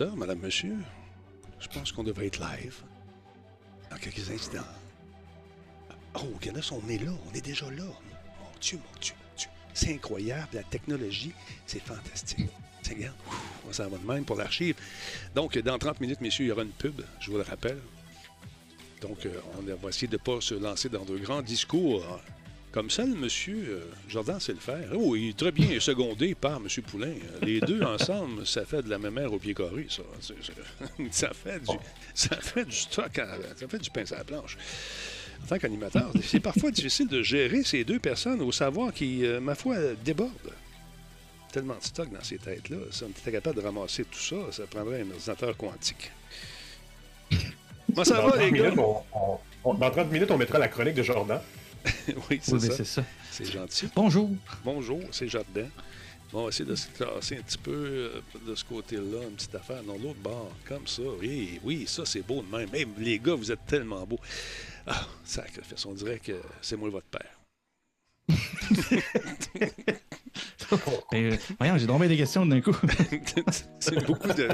Alors, madame, monsieur, je pense qu'on devrait être live dans quelques instants. Oh, regardez, on est là, on est déjà là. Mon Dieu, mon Dieu, mon Dieu. C'est incroyable, la technologie, c'est fantastique. Regarde, on s'en va de même pour l'archive. Donc, dans 30 minutes, messieurs, il y aura une pub, je vous le rappelle. Donc, euh, on va essayer de ne pas se lancer dans de grands discours comme ça, le monsieur euh, Jordan sait le faire. Oh, il est très bien secondé par M. Poulain. Les deux ensemble, ça fait de la même au pied carré, ça. ça, fait du, ça fait du stock, ça fait du pain à la planche. En tant qu'animateur, c'est parfois difficile de gérer ces deux personnes au savoir qui, euh, ma foi, débordent. Tellement de stock dans ces têtes-là. Si on était capable de ramasser tout ça, ça prendrait un ordinateur quantique. Comment ça va, les gars? dans 30 minutes, on mettra la chronique de Jordan. oui, c'est ça. C'est gentil. Bonjour. Bonjour, c'est Jardin. Bon, on va essayer de se classer un petit peu euh, de ce côté-là, une petite affaire. Non, l'autre bord, comme ça. Oui, oui, ça, c'est beau de même. Même les gars, vous êtes tellement beaux. Ah, sacrifice, on dirait que c'est moi votre père. Euh, voyons, j'ai tombé des questions d'un coup. c'est beaucoup de,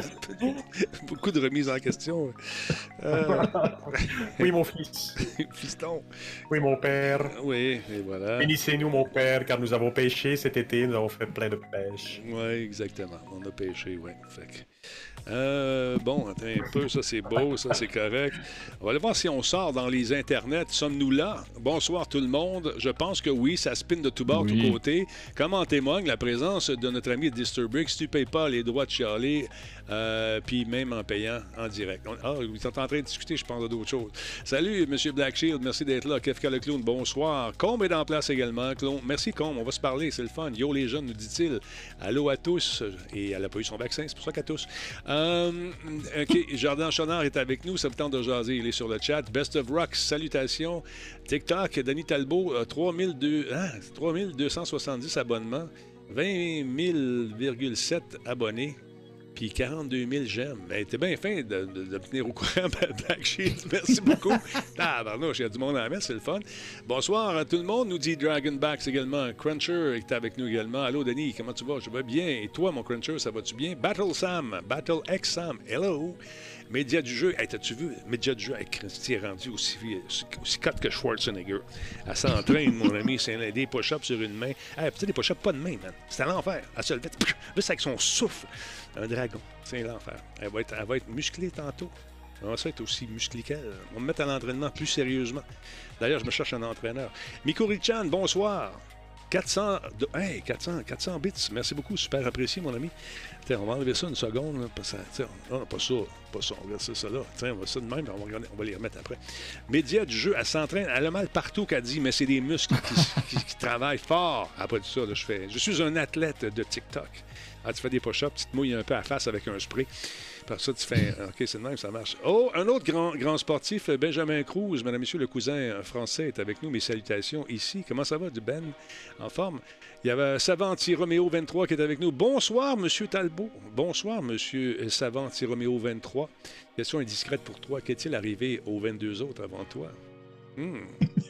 beaucoup de remises en question. Euh, oui, mon fils. Fiston. Oui, mon père. Oui, et voilà. Bénissez-nous, mon père, car nous avons pêché cet été, nous avons fait plein de pêche. Oui, exactement. On a pêché, oui. Fait euh, bon, attends un peu, ça c'est beau, ça c'est correct. On va aller voir si on sort dans les internets. Sommes-nous là? Bonsoir tout le monde. Je pense que oui, ça spin de tout bord, de tous côtés. Comme en témoigne la présence de notre ami Disturbrick. Si tu ne payes pas les droits de chialer, euh, puis même en payant en direct. Ah, ils sont en train de discuter, je pense, d'autres choses. Salut, M. Blackshield, merci d'être là. Kefka le clown, bonsoir. Combe est en place également. Clown. Merci, Combe, on va se parler, c'est le fun. Yo, les jeunes, nous dit-il. Allô à tous. Et elle n'a pas eu son vaccin, c'est pour ça qu'à tous. Euh, OK, Jardin Chonard est avec nous, ça me tente de jaser, il est sur le chat. Best of Rocks, salutations. TikTok, Denis Talbot, 3200, hein, 3270 abonnements, 20 000,7 abonnés puis 42 000 j'aime. Mais t'es bien fin de, de, tenir au courant, Black Sheet. Merci beaucoup. ah, pardon, il y a du monde à la messe, c'est le fun. Bonsoir à tout le monde, nous dit Dragonbacks également. Cruncher est avec nous également. Allô, Denis, comment tu vas? Je vais bien. Et toi, mon Cruncher, ça va-tu bien? Battle Sam, Battle X Sam, hello. Média du jeu, hey, t'as-tu vu? Média du jeu, avec Christy est rendu aussi, aussi cut que Schwarzenegger. Elle s'entraîne, mon ami, c'est des push-ups sur une main. Hey, peut-être des push-ups pas de main, man. C'est à l'enfer. Elle se levait, juste avec son souffle. Un dragon. C'est l'enfer. Elle, va être, elle va être musclée tantôt. Elle va être aussi musclée qu'elle. On va me mettre à l'entraînement plus sérieusement. D'ailleurs, je me cherche un entraîneur. Miko Richan, bonsoir. 400, de, hey, 400, 400 bits. Merci beaucoup, super apprécié, mon ami. Tiens, on va enlever ça une seconde. Parce non, pas ça, pas ça. On va laisser ça là. Tiens, on va ça de même, on va, on va les remettre après. Média du jeu, elle s'entraîne. Elle a mal partout qu'elle dit, mais c'est des muscles qui, travaillent fort. Après tout ça, je fais. Je suis un athlète de TikTok. Ah, tu fais des push-ups, tu te mouilles un peu à face avec un spray. Par ça, tu fais OK, c'est le même, ça marche. Oh, un autre grand, grand sportif, Benjamin Cruz, madame, monsieur, le cousin français, est avec nous. Mes salutations ici. Comment ça va, du Ben? En forme? Il y avait Savanti Roméo 23 qui est avec nous. Bonsoir, monsieur Talbot. Bonsoir, monsieur Savanti Roméo 23. Question indiscrète pour toi. Qu'est-il arrivé aux 22 autres avant toi? Hmm.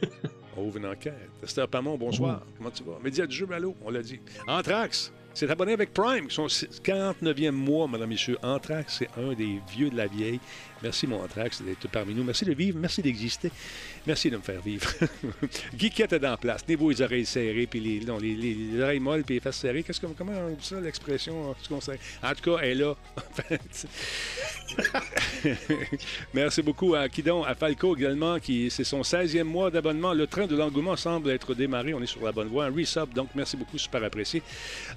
On ouvre une enquête. Esther Pamon, bonsoir. Comment tu vas? Média du jeu, allô, on l'a dit. Anthrax, c'est abonné avec Prime, qui sont 49e mois, madame, messieurs. Anthrax, c'est un des vieux de la vieille. Merci, mon Anthrax, d'être parmi nous. Merci de vivre, merci d'exister. Merci de me faire vivre. Guiquette est en place. Tenez-vous les oreilles serrées, puis les, non, les, les, oreilles molles, puis les fesses serrées. Qu'est-ce que, comment on dit ça, l'expression? En tout cas, elle est là. merci beaucoup à Kidon, à Falco également, qui c'est son 16e mois d'abonnement. Le train de l'engouement semble être démarré. On est sur la bonne voie. Un resub, donc merci beaucoup, super apprécié.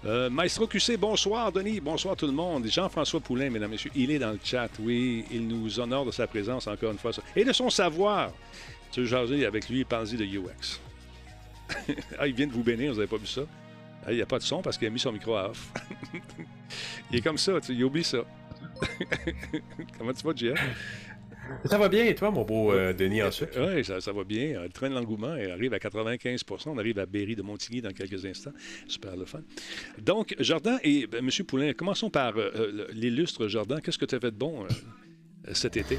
Euh, Maestro QC, bonsoir, Denis. Bonsoir tout le monde. Jean-François Poulain, mesdames messieurs, il est dans le chat. Oui, il nous honneur de sa présence encore une fois. Et de son savoir. Tu veux jaser avec lui, pensez de UX. ah, il vient de vous bénir, vous n'avez pas vu ça? Ah, il n'y a pas de son parce qu'il a mis son micro à off. il est comme ça, tu, il oublie ça. Comment tu vas, Jeff? Ça va bien, et toi, mon beau euh, Denis, ensuite? Oui, ça, ça, va bien. Le train de l'engouement arrive à 95 On arrive à Berry de Montigny dans quelques instants. Super le fun. Donc, Jordan et ben, M. Poulain, commençons par euh, euh, l'illustre Jordan. Qu'est-ce que tu as fait de bon cet été?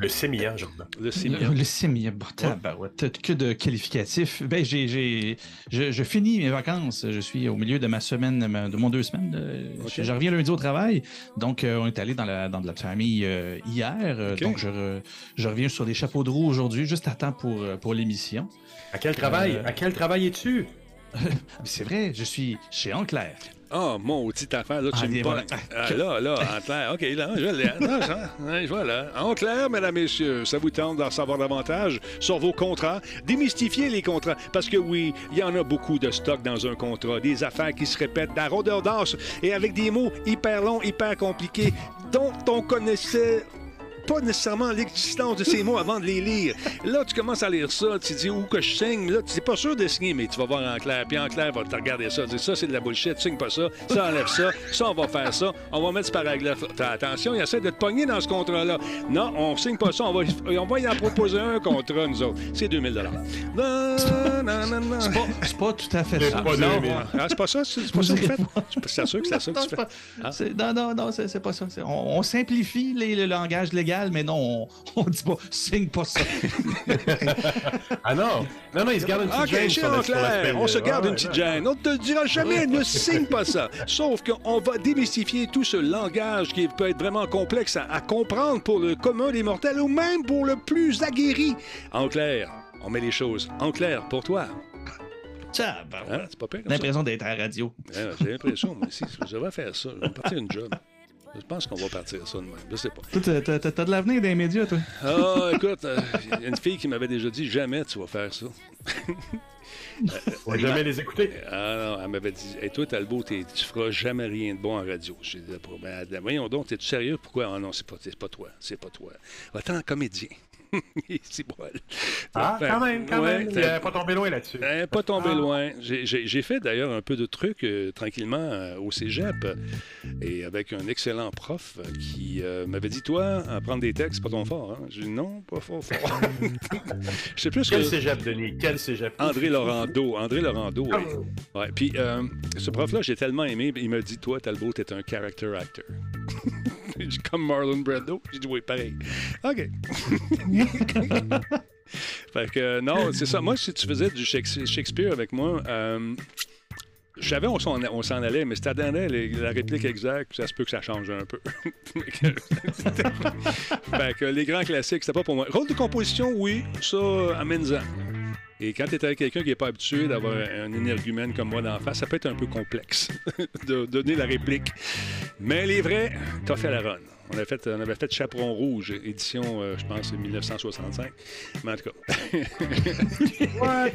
Le sémillant, Jordan. Le sémillant. Le, sémillant. Bon, ouais. Que de qualificatifs. Ben, j'ai, je, je, finis mes vacances. Je suis au milieu de ma semaine, de mon deux semaines. Okay. Je, reviens lundi au travail. Donc, euh, on est allé dans la, dans de la famille euh, hier. Okay. Donc, je, je, reviens sur des chapeaux de roue aujourd'hui, juste à temps pour, pour l'émission. À quel travail? Euh... À quel travail es-tu? C'est vrai, je suis chez Enclair. Ah, oh, mon petit affaire, là, tu ah, me voilà. ah, Là, là, en clair. OK, là, je l'ai. voilà. En clair, mesdames, messieurs, ça vous tente d'en savoir davantage sur vos contrats, démystifier les contrats. Parce que oui, il y en a beaucoup de stock dans un contrat. Des affaires qui se répètent, la rondeur d'as et avec des mots hyper longs, hyper compliqués, dont on connaissait pas nécessairement l'existence de ces mots avant de les lire. Là, tu commences à lire ça, tu dis où que je signe. Là, tu n'es pas sûr de signer, mais tu vas voir en clair. Puis en clair, va te regarder ça, dire ça, c'est de la bullshit, tu signes pas ça, ça enlève ça, ça, on va faire ça, on va mettre ce paragraphe. Attention, il essaie de te pogner dans ce contrat-là. Non, on signe pas ça, on va, on va y en proposer un contrat, nous autres. C'est 2000 non, non, non, non. C'est pas, pas, tout à fait ça. Pas non, ah, c'est pas ça, c'est pas ça que tu fais. C'est sûr que c'est ça que tu fais. Ah. Non, non, non, c'est pas ça. On, on simplifie les, le langage légal mais non, on, on dit pas, signe pas ça. ah non, non, non, il se garde une petite okay, gêne. clair, on se garde une petite gêne. On ne te le dira jamais, ne signe pas ça. Sauf qu'on va démystifier tout ce langage qui peut être vraiment complexe à, à comprendre pour le commun des mortels ou même pour le plus aguerri. En clair, on met les choses en clair pour toi. Tiens, ben hein, c'est pas pire. L'impression d'être à la radio. Ouais, J'ai l'impression, moi aussi. Je vais faire ça. Je vais partir une job. Je pense qu'on va partir ça de même. Je sais pas. Toi, t'as de l'avenir dans les médias, toi? Ah, écoute, il euh, y a une fille qui m'avait déjà dit jamais tu vas faire ça. On va jamais les écouter. Ah non, elle m'avait dit hey, Toi, Talbot, tu feras jamais rien de bon en radio. J'ai dit ben, Voyons donc, es-tu sérieux? Pourquoi? Ah non, c'est pas, pas toi. C'est pas toi. Va-t'en comédien. c'est Ah, quand même, quand même. Il n'est pas tombé loin là-dessus. Euh, pas tombé ah. loin. J'ai fait d'ailleurs un peu de trucs euh, tranquillement euh, au cégep et avec un excellent prof qui m'avait dit Toi, apprendre des textes, pas ton fort. Hein? J'ai dit Non, pas fort, fort. Je sais plus Quel que... cégep, Denis? Quel cégep? André Laurando. André Laurando, oui. Ah. Ouais. Puis ce prof-là, j'ai tellement aimé, il m'a dit Toi, Talbot, t'es un character actor. comme Marlon Brando. J'ai dit oui, pareil. OK. fait que non, c'est ça. Moi, si tu faisais du Shakespeare avec moi, euh, je savais on s'en, allait, mais c'était la, la réplique exacte, ça se peut que ça change un peu. fait que les grands classiques, c'était pas pour moi. Rôle de composition, oui, ça, amène-en. Et quand tu es avec quelqu'un qui n'est pas habitué d'avoir un énergumène comme moi d'en face, ça peut être un peu complexe de donner la réplique. Mais les vrais, t'as fait la run. On, avait fait, on avait fait Chaperon Rouge, édition, euh, je pense, 1965. Mais en tout cas. What?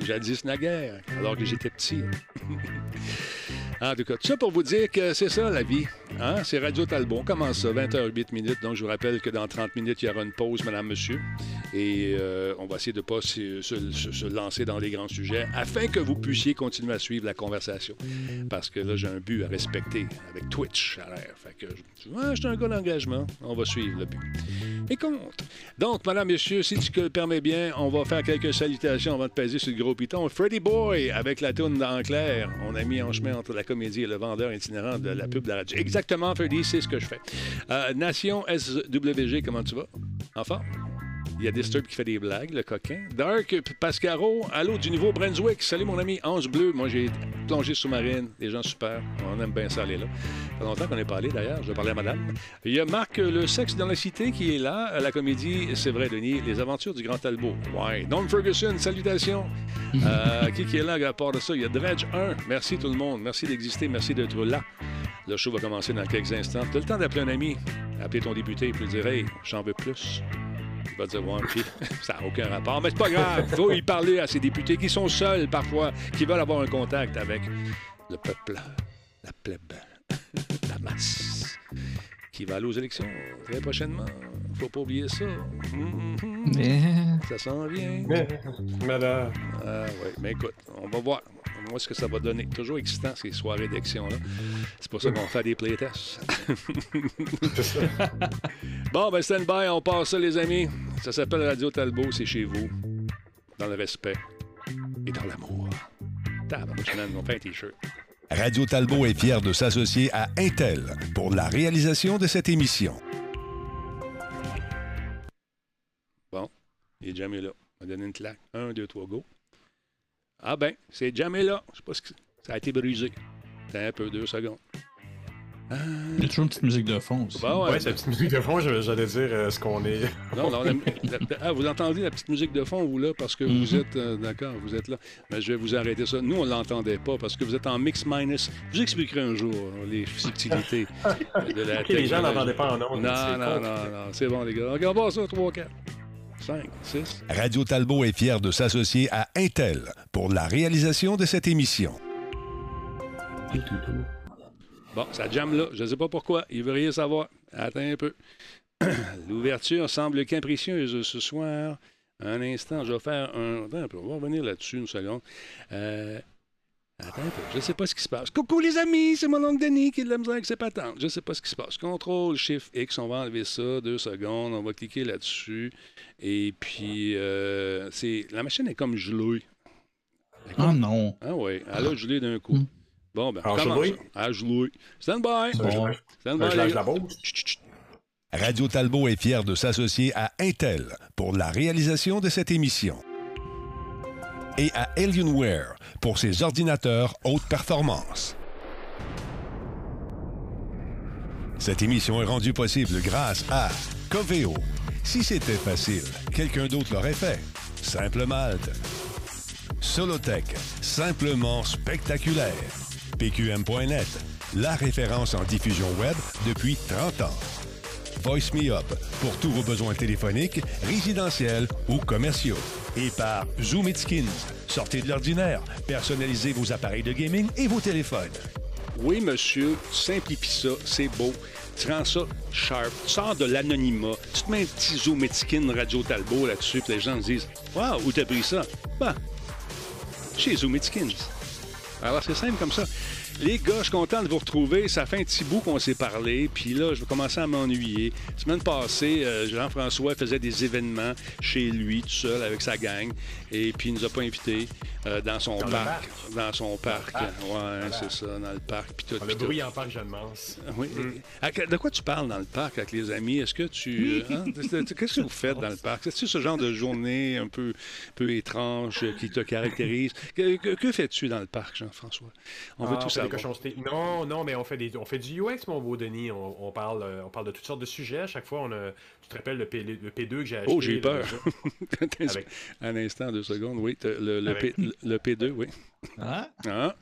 Jadis naguère, alors que j'étais petit. En tout cas, tout ça pour vous dire que c'est ça la vie. Hein? C'est Radio Talbot. On commence ça, 20h08 minutes. Donc, je vous rappelle que dans 30 minutes, il y aura une pause, madame, monsieur. Et euh, on va essayer de ne pas se, lancer dans les grands sujets afin que vous puissiez continuer à suivre la conversation. Parce que là, j'ai un but à respecter avec Twitch à l'air. Que je suis un gars d'engagement. On va suivre le but. Et compte. Donc, madame, monsieur, si tu le permets bien, on va faire quelques salutations avant de peser sur le gros piton. Freddy Boy avec la toune en clair. On a mis en chemin entre la comédie et le vendeur itinérant de la pub de la radio. Exactement, Freddy, c'est ce que je fais. Euh, Nation SWG, comment tu vas? Enfin? Il y a Disturb qui fait des blagues, le coquin. Dark Pascaro, allô du nouveau Brunswick. Salut mon ami Ange Bleu. Moi j'ai plongé sous-marine. Les gens super. On aime bien ça aller là. Ça fait longtemps qu'on est parlé d'ailleurs. Je parlais à madame. Il y a Marc Le Sexe dans la Cité qui est là. À la comédie, c'est vrai, Denis. Les aventures du Grand Talbot. Ouais. Don Ferguson, salutations. euh, qui, qui est là à part de ça? Il y a Dredge 1. Merci tout le monde. Merci d'exister. Merci d'être là. Le show va commencer dans quelques instants. Tu as le temps d'appeler un ami, appeler ton député et lui dire Hey, j'en veux plus. Il va dire, ouais, puis ça n'a aucun rapport. Mais c'est pas grave. Il faut y parler à ces députés qui sont seuls parfois, qui veulent avoir un contact avec le peuple, la plèbe, la masse, qui va aller aux élections très prochainement. Faut pas oublier ça. Ça s'en vient. Madame. Ah, ouais. Mais écoute, on va voir moi ce que ça va donner. Toujours excitant ces soirées d'élection-là. C'est pour ça qu'on fait des playtests. bon, ben stand by, on passe ça, les amis. Ça s'appelle Radio Talbot, c'est chez vous. Dans le respect et dans l'amour. Tabarnak, on fait un t-shirt. Radio Talbot est fier de s'associer à Intel pour la réalisation de cette émission. Bon, il est jamais là. On va donner une claque. Un, deux, trois, go. Ah ben, c'est jamais là. Je sais pas ce que ça a été brisé. C'est un peu, deux secondes. Il y a toujours une petite musique de fond aussi. Bah ouais, cette petite musique de fond, j'allais dire euh, ce qu'on est. non, non, ah, vous entendez la petite musique de fond, vous, là, parce que vous mhm. êtes. Euh, d'accord, vous êtes là. Mais je vais vous arrêter ça. Nous, on ne l'entendait pas parce que vous êtes en mix minus. Je vous expliquerai un jour hein, les subtilités de la Les gens n'entendaient pas en ondes. Non, non, non, non. C'est bon, les gars. Regarde ça, 3, 4. 5, 6. Radio Talbot est fier de s'associer à Intel pour la réalisation de cette émission. Bon, ça jamme là. Je ne sais pas pourquoi. Il veut rien savoir. Attends un peu. L'ouverture semble capricieuse ce soir. Un instant, je vais faire un. Attends un peu. On va revenir là-dessus une seconde. Euh... Attends un peu. Je ne sais pas ce qui se passe. Coucou les amis, c'est mon oncle Denis qui est de la misère avec ses patentes. Je ne sais pas ce qui se passe. Contrôle, Shift X, on va enlever ça. Deux secondes. On va cliquer là-dessus. Et puis, euh, c'est la machine est comme gelée. Ah non. Ah oui, elle a gelé d'un coup. Hmm. Bon, ben, Alors, commence. À jouer. Stand by. Stand by. la Radio Talbot est fier de s'associer à Intel pour la réalisation de cette émission et à Alienware pour ses ordinateurs haute performance. Cette émission est rendue possible grâce à Coveo. Si c'était facile, quelqu'un d'autre l'aurait fait. Simple Malte. Solotech, simplement spectaculaire. PQM.net, la référence en diffusion web depuis 30 ans. Voice Me Up pour tous vos besoins téléphoniques, résidentiels ou commerciaux. Et par Zoom It. Sortez de l'ordinaire, personnalisez vos appareils de gaming et vos téléphones. Oui, monsieur, simplifie ça, c'est beau. Tu rends ça sharp, tu sors de l'anonymat, tu te mets un petit Zoom Radio Talbot là-dessus, puis les gens se disent Waouh, où t'as pris ça? Bah, chez Zoom Skins. Alors, c'est simple comme ça. Les gars, je suis content de vous retrouver. Ça fait un petit bout qu'on s'est parlé. Puis là, je vais commencer à m'ennuyer. Semaine passée, euh, Jean-François faisait des événements chez lui, tout seul, avec sa gang. Et puis, il nous a pas invités euh, dans son parc. Dans son parc. Ouais, c'est ça, dans le parc. Puis tout, le bruit en parc Jeanne Mance. Oui. Mm. De quoi tu parles dans le parc avec les amis? Est-ce que tu. Hein? Qu'est-ce que vous faites dans le parc? C'est-tu ce genre de journée un peu, peu étrange qui te caractérise? Que, fais-tu dans le parc, Jean-François? On veut ah, tout savoir. Non, non, mais on fait, des, on fait du UX, mon beau Denis. On, parle, euh, on parle de toutes sortes de sujets. À chaque fois, on a, tu te rappelles le, P, 2 que j'ai acheté? Oh, j'ai peur. Un instant, deux secondes. Oui, le, le, P, le P2, oui. Ah? ah.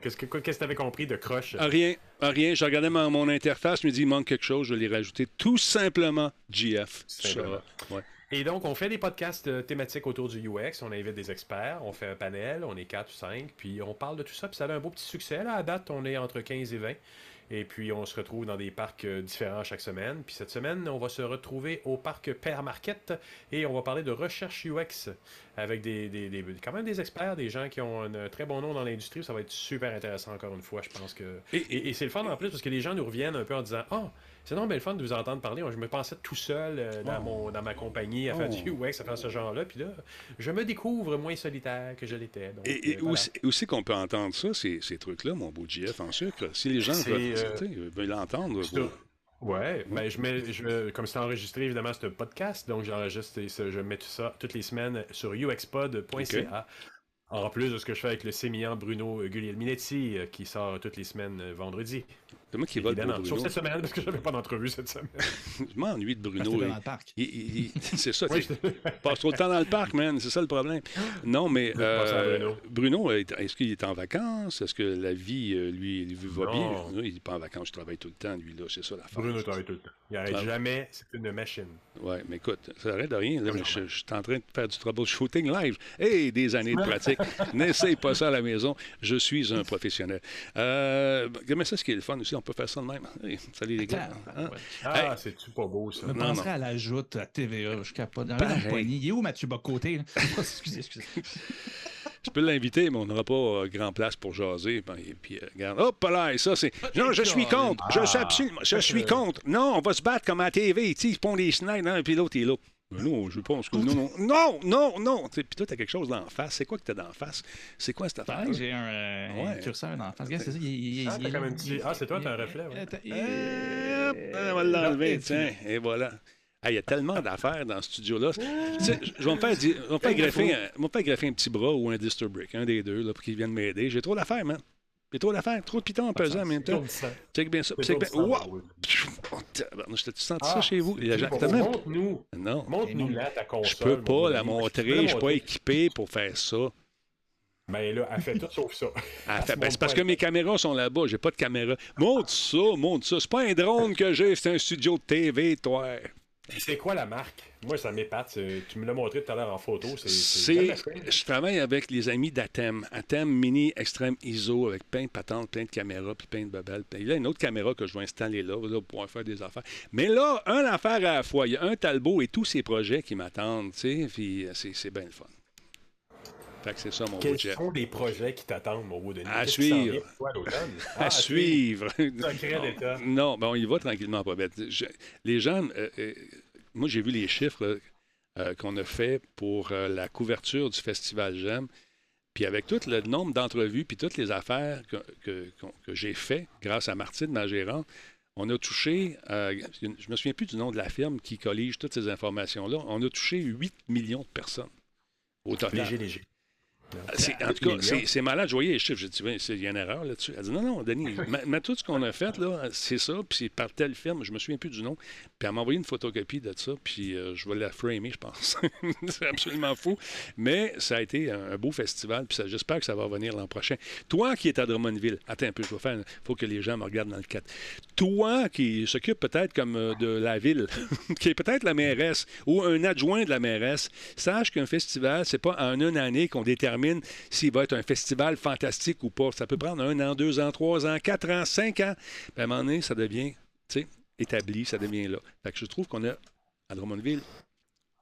Qu'est-ce que tu avais compris de croche? Ah, rien. Ah, rien. Je regardais mon, mon interface, je me dis, il manque quelque chose, je l'ai rajouté. Tout simplement GF. Ça, ouais. Et donc, on fait des podcasts euh, thématiques autour du UX. On invite des experts, on fait un panel, on est 4 ou 5, puis on parle de tout ça. Puis ça a un beau petit succès. Là, à date, on est entre 15 et 20. Et puis, on se retrouve dans des parcs euh, différents chaque semaine. Puis cette semaine, on va se retrouver au parc Père Marquette et on va parler de recherche UX avec des, des, quand même des experts, des gens qui ont un très bon nom dans l'industrie. Ça va être super intéressant encore une fois. Je pense que. Et, c'est le fun en plus parce que les gens nous reviennent un peu en disant Ah, oh, c'est non, mais le fun de vous entendre parler. je me pensais tout seul euh, dans, oh. mon, dans ma compagnie à faire du UX, à faire ce genre-là. Puis là, je me découvre moins solitaire que je l'étais. Et, euh, aussi, qu'on peut entendre ça, ces, ces trucs-là, mon beau GF en sucre. Si les gens veulent, l'entendre. Ouais, ben je mets, je, comme c'est enregistré évidemment ce podcast, donc j'enregistre et je mets tout ça toutes les semaines sur uxpod.ca. En plus de ce que je fais avec le sémillant Bruno Guglielminetti, euh, qui sort toutes les semaines vendredi. C'est moi qui vote pour Bruno. Sauf cette semaine, parce que je n'avais pas d'entrevue cette semaine. je m'ennuie de Bruno. dans le parc. c'est ça. tu passes trop de temps dans le parc, man. C'est ça le problème. Non, mais euh, Bruno, est-ce qu'il est en vacances? Est-ce que la vie, euh, lui, lui va bien? Il n'est pas en vacances. Je travaille tout le temps, lui, là. C'est ça la force. Bruno travaille tout le temps. Il n'arrête jamais. C'est une machine. Oui, mais écoute, ça n'arrête de rien. Là, je, suis en train de faire du troubleshooting live. Hey, des années de pratique. N'essaye pas ça à la maison. Je suis un professionnel. Euh, mais ça, ce qui est le fun aussi, on peut faire ça de même. salut les gars. Hein? Ah, c'est-tu pas beau, ça? Je me penserais à la joute à TVA. Je capote. Dans la poignée. Il est où Mathieu Bocoté? excusez, excusez. Je peux l'inviter, mais on n'aura pas euh, grand place pour jaser. Et puis, euh, regarde. Hop là, ça, c'est. Non, je suis contre. Je suis absolument. Je suis contre. Non, on va se battre comme à la TV. Ils font des snipes, hein, puis l'autre est là. Non, je pense que non, non, non, non, non. Puis toi, t'as quelque chose d'en face. C'est quoi que t'as d'en face? C'est quoi cette affaire? J'ai un, euh, ouais. curseur d'en face. Regarde, c'est ça. Il, ah, ah, c'est toi, t'as un reflet. Ouais. Euh, on va l'enlever, tiens. Et voilà. il y a tellement d'affaires dans ce studio-là. je vais me faire, je vais me un, faire greffer un petit bras ou un Disturbrick, un des deux, là, pour qu'ils viennent m'aider. J'ai trop d'affaires, man. J'ai trop d'affaires, trop de pitons en pesant en même temps. Check bien ça. Check bien. Wow! Je t'ai senti ça chez vous? Montre-nous. Non. Montre-nous là ta console. Je peux pas la montrer. Je suis pas équipé pour faire ça. Mais ben là, elle fait tout sauf ça. Ben, c'est parce que mes caméras sont là-bas, j'ai pas de caméra. Monte ça, monte ça. C'est pas un drone que j'ai, c'est un studio de TV, toi. C'est quoi la marque? Moi, ça m'épate. Tu me l'as montré tout à l'heure en photo. C'est, je travaille avec les amis d'Atem. Atem Mini Extreme ISO avec plein de patentes, plein de caméras, puis plein de babelles. Il y a une autre caméra que je vais installer là, là pour pouvoir faire des affaires. Mais là, un affaire à la fois. Il y a un Talbot et tous ces projets qui m'attendent, tu sais, puis c'est bien le fun. Fait que c'est ça mon Quels sont les projets qui t'attendent, mon Denis? À suivre. à, suivre. non, ben on y va tranquillement, pas bête. les gens, euh, euh, moi j'ai vu les chiffres euh, qu'on a fait pour la couverture du Festival J'aime. Puis avec tout le nombre d'entrevues, puis toutes les affaires que, que, j'ai fait grâce à Martine, ma gérante, on a touché, je me souviens plus du nom de la firme qui collige toutes ces informations-là, on a touché 8 millions de personnes au total. Léger, léger. En tout cas, c'est malade. Je voyais les chiffres. J'ai dit, il y a une erreur là-dessus. Elle dit, non, non, Denis, mais tout ce qu'on a fait, là, c'est ça. Puis c'est par telle firme, je me souviens plus du nom. Puis elle m'a envoyé une photocopie de ça. Puis euh, je vais la framer, je pense. c'est absolument fou. Mais ça a été un, beau festival. Puis j'espère que ça va revenir l'an prochain. Toi qui es à Drummondville, attends un peu, je vais faire. Il faut que les gens me regardent dans le cadre. Toi qui s'occupe peut-être comme euh, de la ville, qui est peut-être la mairesse ou un adjoint de la mairesse, sache qu'un festival, c'est pas en une année qu'on détermine s'il va être un festival fantastique ou pas. Ça peut prendre un an, deux ans, trois ans, quatre ans, cinq ans. À un moment donné, ça devient établi, ça devient là. Fait que je trouve qu'on a, à Drummondville,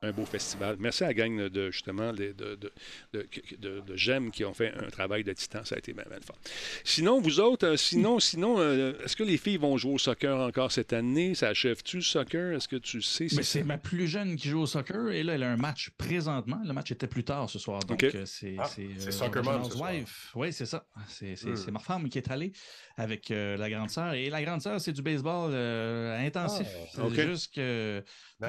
un beau festival. Merci à la gang de, justement, de, de, de, J'aime qui ont fait un travail de titan. Ça a été bien, bien fort. Sinon, vous autres, euh, sinon, sinon euh, est-ce que les filles vont jouer au soccer encore cette année? Ça achève-tu le soccer? Est-ce que tu sais? Si c'est ma plus jeune qui joue au soccer et là, elle a un match présentement. Le match était plus tard ce soir. Donc, euh, c'est ah, Soccer Mom. Oui, c'est ça. C'est hmm. ma femme qui est allée avec la grande sœur. Et la grande sœur, c'est du baseball intensif. Ah, jusqu'à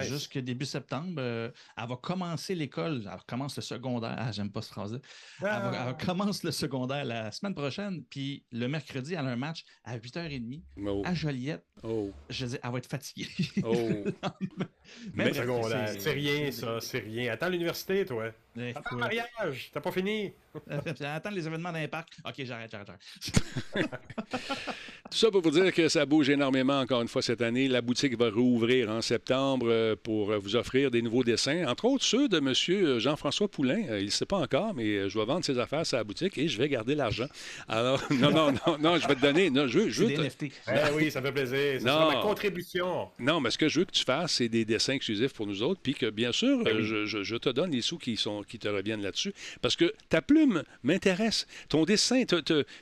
Jusqu'au début septembre, euh, elle va commencer l'école. Elle commence le secondaire. Ah, j'aime pas ce phrase-là. Elle, ah! commence le secondaire la semaine prochaine. Puis le mercredi, elle a un match à 8h30 à Joliette. Oh. Je dis, elle va être fatiguée. Oh. Mais, secondaire, c'est rien, ça. C'est rien. Attends l'université, toi. Attends le mariage. T'as pas fini. Attends les événements d'impact. OK, j'arrête, j'arrête, j'arrête. Tout ça pour vous dire que ça bouge énormément encore une fois cette année. La boutique va rouvrir en septembre euh, pour euh, vous offrir des nouveaux dessins, entre autres ceux de M. Jean-François Poulain. Euh, il ne sait pas encore, mais je vais vendre ses affaires à la boutique et je vais garder l'argent. Alors, non, non, non, non, je vais te donner. Non, je veux, je veux te... eh oui, ça fait plaisir. Ça non. ma contribution. Non, mais ce que je veux que tu fasses, c'est des dessins exclusifs pour nous autres, puis que bien sûr, ben je, je, te donne les sous qui, sont, qui te reviennent là-dessus, parce que ta plume m'intéresse. Ton dessin,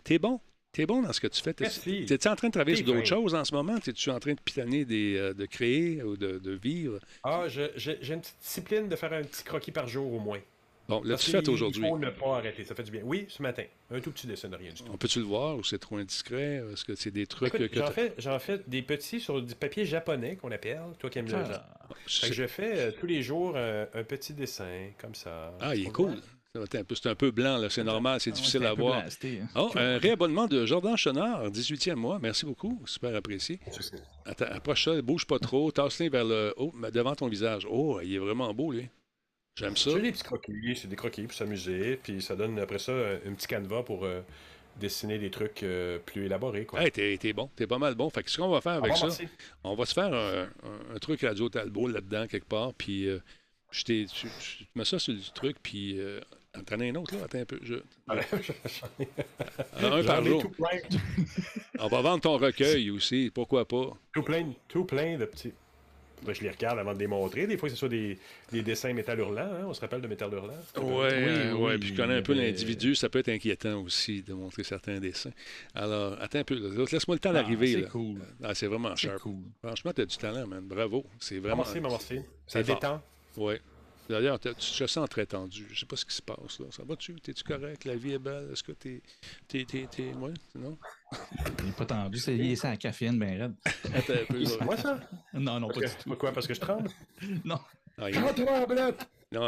t'es bon? T'es bon dans ce que tu fais. T'es-tu en train de travailler sur d'autres choses en ce moment? T'es-tu en train de pitonner, des, euh, de créer ou de, de vivre? Ah, j'ai une petite discipline de faire un petit croquis par jour au moins. Bon, là, tu fais aujourd'hui? Faut ne pas arrêter, ça fait du bien. Oui, ce matin. Un tout petit dessin de rien du tout. On peut-tu le voir ou c'est trop indiscret? Est-ce que c'est des trucs que. J'en fais, fais, des petits sur du papier japonais qu'on appelle, toi qui aimes le genre. je fais euh, tous les jours euh, un petit dessin, comme ça. Ah, il est cool. C'est un peu blanc, c'est normal, c'est ah difficile à voir. Hein. Oh, un réabonnement de Jordan Chenard, 18e mois. Merci beaucoup, super apprécié. Attends, approche ça, bouge pas trop, tasse-les vers le haut, devant ton visage. Oh, il est vraiment beau, lui. J'aime ça. C'est des petits croquis, c'est des croquis pour s'amuser, puis ça donne après ça un petit canevas pour euh, dessiner des trucs euh, plus élaborés. Quoi. Hey, t'es, bon, t'es pas mal bon. Fait que ce qu'on va faire avec ça, on va se faire un, truc Radio Talbot là-dedans quelque part, puis euh, je tu, mets ça sur le truc, puis T'en as un autre, là? Attends un peu. Je... un par jour. On va vendre ton recueil aussi, pourquoi pas? Tout plein, tout plein de petits. Ben, je les regarde avant de les montrer. Des fois, c'est soit des, des dessins métal hurlant. Hein? On se rappelle de métal hurlant? Oui, oui, oui. Puis je connais un peu l'individu. Ça peut être inquiétant aussi de montrer certains dessins. Alors, attends un peu. Laisse-moi le temps ah, d'arriver. C'est cool. Ah, c'est vraiment cher. Cool. Franchement, tu as du talent, man. Bravo. C'est vraiment. Merci, merci. Ça détend. Oui. D'ailleurs, tu te sens très tendu. Je sais pas ce qui se passe. Là. Ça va-tu? T'es-tu correct? La vie est belle? Est-ce que t'es. T'es. T'es. t'es... Ouais? Non? Il n'est pas tendu. C'est lié à la caféine, ben raide. Attends un peu. moi, ça? Non, non, pas du tout. Pourquoi? Parce que je tremble? non. Ah, il... tremble!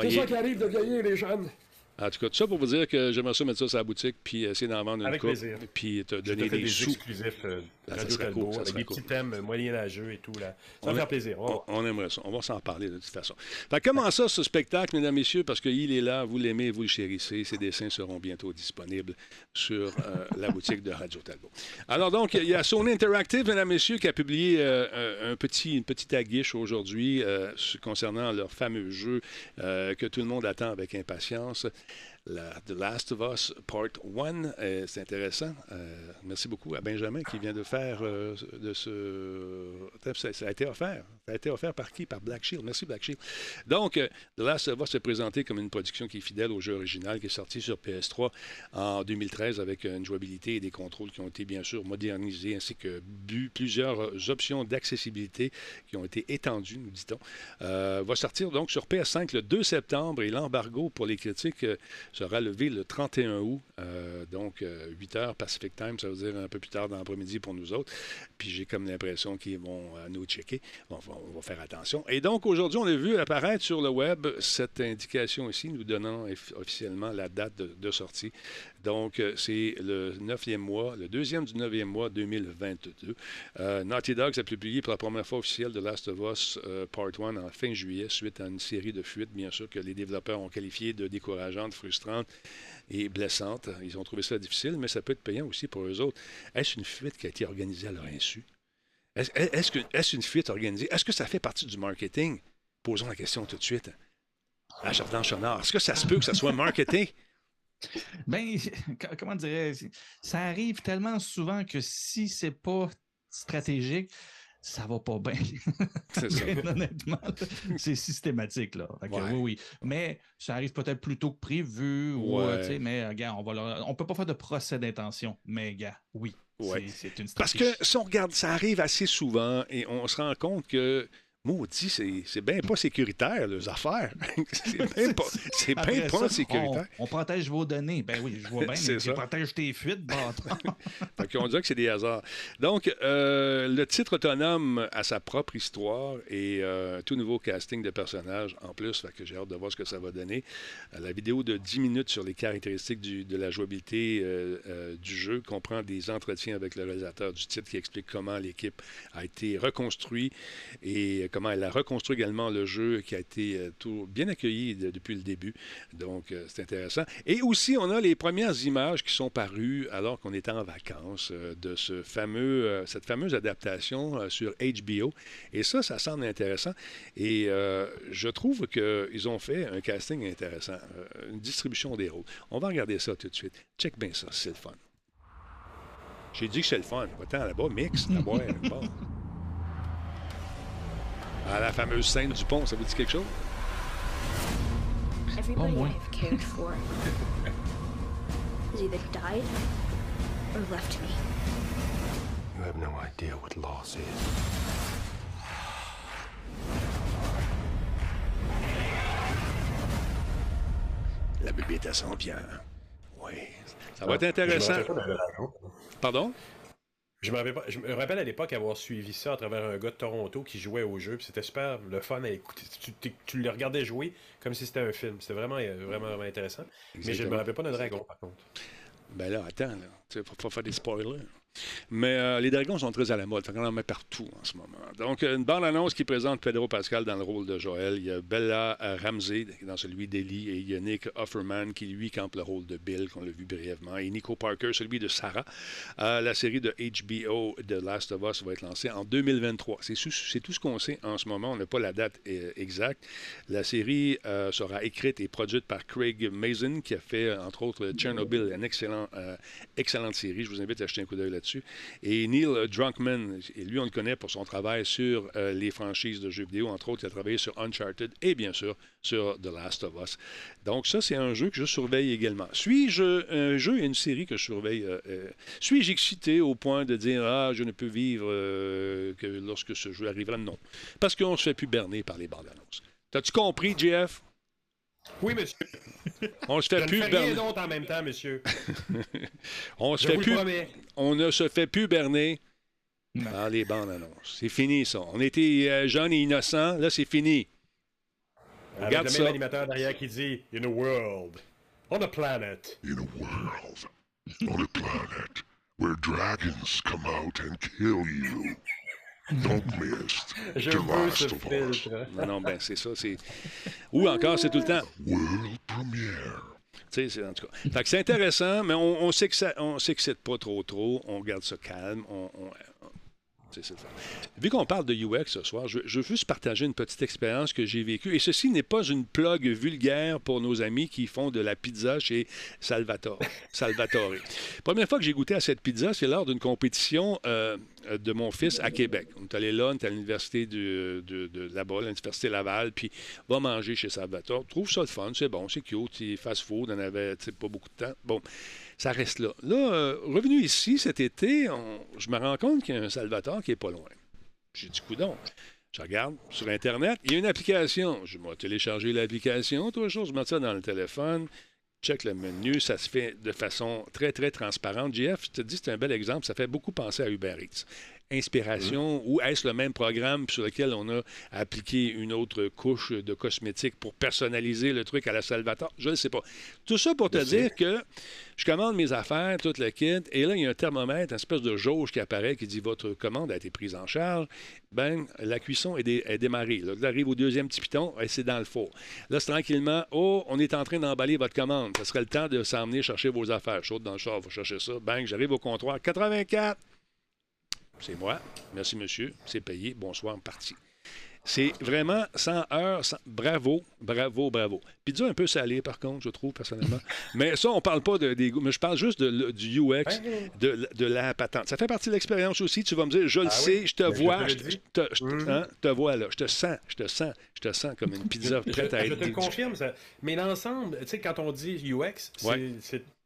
C'est ça qui arrive de vieillir, les jeunes. En tout cas, tout ça pour vous dire que j'aimerais ça mettre ça sur la boutique, puis essayer d'en vendre une Avec coupe, plaisir. puis te donner des, des sous. exclusifs euh, Là, ça serait cool, ça avec des cool. petits thèmes moyenâgeux et tout. Là. Ça va faire plaisir. on aimerait ça. On va s'en parler de toute façon. Fait comment ça, ce spectacle, mesdames, messieurs, parce qu'il est là, vous l'aimez, vous le chérissez. Ses dessins seront bientôt disponibles sur euh, la boutique de Radio Talbot. Alors donc, il y a Sony Interactive, mesdames, messieurs, qui a publié euh, un, petit, une petite aguiche aujourd'hui euh, concernant leur fameux jeu euh, que tout le monde attend avec impatience. La The Last of Us Part 1, euh, c'est intéressant. Euh, merci beaucoup à Benjamin qui vient de faire euh, de ce. Ça, a été offert. Ça a été offert par qui? Par Black Shield. Merci Black Shield. Donc, euh, The Last of Us est présenté comme une production qui est fidèle au jeu original, qui est sorti sur PS3 en 2013 avec une jouabilité et des contrôles qui ont été bien sûr modernisés, ainsi que plusieurs options d'accessibilité qui ont été étendues, nous dit-on. Va sortir donc sur PS5 le 2 septembre et l'embargo pour les critiques sera levé le 31 août, euh, donc euh, 8 heures Pacific Time, ça veut dire un peu plus tard dans l'après-midi pour nous autres. Puis j'ai comme l'impression qu'ils vont euh, nous checker. On va, faire attention. Et donc aujourd'hui, on a vu apparaître sur le web cette indication ici, nous donnant officiellement la date de sortie. Donc euh, c'est le neuvième mois, le deuxième du neuvième mois 2022. Euh, Naughty Dog a publié pour la première fois officielle de Last of Us euh, Part 1 en fin juillet, suite à une série de fuites, bien sûr, que les développeurs ont qualifiées de décourageantes, frustrantes et blessantes. Ils ont trouvé ça difficile, mais ça peut être payant aussi pour eux autres. Est-ce une fuite qui a été organisée à leur insu? Est-ce que- une fuite organisée? Est-ce que ça fait partie du marketing? Posons la question tout de suite. À Jordan Chenard, est-ce que ça se peut que ça soit marketé? Ben, co- comment dirais ça arrive tellement souvent que si c'est pas stratégique, ça va pas bien. C'est ça. Honnêtement, c'est systématique là. Fait que Ouais. Oui, oui. Mais ça arrive peut-être plus tôt que prévu. Ou, Ouais. euh, tu sais, mais euh, gars, on va leur- on peut pas faire de procès d'intention. Mais gars, oui. Ouais. c'est- une Parce stratégie. que si on regarde, ça arrive assez souvent et on se rend compte que, maudit, c'est c'est bien pas sécuritaire, les affaires. c'est bien pas, c'est bien pas ça, sécuritaire. On, on protège vos données. Ben oui, je vois bien, C'est mais ça. tu protèges tes fuites, bâtard. Fait qu'on dirait que c'est des hasards. Donc, euh, le titre autonome a sa propre histoire et euh, un tout nouveau casting de personnages en plus. Fait que j'ai hâte de voir ce que ça va donner. Euh, la vidéo de 10 minutes sur les caractéristiques du- de la jouabilité euh, du jeu comprend des entretiens avec le réalisateur du titre qui explique comment l'équipe a été reconstruite et comment elle a reconstruit également le jeu qui a été euh, tout bien accueilli de- depuis le début. Donc, euh, c'est intéressant. Et aussi, on a les premières images qui sont parues alors qu'on était en vacances euh, de ce fameux, cette fameuse adaptation sur HBO. Et ça, ça semble intéressant. Et euh, je trouve qu'ils ont fait un casting intéressant, une distribution des rôles. On va regarder ça tout de suite. Check bien ça, c'est le fun. J'ai dit que c'est le fun. Va-t'en là-bas, mix, là-bas, bon. À la fameuse scène du pont, ça vous dit quelque chose? Everybody boy. I've cared for has either died or left me. You have no idea what loss is. La bébête à 100 pierres. Oui. Ça va être intéressant. Pardon? Je me, rappelle pas- je me rappelle à l'époque avoir suivi ça à travers un gars de Toronto qui jouait au jeu, puis c'était super le fun à écouter. Tu, tu- tu le regardais jouer comme si c'était un film. C'était vraiment, euh, vraiment, vraiment intéressant. Mais je ne me rappelle pas d'un dragon, par contre. Ben là, attends, là. Tu faut pas faire des spoilers? Mais euh, les dragons sont très à la mode. Qu'on en met partout en ce moment. Donc, une bande-annonce qui présente Pedro Pascal dans le rôle de Joël. Il y a Bella euh, Ramsey dans celui d'Ellie et il y a Nick Offerman qui, lui, campe le rôle de Bill, qu'on l'a vu brièvement. Et Nico Parker, celui de Sarah. Euh, la série de HBO The Last of Us va être lancée en 2023. C'est tout ce qu'on sait en ce moment. On n'a pas la date exacte. La série sera écrite et produite par Craig Mazin, qui a fait, entre autres, Chernobyl, une excellent, excellente série. Je vous invite à jeter un coup d'œil Et Neil Druckmann, et lui, on le connaît pour son travail sur euh, les franchises de jeux vidéo. Entre autres, il a travaillé sur Uncharted et, bien sûr, sur The Last of Us. Donc, ça, c'est un jeu que je surveille également. Suis-je un jeu et une série que je surveille? euh, euh, Suis-je excité au point de dire Ah, je ne peux vivre que lorsque ce jeu arrivera? Non. Parce qu'on ne se fait plus berner par les bandes annonces. T'as-tu compris, JF? Oui, monsieur. On se Je fait ne plus fais rien berner. d'autre en même temps, monsieur. On se Je fait vous le plus. promets. On ne se fait plus berner par les bandes annonces. C'est fini, ça. On était euh, jeunes et innocents. Là, c'est fini. Avec Regarde le même ça. animateur derrière qui dit In a world, on a planet. in a world, on a planet, where dragons come out and kill you. Don't miss Je The veux ce filtre. Non, non, ben, c'est ça. c'est Ou encore, c'est tout le temps. World premiere. Tu sais, c'est- en tout cas. Fait que c'est intéressant, mais on, on sait que ça, on s'excite pas trop trop. On garde ça calme. On, on- c'est. Vu qu'on parle de UX ce soir, je, je veux juste partager une petite expérience que j'ai vécue. Et ceci n'est pas une plug vulgaire pour nos amis qui font de la pizza chez Salvatore. Salvatore. Première fois que j'ai goûté à cette pizza, c'est lors d'une compétition euh, de mon fils à Québec. On est allé là, on est à l'université de, de, de là-bas, l'université Laval, puis va manger chez Salvatore. Trouve ça le fun, c'est bon, c'est cute, c'est fast-food, on avait pas beaucoup de temps. Bon, ça reste là. Là, euh, revenu ici cet été, je me rends compte qu'il y a un Salvatore qui est pas loin. J'ai dit, coudon. Je regarde sur Internet, il y a une application. Je vais télécharger l'application, trois choses, je mets ça dans le téléphone, check le menu, ça se fait de façon très, très transparente. JF, je te dis, c'est un bel exemple, ça fait beaucoup penser à Uber Eats. Inspiration, ou est-ce le même programme sur lequel on a appliqué une autre couche de cosmétique pour personnaliser le truc à la Salvatore? Je ne sais pas. Tout ça pour te dire que je commande mes affaires, toute le kit, et là, il y a un thermomètre, une espèce de jauge qui apparaît qui dit votre commande a été prise en charge. Ben, la cuisson est, dé- est démarrée. Là, Là, arrive au deuxième petit piton, et c'est dans le four. Là, c'est tranquillement, oh, on est en train d'emballer votre commande. Ça serait le temps de s'emmener chercher vos affaires. Chaude dans le char, vous cherchez ça. Bang, j'arrive au comptoir. 84. C'est moi. Merci, monsieur. C'est payé. Bonsoir, parti. C'est vraiment 100 heures. 100 Bravo, bravo, bravo. Pizza un peu salée, par contre, je trouve, personnellement. mais ça, on parle pas de, des goûts, mais je parle juste de, le- du UX, de, de la patente. Ça fait partie de l'expérience aussi. Tu vas me dire, je le Ah sais, oui? je te Mais je vois, te je te, dis. je te- je te- hein, te vois là. Je te sens, je te sens, je te sens comme une pizza Je, prête à je être te le dé- confirme, ça. mais l'ensemble, tu sais, quand on dit UX, c'est Ouais.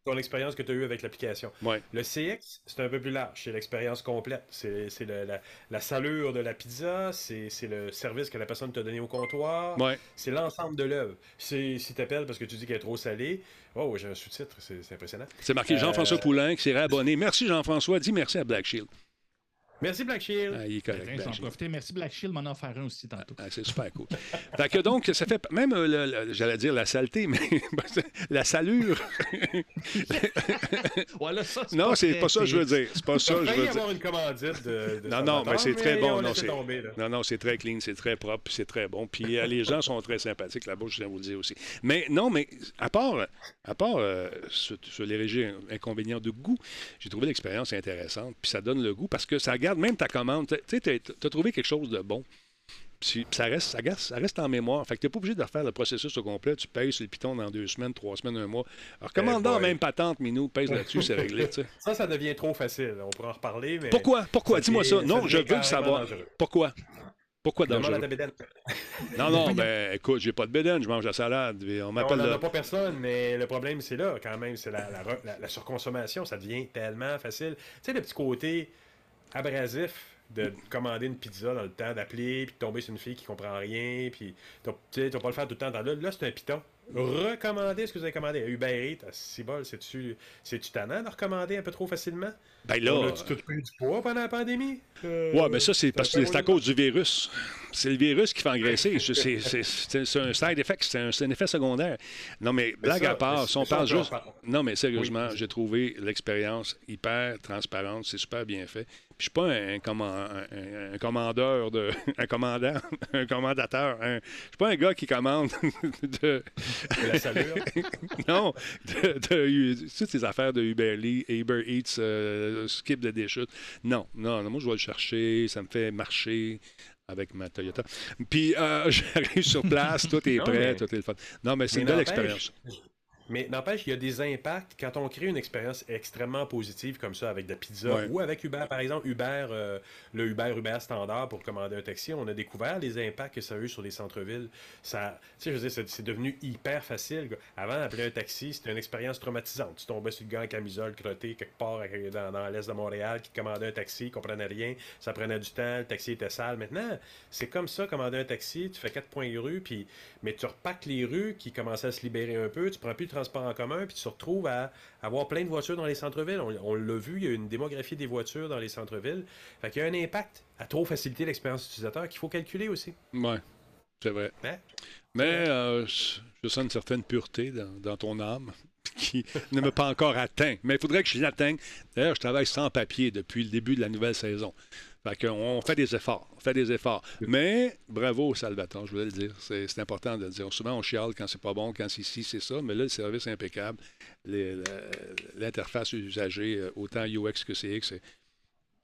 Ton expérience que tu as eue avec l'application. Ouais. Le CX, c'est un peu plus large, c'est l'expérience complète. C'est la, la salure de la pizza, c'est le service que la personne t'a donné au comptoir, Ouais. c'est l'ensemble de l'œuvre. Si tu appelles parce que tu dis qu'elle est trop salée, oh, j'ai un sous-titre, c'est c'est impressionnant. C'est marqué Jean-François Euh, Poulain qui s'est réabonné. Merci Jean-François. Dis merci à Black Shield. Merci Black Shield. Ah, il est correct. J'en profiter. Merci Black Shield m'en a offert un aussi tantôt. Ah, c'est super cool. fait que donc, ça fait même, euh, j'allais dire la saleté, mais la salure. Ouais, là, ça, Non, c'est pas ça que je veux dire. C'est pas ça que je veux dire. avoir une commandite de, de Non, non, mais c'est très bon. on Non, tomber, non, non, c'est très clean, c'est très propre, c'est très bon. Puis euh, les gens sont très sympathiques là-bas, je tiens à vous le dire aussi. Mais non, mais à part, à part euh, sur, sur les légers inconvénients de goût, j'ai trouvé l'expérience intéressante, puis ça donne le goût parce que ça garde même ta commande. Tu sais, t'as trouvé quelque chose de bon. Puis ça reste, ça, reste, ça reste en mémoire. Fait que t'es pas obligé de refaire le processus au complet. Tu payes sur le piton dans deux semaines, trois semaines, un mois. Alors, dans la boy. même patente, Minou, pèse là-dessus, c'est réglé. Ça, ça devient trop facile. On pourra en reparler, mais... Pourquoi? Pourquoi? Dis-moi ça. Non, je veux le savoir. dangereux. Pourquoi? Pourquoi dangereux? Non, non, ben écoute, j'ai pas de bédaine, je mange la salade. On On m'appelle n'en a pas personne, mais le problème, c'est là, quand même. C'est la, la re- la- la surconsommation. Ça devient tellement facile. Tu sais, le petit côté abrasif de commander une pizza dans le temps, d'appeler, puis de tomber sur une fille qui comprend rien, puis tu vas pas le faire tout le temps. Dans là, là c'est un piton. Recommandez ce que vous avez commandé. Uber Eats, à 6 bol, c'est-tu tannant de recommander un peu trop facilement? Ben On là... a-tu tout pris du poids pendant la pandémie? Euh, Ouais, mais ça, c'est parce que c'est à cause du virus. C'est le virus qui fait engraisser. C'est- c'est- C'est c'est- c'est un side effect, c'est un, c'est un effet secondaire. Non, mais blague ça, à part, mais si on parle on juste. Non, mais sérieusement, Oui. j'ai trouvé l'expérience hyper transparente. C'est super bien fait. Puis je suis pas un, comman- un- un- un commandeur de. Un commandant, un commandateur. Je suis pas un gars qui commande de. De la salure. non, toutes ces affaires de Uber, Lee- Uber Eats, euh, skip de déchute. Non, non, non, moi je vais le chercher, ça me fait marcher avec ma Toyota. Puis euh, j'arrive sur place, tout est Non, prêt, mais- tout est le fun. Non, mais c'est une belle n'empêche- expérience. Mais n'empêche, il y a des impacts quand on crée une expérience extrêmement positive comme ça avec de la pizza Ouais. ou avec Uber. Par exemple, Uber, euh, le Uber Uber standard pour commander un taxi, on a découvert les impacts que ça a eu sur les centres-villes. Ça, je veux dire, c'est- devenu hyper facile. quoi. Avant, appeler un taxi, c'était une expérience traumatisante. Tu tombais sur le gars en camisole, crotté, quelque part dans, dans l'est de Montréal, qui commandait un taxi, comprenait rien, ça prenait du temps, le taxi était sale. Maintenant, c'est comme ça, commander un taxi, tu fais quatre points de rue, puis, mais tu repaques les rues qui commençaient à se libérer un peu, tu prends plus le transport en commun, puis tu te retrouves à avoir plein de voitures dans les centres-villes. On, on l'a vu, il y a une démographie des voitures dans les centres-villes. Fait qu'il y a un impact à trop faciliter l'expérience utilisateur qu'il faut calculer aussi. Ouais, c'est vrai. Hein? Mais euh, je je sens une certaine pureté dans, dans ton âme qui ne m'a pas encore atteint. Mais il faudrait que je l'atteigne. D'ailleurs, je travaille sans papier depuis le début de la nouvelle saison. Fait on fait des efforts. On fait des efforts. Mais bravo, Salvatore, je voulais le dire. C'est important de le dire. Souvent, on chiale quand c'est pas bon, quand c'est ci, c'est ça. Mais là, le service est impeccable. L'interface usagée, euh, autant UX que CX, c'est.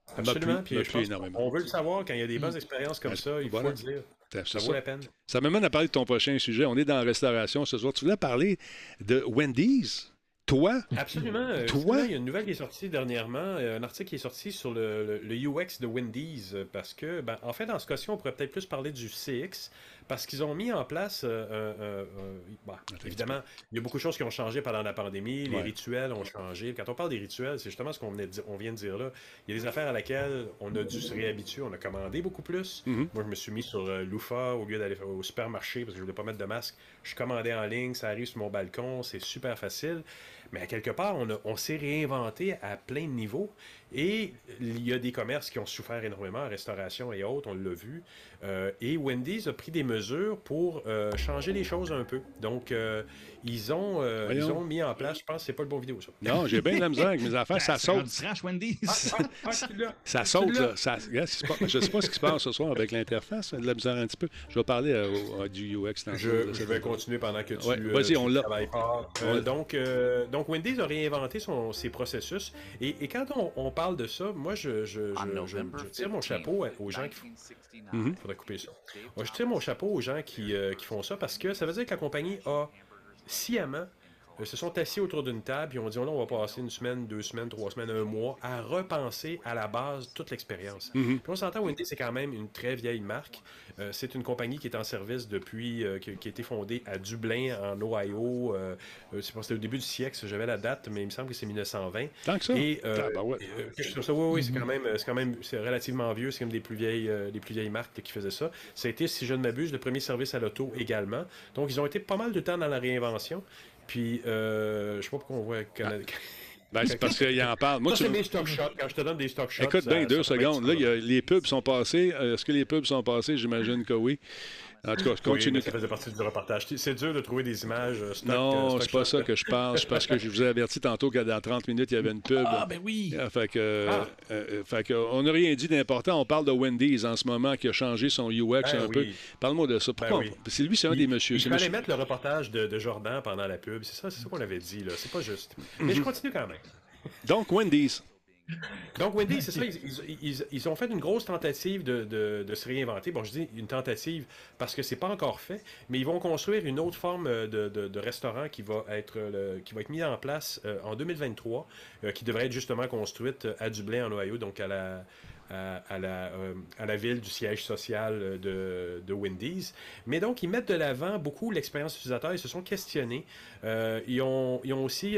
ça m'a Absolument. plu- Puis m'a je plu pense énormément. qu'on veut le savoir quand il y a des bonnes expériences comme Ben, ça, il voilà. faut le dire. Ça. vaut la peine. Ça m'amène à parler de ton prochain sujet. On est dans la restauration ce soir. Tu voulais parler de Wendy's? Toi? Absolument. Euh, Toi? Il y a une nouvelle qui est sortie dernièrement, euh, un article qui est sorti sur le, le- le UX de Wendy's, euh, parce que, ben, en fait, dans ce cas-ci, on pourrait peut-être plus parler du CX, parce qu'ils ont mis en place, euh, un- bon, Attends, évidemment, il y a beaucoup de choses qui ont changé pendant la pandémie, les Ouais. rituels ont changé. Quand on parle des rituels, c'est justement ce qu'on venait de dire- on vient de dire là. Il y a des affaires à laquelle on a dû se réhabituer, on a commandé beaucoup plus. Mhm. Moi, je me suis mis sur euh, Lufa au lieu d'aller au supermarché parce que je voulais pas mettre de masque. Je commandais en ligne, ça arrive sur mon balcon, c'est super facile. Mais à quelque part, on s'est réinventé à plein de niveaux. Et il y a des commerces qui ont souffert énormément, en restauration et autres, on l'a vu. Euh, et Wendy's a pris des mesures pour euh, changer les choses un peu. Donc, euh, ils, ont, euh, ils ont mis en place, je pense que c'est pas le bon vidéo, ça. Non, j'ai bien de la misère avec mes affaires. Ça Ah, saute. trash, Wendy's. Ah, ah, celui-là. Ça saute, là. Ça, regarde, pas- je ne sais pas ce qui se passe ce soir avec l'interface. De la misère un petit peu. Je vais parler euh, au- du UX. Je, là, je ça vais va. continuer pendant que tu, Ouais, euh, vas-y, tu on l'a. travailles fort. On Euh, donc, euh, donc, Wendy's a réinventé son- ses processus. Et, et quand on, on parle de ça, moi, je, je, je, je- je tire mon chapeau aux gens qui font... Faudrait couper ça. Moi, je tire mon chapeau aux gens qui, euh, qui font ça parce que ça veut dire que la compagnie a sciemment euh, se sont assis autour d'une table et ont dit là, on va passer une semaine, deux semaines, trois semaines, un mois à repenser à la base toute l'expérience. Mhm. Puis on s'entend, Wendy, c'est quand même une très vieille marque. Euh, c'est une compagnie qui est en service depuis, euh, qui, qui a été fondée à Dublin, en Ohio. C'était au début du siècle, j'avais la date, mais il me semble que c'est 1920. Tant que ça. Et, que je trouve ça, oui, oui, c'est quand même, c'est quand même, relativement vieux. C'est comme des plus vieilles, des plus vieilles marques qui faisaient ça. Ça a été, si je ne m'abuse, le premier service à l'auto également. Donc, ils ont été pas mal de temps dans la réinvention. Puis, euh, je sais pas pourquoi on voit Canada. Ben, c'est parce qu'il en parle. Moi, Ça, tu... c'est mes stock shots. Quand je te donne des stock shots. Écoute ça- bien deux secondes. Là, y a- les pubs sont passés. Euh, Est-ce que les pubs sont passés? J'imagine que oui. En tout cas, je continue. ça faisait partie du reportage. C'est dur de trouver des images euh, stock. euh, non, stock c'est pas ça que je pense. C'est parce que je vous ai averti tantôt que dans 30 minutes, il y avait une pub. Ah, ben oui. Ah, Fait que, Ah. euh, euh, fait que, on n'a rien dit d'important. On parle de Wendy's en ce moment qui a changé son UX Ben un peu. Parle-moi de ça. Pourquoi Ben oui. C'est lui, c'est un Il- des messieurs. Il fallait monsieur- mettre le reportage de, de Jordan pendant la pub. C'est ça, c'est ça qu'on avait dit. là. C'est pas juste. Mhm. Mais je continue quand même. Donc, Wendy's. Donc, Wendy, c'est ça, ils, ils- ils- ils ont fait une grosse tentative de, de- de se réinventer. Bon, je dis une tentative parce que c'est pas encore fait, mais ils vont construire une autre forme de, de- de restaurant qui va être le- qui va être mise en place euh, en 2023, euh, qui devrait être justement construite à Dublin, en Ohio, donc à la, à, à la, euh, à la ville du siège social euh, de, de Wendy's. Mais donc, ils mettent de l'avant beaucoup l'expérience utilisateur. Ils se sont questionnés. Euh, ils, ont, aussi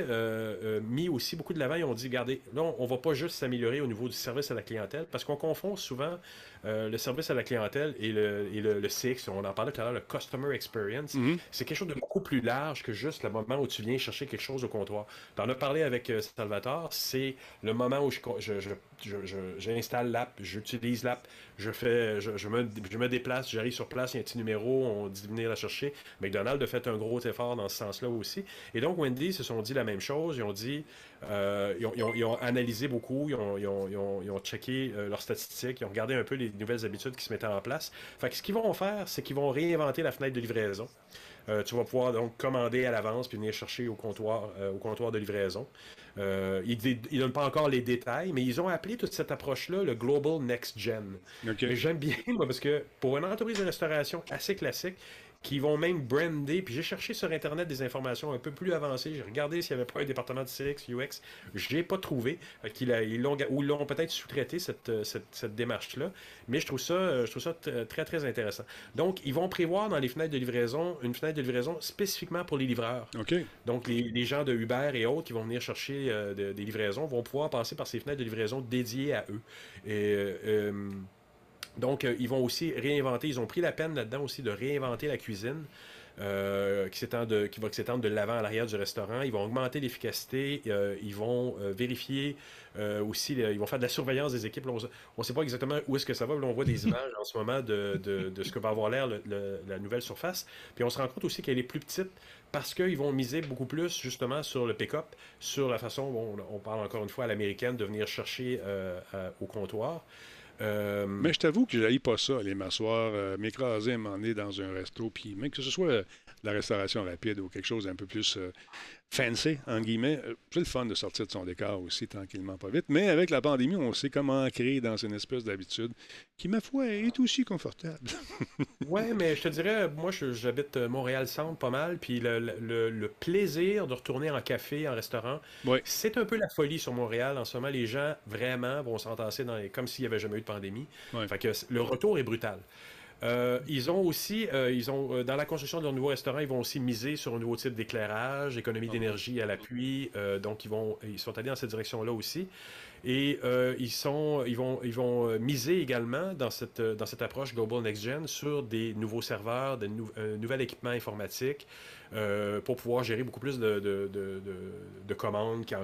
mis aussi beaucoup de l'avant. Ils ont dit, regardez, là, on, on va pas juste s'améliorer au niveau du service à la clientèle, parce qu'on confond souvent euh, le service à la clientèle et le, et le, le CX. On en parlait tout à l'heure, le Customer Experience. Mhm. C'est quelque chose de beaucoup plus large que juste le moment où tu viens chercher quelque chose au comptoir. Tu en as parlé avec euh, Salvatore, c'est le moment où je, je, je, je- je- j'installe l'app, j'utilise l'app, je fais, je, me, je me déplace, j'arrive sur place, il y a un petit numéro, on dit de venir la chercher. McDonald's a fait un gros effort dans ce sens-là aussi. Et donc, Wendy se sont dit la même chose. Ils ont dit, euh, ils, ont, analysé beaucoup, ils ont, ils ont- ils ont- checké euh, leurs statistiques, ils ont regardé un peu les nouvelles habitudes qui se mettaient en place. Fait ce qu'ils vont faire, c'est qu'ils vont réinventer la fenêtre de livraison. Euh, tu vas pouvoir donc commander à l'avance puis venir chercher au comptoir, au comptoir de livraison. Ils ne donnent pas encore les détails, mais ils ont appelé toute cette approche-là le Global Next Gen. Mais j'aime bien, moi, parce que pour une entreprise de restauration assez classique, qui vont même brander, puis j'ai cherché sur Internet des informations un peu plus avancées, j'ai regardé s'il n'y avait pas un département de CX, UX, j'ai pas trouvé, Fait qu'il a- ils l'ont, ou ils l'ont peut-être sous-traité cette, euh, cette, cette démarche-là, mais je trouve ça, euh, je trouve ça très, très intéressant. Donc, ils vont prévoir dans les fenêtres de livraison une fenêtre de livraison spécifiquement pour les livreurs. Donc, les, les gens de Uber et autres qui vont venir chercher euh, de- des livraisons vont pouvoir passer par ces fenêtres de livraison dédiées à eux. Et, euh, euh, donc, euh, ils vont aussi réinventer, ils ont pris la peine là-dedans aussi de réinventer la cuisine. euh, qui, s'étend de, qui va s'étendre de l'avant à l'arrière du restaurant. Ils vont augmenter l'efficacité, euh, ils vont euh, vérifier aussi, ils vont faire de la surveillance des équipes. Là, on ne sait pas exactement où est-ce que ça va. Là, on voit des images en ce moment de, de- de ce que va avoir l'air la nouvelle surface. Puis on se rend compte aussi qu'elle est plus petite parce qu'ils vont miser beaucoup plus justement sur le pick-up, sur la façon, bon, on parle encore une fois à l'américaine, de venir chercher à- au comptoir. Euh, Mais je t'avoue que je pas ça, aller m'asseoir, euh, m'écraser donné dans un resto, puis même que ce soit euh, la restauration rapide ou quelque chose d'un peu plus euh, fancy, en guillemets, euh, c'est le fun de sortir de son décor aussi, tranquillement, pas vite. Mais avec la pandémie, on s'est comme ancré dans une espèce d'habitude qui, ma foi, est aussi confortable. Ouais, mais je te dirais, moi, j'habite euh, Montréal-Centre pas mal, puis le, le- le plaisir de retourner en café, en restaurant, Ouais. c'est un peu la folie sur Montréal. En ce moment, les gens, vraiment, vont s'entasser dans les... comme s'il n'y avait jamais eu de pandémie. Ouais. Fait que le retour est brutal. Euh, ils ont aussi, euh, ils ont, euh, dans la construction de leur nouveau restaurant, ils vont aussi miser sur un nouveau type d'éclairage, économie d'énergie à l'appui. euh, donc, ils, vont, ils sont allés dans cette direction-là aussi. Et ils, sont, ils vont, ils vont miser également dans cette, dans cette approche Global Next Gen sur des nouveaux serveurs, de nou- un nouvel équipement informatique euh, pour pouvoir gérer beaucoup plus de, de, de, de- de commandes qu'ils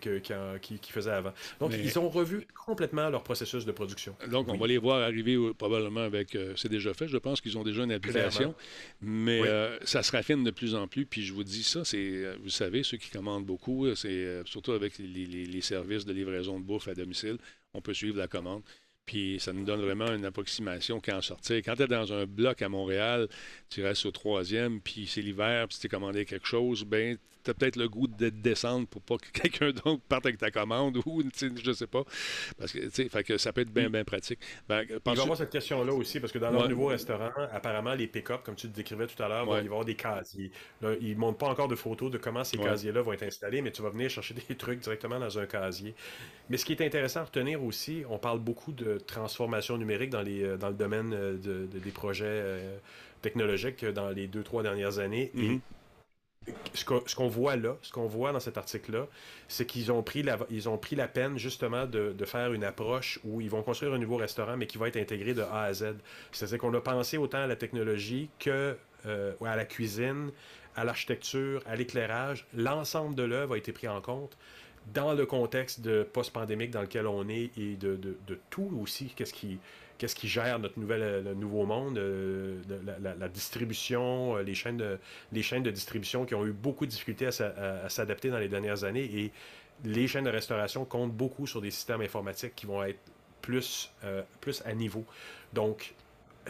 qu'ils qu'ils faisaient avant. Donc, Mais- ils ont revu complètement leur processus de production. Donc, on va les voir arriver euh, probablement avec. euh, c'est déjà fait, je pense qu'ils ont déjà une application. Mais Oui. ça se raffine de plus en plus. Puis je vous dis ça, c'est. Vous savez, ceux qui commandent beaucoup, c'est surtout avec les, les- les services de livraison de bouffe à domicile, on peut suivre la commande. Puis ça nous donne vraiment une approximation quand sortir. Quand tu es dans un bloc à Montréal, tu restes au troisième, puis c'est l'hiver, puis tu t'es commandé quelque chose, ben tu as peut-être le goût de descendre pour pas que quelqu'un d'autre parte avec ta commande ou je sais pas. Parce que, fait que ça peut être bien, bien pratique. Ben, Il va y penses-tu- avoir cette question-là aussi, parce que dans leur Ouais. nouveau restaurant, apparemment, les pick-up, comme tu le décrivais tout à l'heure, Ouais. va y avoir des casiers. Là, ils ne montrent pas encore de photos de comment ces Ouais. casiers-là vont être installés, mais tu vas venir chercher des trucs directement dans un casier. Mais ce qui est intéressant à retenir aussi, on parle beaucoup de transformation numérique dans, les, euh, dans le domaine euh, de- de- des projets euh, technologiques dans les deux, trois dernières années. Mhm. Et qu'on ce qu'on voit là, ce qu'on voit dans cet article-là, c'est qu'ils ont pris la, ont pris la peine justement de, faire une approche où ils vont construire un nouveau restaurant, mais qui va être intégré de A à Z. C'est-à-dire qu'on a pensé autant à la technologie que euh, à la cuisine, à l'architecture, à l'éclairage. L'ensemble de l'œuvre a été pris en compte dans le contexte de post-pandémique dans lequel on est et de- de tout aussi, qu'est-ce qui, qu'est-ce qui gère notre euh, nouveau monde, euh, la, distribution, euh, les chaînes, de, les chaînes de distribution qui ont eu beaucoup de difficultés à, s'a- à- à s'adapter dans les dernières années et les chaînes de restauration comptent beaucoup sur des systèmes informatiques qui vont être plus, plus à niveau. Donc,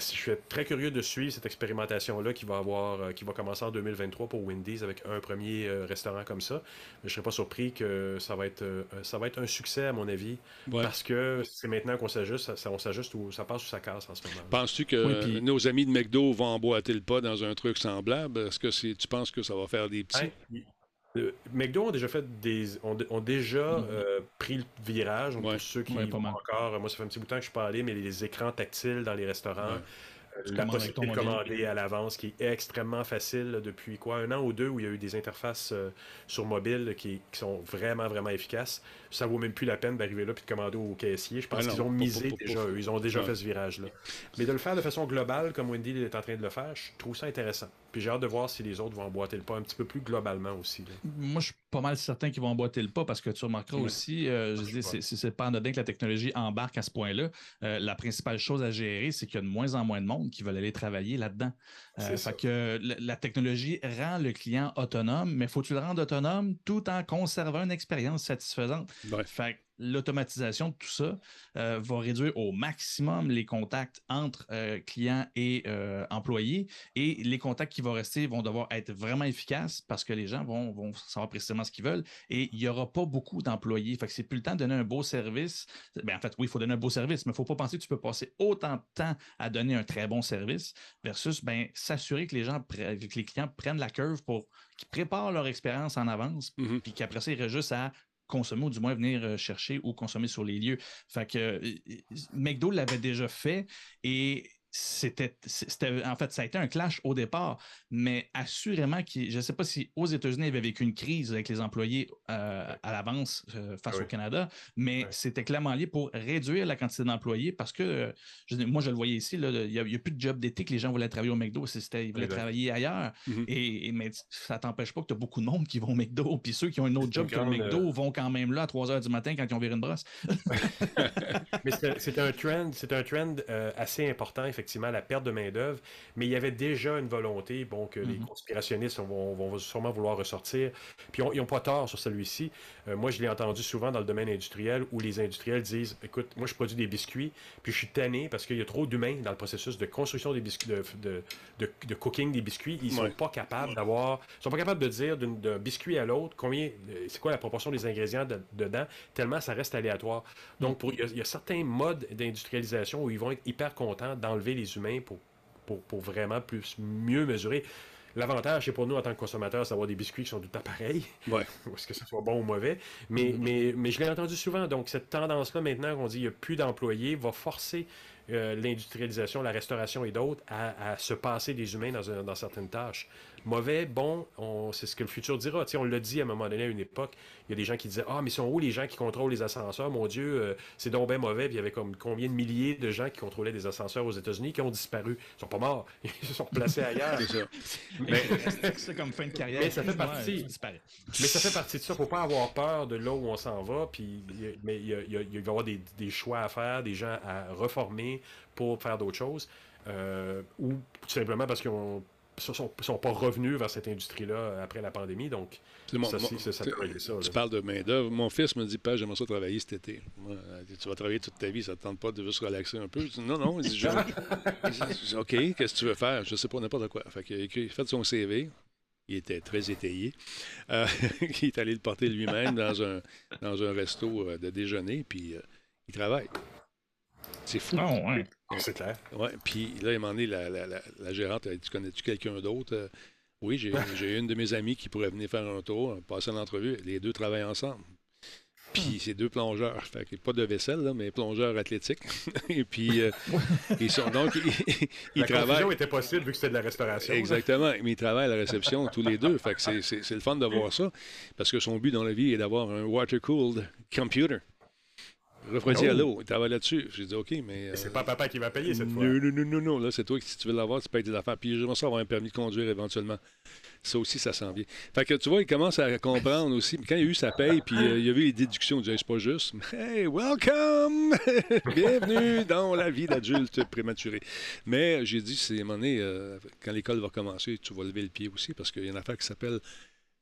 je suis très curieux de suivre cette expérimentation-là qui va avoir, euh, qui va commencer en 2023 pour Wendy's avec un premier euh, restaurant comme ça. Mais je serais pas surpris que ça va être, euh, ça va être un succès à mon avis Ouais. parce que c'est maintenant qu'on s'ajuste, ça, ça- on s'ajuste ou ça passe ou ça casse en ce moment. Penses-tu que Oui, puis- nos amis de McDo vont emboîter le pas dans un truc semblable? Est-ce que c'est, tu penses que ça va faire des petits? Hein, euh, McDo ont déjà fait des ont, ont déjà euh, pris le virage. Donc, Ouais. Pour ceux qui Ouais, pas encore, euh, moi ça fait un petit bout de temps que je suis pas allé, mais les écrans tactiles dans les restaurants, Ouais. euh, la possibilité de commander à l'avance, qui est extrêmement facile là, depuis quoi un an ou deux où il y a eu des interfaces sur mobile qui, qui sont vraiment vraiment efficaces. Ça vaut même plus la peine d'arriver là puis de commander au caissier. Je pense Ah qu'ils ont misé déjà, eux. ils ont déjà Ouais. fait ce virage là. Mais de le faire de façon globale comme Wendy est en train de le faire, je trouve ça intéressant. Puis j'ai hâte de voir si les autres vont emboîter le pas un petit peu plus globalement aussi. là. Moi, je suis pas mal certain qu'ils vont emboîter le pas parce que tu remarqueras Ouais. aussi, euh, je dis, c'est- c'est c'est pas anodin que la technologie embarque à ce point-là. Euh, la principale chose à gérer, c'est qu'il y a de moins en moins de monde qui veulent aller travailler là-dedans. Euh, fait que la, la technologie rend le client autonome, mais faut-tu le rendre autonome tout en conservant une expérience satisfaisante? Ouais. Fait que l'automatisation de tout ça euh, va réduire au maximum les contacts entre euh, clients et euh, employés et les contacts qui vont rester vont devoir être vraiment efficaces parce que les gens vont, vont savoir précisément ce qu'ils veulent et il n'y aura pas beaucoup d'employés. Fait que c'est plus le temps de donner un beau service. Ben, en fait, oui, il faut donner un beau service, mais il ne faut pas penser que tu peux passer autant de temps à donner un très bon service versus ben, s'assurer que les gens que les clients prennent la curve pour qu'ils préparent leur expérience en avance, Mhm. puis qu'après ça, il reste juste à consommer ou du moins venir euh, chercher ou consommer sur les lieux. Fait que euh, euh, McDo l'avait déjà fait et c'était, c'était, en fait, ça a été un clash au départ, mais assurément, je ne sais pas si aux États-Unis, il avait vécu une crise avec les employés euh, à l'avance euh, face Ah au. Canada, mais c'était clairement lié pour réduire la quantité d'employés parce que, euh, je moi, je le voyais ici, il n'y a, y plus de job d'été que les gens voulaient travailler au McDo, c'était, ils voulaient travailler ailleurs. Mhm. et, et- mais ça t'empêche pas que tu as beaucoup de monde qui vont au McDo, puis ceux qui ont un autre job que le McDo vont quand même là à 3 h du matin quand ils ont viré une brosse. Mais c'est- c'est un trend, c'est un trend euh, assez important, effectivement, la perte de main-d'œuvre. Mais il y avait déjà une volonté, bon, que les Mhm. conspirationnistes vont, vont sûrement vouloir ressortir. Puis on- ils n'ont pas tort sur celui-ci. Euh, moi, je l'ai entendu souvent dans le domaine industriel où les industriels disent Écoute, moi, je produis des biscuits, puis je suis tanné parce qu'il y a trop d'humains dans le processus de construction des biscuits, de, de, de- de cooking des biscuits. Ils sont Ouais. pas capables d'avoir. Ils sont pas capables de dire d'un biscuit à l'autre combien. euh, C'est quoi la proportion des ingrédients de- dedans, tellement ça reste aléatoire. Donc, pour- il y, a- il y a certains modes d'industrialisation où ils vont être hyper contents d'enlever les humains pour, pour, pour vraiment plus mieux mesurer. L'avantage, c'est pour nous en tant que consommateurs, c'est d'avoir des biscuits qui sont tout pareils. Ouais. Est-ce que ce soit bon ou mauvais? Mais, mais, mais je l'ai entendu souvent. Donc, cette tendance-là, maintenant qu'on dit qu'il n'y a plus d'employés, va forcer euh, l'industrialisation, la restauration et d'autres à, à se passer des humains dans, un- dans certaines tâches. Mauvais, bon, on- c'est ce que le futur dira. Tu sais, on l'a dit à un moment donné, à une époque, il y a des gens qui disaient Ah, mais ils sont où les gens qui contrôlent les ascenseurs? Mon Dieu, euh, c'est donc bien mauvais. Puis il y avait comme combien de milliers de gens qui contrôlaient des ascenseurs aux États-Unis qui ont disparu. Ils sont pas morts. Ils se sont replacés ailleurs. C'est ça. c'est comme fin de carrière. Mais ça fait partie. disparais. Mais ça fait partie de ça. Faut pas avoir peur de là où on s'en va. Puis, mais il, y a- il y a- il va y avoir des, des choix à faire, des gens à reformer pour faire d'autres choses. Euh, ou tout simplement parce qu'ils ne sont, sont pas revenus vers cette industrie-là après la pandémie. Donc, C'est mon- ça, mon- c'est- ça, ça tu- peut régler ça. Tu là. parles de main-d'œuvre. Mon fils me dit Pas, j'aimerais ça travailler cet été. Moi, tu vas travailler toute ta vie, ça ne te tente pas de juste relaxer un peu? Je dis, non, non. Il dit, Je- Je dis, OK, qu'est-ce que tu veux faire? Je sais pas n'importe quoi. Fait qu'il a écrit, fait son CV. Il était très étayé. Euh, il est allé le porter lui-même dans un, dans un resto euh, de déjeuner, puis euh, il travaille. C'est fou. Ah, ouais. Ah, c'est clair. Ouais, puis là, il m'a demandé, la, la, la, la gérante, elle dit, tu connais-tu quelqu'un d'autre? Euh, oui, j'ai j'ai une de mes amies qui pourrait venir faire un tour, passer l'entrevue. Les deux travaillent ensemble. Puis c'est deux plongeurs. Fait que pas de vaisselle, là, mais plongeurs athlétiques. Et puis, euh, ils sont donc, ils, ils La travaillent. était possible vu que c'était de la restauration. Exactement. Mais ils travaillent à la réception tous les deux. Fait que c'est- c'est c'est le fun de voir ça. Parce que son but dans la vie est d'avoir un water-cooled computer. Refroidi à Oh. l'eau. Il travaille là-dessus. J'ai dit, OK, mais. Euh, c'est pas papa qui va payer cette fois. non, non, non, non, non. Là, c'est toi qui, si tu veux l'avoir, tu payes tes affaires. Puis j'aimerais ça avoir un permis de conduire éventuellement. Ça aussi, ça s'en vient. Fait que tu vois, il commence à comprendre aussi. Quand il a eu sa paye, puis euh, il a vu les déductions, il dit Hey, c'est pas juste. Hey, welcome! Bienvenue dans la vie d'adulte prématuré. Mais j'ai dit, c'est à un moment donné, euh, quand l'école va commencer, tu vas lever le pied aussi, parce qu'il y a une affaire qui s'appelle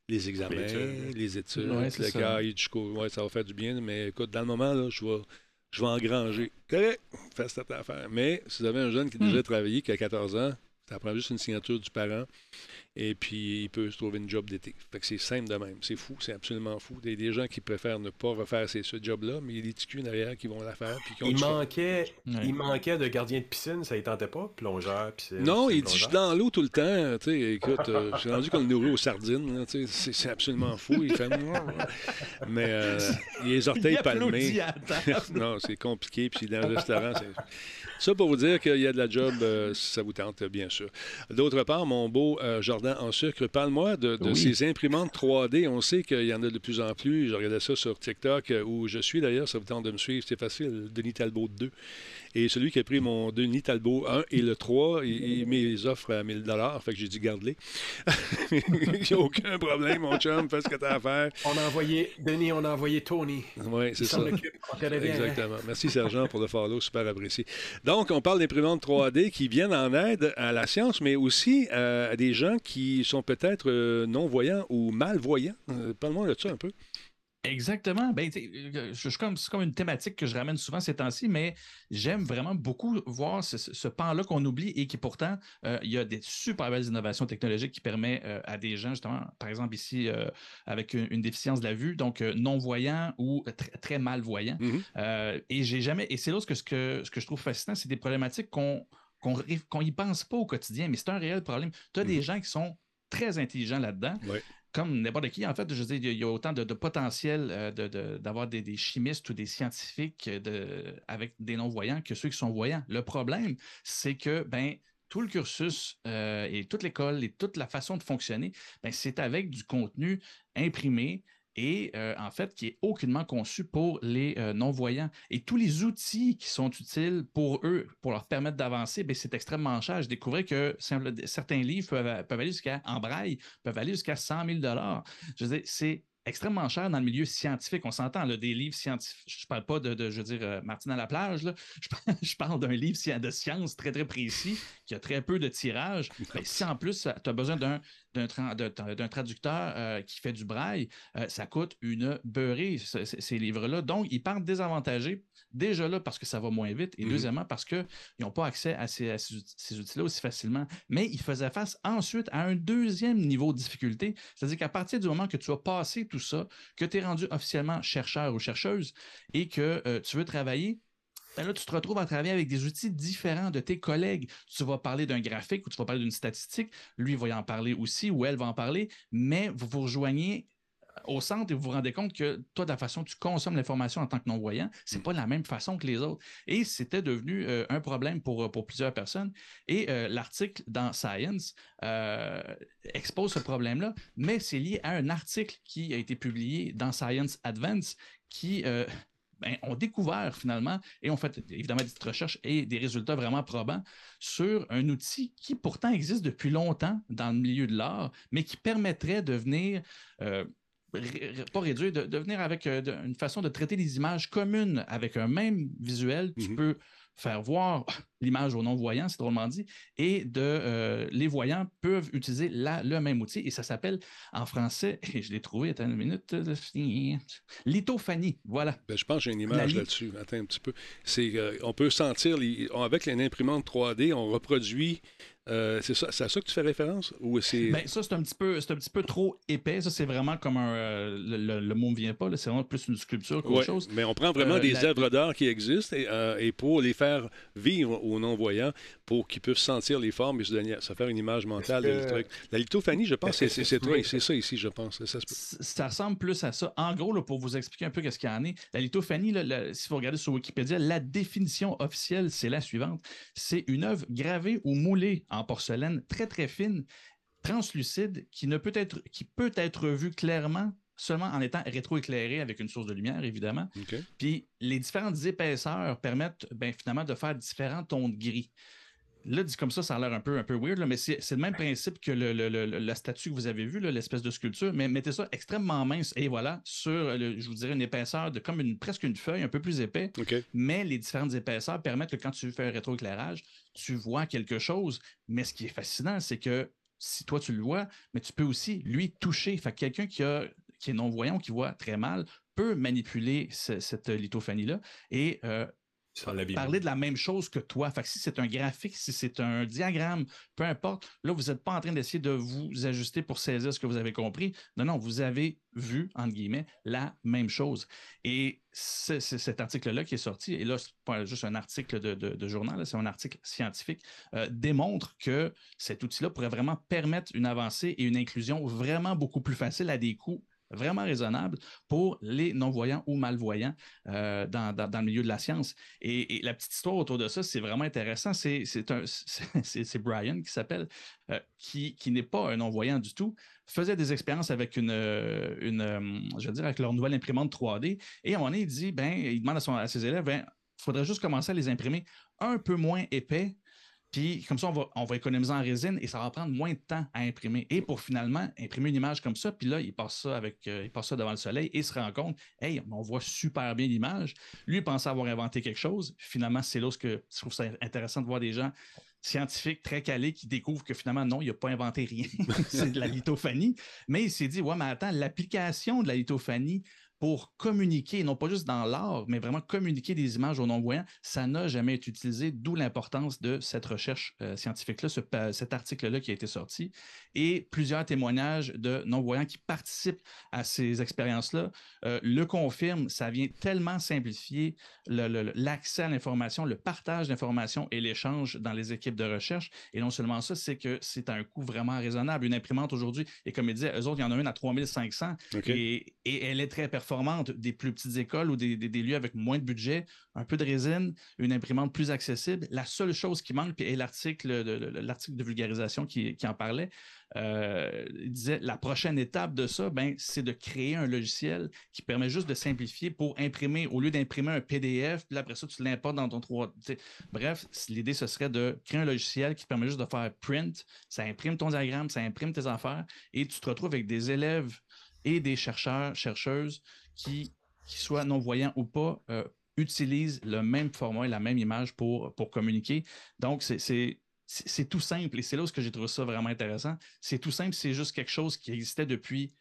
les examens, Les études. les études, Ouais, le cahier jusqu'au. Ouais, ça va faire du bien, mais écoute, dans le moment, là, je vais. Je vais engranger. Correct, fais cette affaire. Mais si vous avez un jeune qui a déjà travaillé, qui a 14 ans, ça prend juste une signature du parent, et puis il peut se trouver une job d'été. Fait que c'est simple de même. C'est fou, c'est absolument fou. Il y a des gens qui préfèrent ne pas refaire ces, ce job-là, mais il y a des petits culs derrière qui vont la faire. Puis Il manquait, Ouais. il manquait de gardien de piscine, ça ne tentait pas. Plongeur, piscine. Non, il dit je suis dans l'eau tout le temps. Tu sais, écoute, euh, je suis rendu qu'on le nourrit aux sardines. c'est, c'est absolument fou. Il fait. Mais euh, il a les orteils Il palmés. non, c'est compliqué. Puis dans le restaurant, c'est. Ça pour vous dire qu'il y a de la job, euh, si ça vous tente, bien sûr. D'autre part, mon beau euh, En sucre, parle-moi de, de Oui. ces imprimantes 3D. On sait qu'il y en a de plus en plus. Je regardais ça sur TikTok, euh, où je suis d'ailleurs, ça vous tente de me suivre, c'est facile, Denis Talbot 2. Et celui qui a pris mon Denis Talbot 1 et le 3, il, il met les offres à 1000 Fait que j'ai dit, garde-les. Il n'y a aucun problème, mon chum, fais ce que tu as à faire. On a envoyé, Denis, on a envoyé Tony. Oui, c'est ça. hein? Exactement. Merci, Sergent, pour le follow. Super apprécié. Donc, on parle d'imprimantes 3D qui viennent en aide à la science, mais aussi euh, à des gens qui sont peut-être euh, non-voyants ou malvoyants. Euh, Parle-moi de ça un peu. Exactement. Ben, euh, je- je suis comme- c'est comme une thématique que je ramène souvent ces temps-ci, mais j'aime vraiment beaucoup voir ce, pan-là qu'on oublie et qui pourtant, euh, il y a des super belles innovations technologiques qui permettent euh, à des gens, justement, par exemple ici, euh, avec une, une déficience de la vue, donc non-voyants ou très, très malvoyants. Mhm. Et j'ai jamais, et c'est là ce que, ce que, ce que je trouve fascinant, c'est des problématiques qu'on qu'on ré- qu'on y pense pas au quotidien, mais c'est un réel problème. Tu as des gens qui sont très intelligents là-dedans. Comme n'importe qui, en fait, je veux dire, il y a autant de, potentiel euh, d'avoir des, chimistes ou des scientifiques avec des non-voyants que ceux qui sont voyants. Le problème, c'est que, ben, tout le cursus euh, et toute l'école et toute la façon de fonctionner, ben, c'est avec du contenu imprimé, et euh, en fait qui est aucunement conçu pour les euh, non-voyants. Et tous les outils qui sont utiles pour eux, pour leur permettre d'avancer, ben, c'est extrêmement cher. Je découvrais que certains livres peuvent, peuvent aller jusqu'à, en braille, peuvent aller jusqu'à 100 000 Je veux dire, c'est extrêmement cher dans le milieu scientifique. On s'entend, des livres scientifiques. Je ne parle pas de, je veux dire, euh, Martine à la plage. Je, parle, d'un livre de science très, très précis qui a très peu de tirage. Ben, si en plus, tu as besoin d'un, d'un, traducteur euh, qui fait du braille, euh, ça coûte une beurrée, ces livres-là. Donc, ils partent désavantagés déjà là parce que ça va moins vite et mm-hmm. deuxièmement parce qu'ils n'ont pas accès à ces, ces outils-là aussi facilement. Mais ils faisaient face ensuite à un deuxième niveau de difficulté. C'est-à-dire qu'à partir du moment que tu as passé tout ça, que tu es rendu officiellement chercheur ou chercheuse et que euh, tu veux travailler, ben là, tu te retrouves à travailler avec des outils différents de tes collègues. Tu vas parler d'un graphique ou tu vas parler d'une statistique. Lui va y en parler aussi ou elle va en parler, mais vous vous rejoignez au centre et vous vous rendez compte que toi, de la façon que tu consommes l'information en tant que non-voyant, c'est pas la même façon que les autres. Et c'était devenu euh, un problème pour, euh, pour plusieurs personnes. Et euh, l'article dans Science expose ce problème-là, mais c'est lié à un article qui a été publié dans Science Advance qui ben, ont découvert finalement et ont fait évidemment des recherches et des résultats vraiment probants sur un outil qui pourtant existe depuis longtemps dans le milieu de l'art, mais qui permettrait de venir pas réduire, de, venir avec euh, une façon de traiter les images communes avec un même visuel. Tu mhm. peux faire voir l'image aux non-voyants, c'est drôlement dit, et de, euh, les voyants peuvent utiliser la, le même outil, et ça s'appelle en français, et je l'ai trouvé, attends une minute, lithophanie, voilà. Ben, je pense que j'ai une image là-dessus, attends un petit peu. C'est, euh, on peut sentir, avec une imprimante 3D, on reproduit euh, c'est ça, à ça que tu fais référence ou c'est ben, ça c'est un petit peu c'est un petit peu trop épais. Ça c'est vraiment comme un euh, le, mot ne vient pas. C'est vraiment plus une sculpture qu'autre chose. Mais on prend vraiment euh, des œuvres d'art qui existent et, pour les faire vivre aux non-voyants, pour qu'ils puissent sentir les formes et se, faire une image mentale La lithophanie, je pense, c'est, c'est, ça ici, je pense. Ça, ressemble plus à ça. En gros, pour vous expliquer un peu ce qu'il y en est, la lithophanie, si vous regardez sur Wikipédia, la définition officielle c'est la suivante c'est une œuvre gravée ou moulée en porcelaine très très fine, translucide, qui, ne peut être, qui peut être vue clairement seulement en étant rétroéclairé avec une source de lumière, évidemment. Puis les différentes épaisseurs permettent ben, finalement de faire différents tons de gris. Là, dit comme ça, ça a l'air un peu, un peu weird, mais c'est le même principe que le, la statue que vous avez vue, l'espèce de sculpture, mais mettez ça extrêmement mince et voilà, sur, je vous dirais, une épaisseur de comme une, presque une feuille, un peu plus épais. Mais les différentes épaisseurs permettent que quand tu fais un rétroéclairage, tu vois quelque chose. Mais ce qui est fascinant, c'est que si toi tu le vois, mais tu peux aussi lui toucher. Fait quelqu'un qui, a, qui est non-voyant, qui voit très mal, peut manipuler cette lithophanie-là et euh, parler de la même chose que toi. Si c'est un graphique, si c'est un diagramme, peu importe, là, vous n'êtes pas en train d'essayer de vous ajuster pour saisir ce que vous avez compris. Non, non, vous avez vu, entre guillemets, la même chose. Et cet article-là qui est sorti, et là, c'est pas juste un article de, journal, c'est un article scientifique, euh, démontre que cet outil-là pourrait vraiment permettre une avancée et une inclusion vraiment beaucoup plus facile à des coûts vraiment raisonnable pour les non-voyants ou malvoyants euh, dans, le milieu de la science. Et, la petite histoire autour de ça, c'est vraiment intéressant. C'est Brian qui s'appelle, euh, qui, n'est pas un non-voyant du tout, faisait des expériences avec une, une je veux avec leur nouvelle imprimante 3D. Et à un moment donné, il dit, ben, il demande à, à ses élèves, ben, il faudrait juste commencer à les imprimer un peu moins épais puis comme ça, on va, économiser en résine et ça va prendre moins de temps à imprimer. Et pour finalement imprimer une image comme ça, puis là, il passe ça avec euh, il passe ça devant le soleil et se rend compte, hey, on voit super bien l'image. Lui, il pensait avoir inventé quelque chose. Finalement, c'est là que je trouve ça intéressant de voir des gens scientifiques très calés qui découvrent que finalement, non, il n'a pas inventé rien. c'est de la lithophanie. Mais il s'est dit, ouais, mais attends, l'application de la lithophanie pour communiquer, non pas juste dans l'art, mais vraiment communiquer des images aux non-voyants, ça n'a jamais été utilisé, d'où l'importance de cette recherche euh, scientifique-là, ce, cet article-là qui a été sorti, et plusieurs témoignages de non-voyants qui participent à ces expériences-là euh, le confirment, ça vient tellement simplifier l'accès à l'information, le partage d'informations et l'échange dans les équipes de recherche, et non seulement ça, c'est que c'est un coût vraiment raisonnable. Une imprimante aujourd'hui, et comme il disait, eux autres, il y en a une à 3500, et, et elle est très performante des plus petites écoles ou des, lieux avec moins de budget, un peu de résine, une imprimante plus accessible. La seule chose qui manque, et l'article de, l'article de vulgarisation qui, en parlait, euh, disait la prochaine étape de ça, ben, c'est de créer un logiciel qui permet juste de simplifier pour imprimer, au lieu d'imprimer un PDF, puis après ça, tu l'importes dans ton 3. Bref, l'idée, ce serait de créer un logiciel qui permet juste de faire print, ça imprime ton diagramme, ça imprime tes affaires, et tu te retrouves avec des élèves et des chercheurs, chercheuses qui, soient non-voyants ou pas, euh, utilisent le même format et la même image pour, pour communiquer. Donc, c'est tout simple et c'est là où j'ai trouvé ça vraiment intéressant. C'est tout simple, c'est juste quelque chose qui existait depuis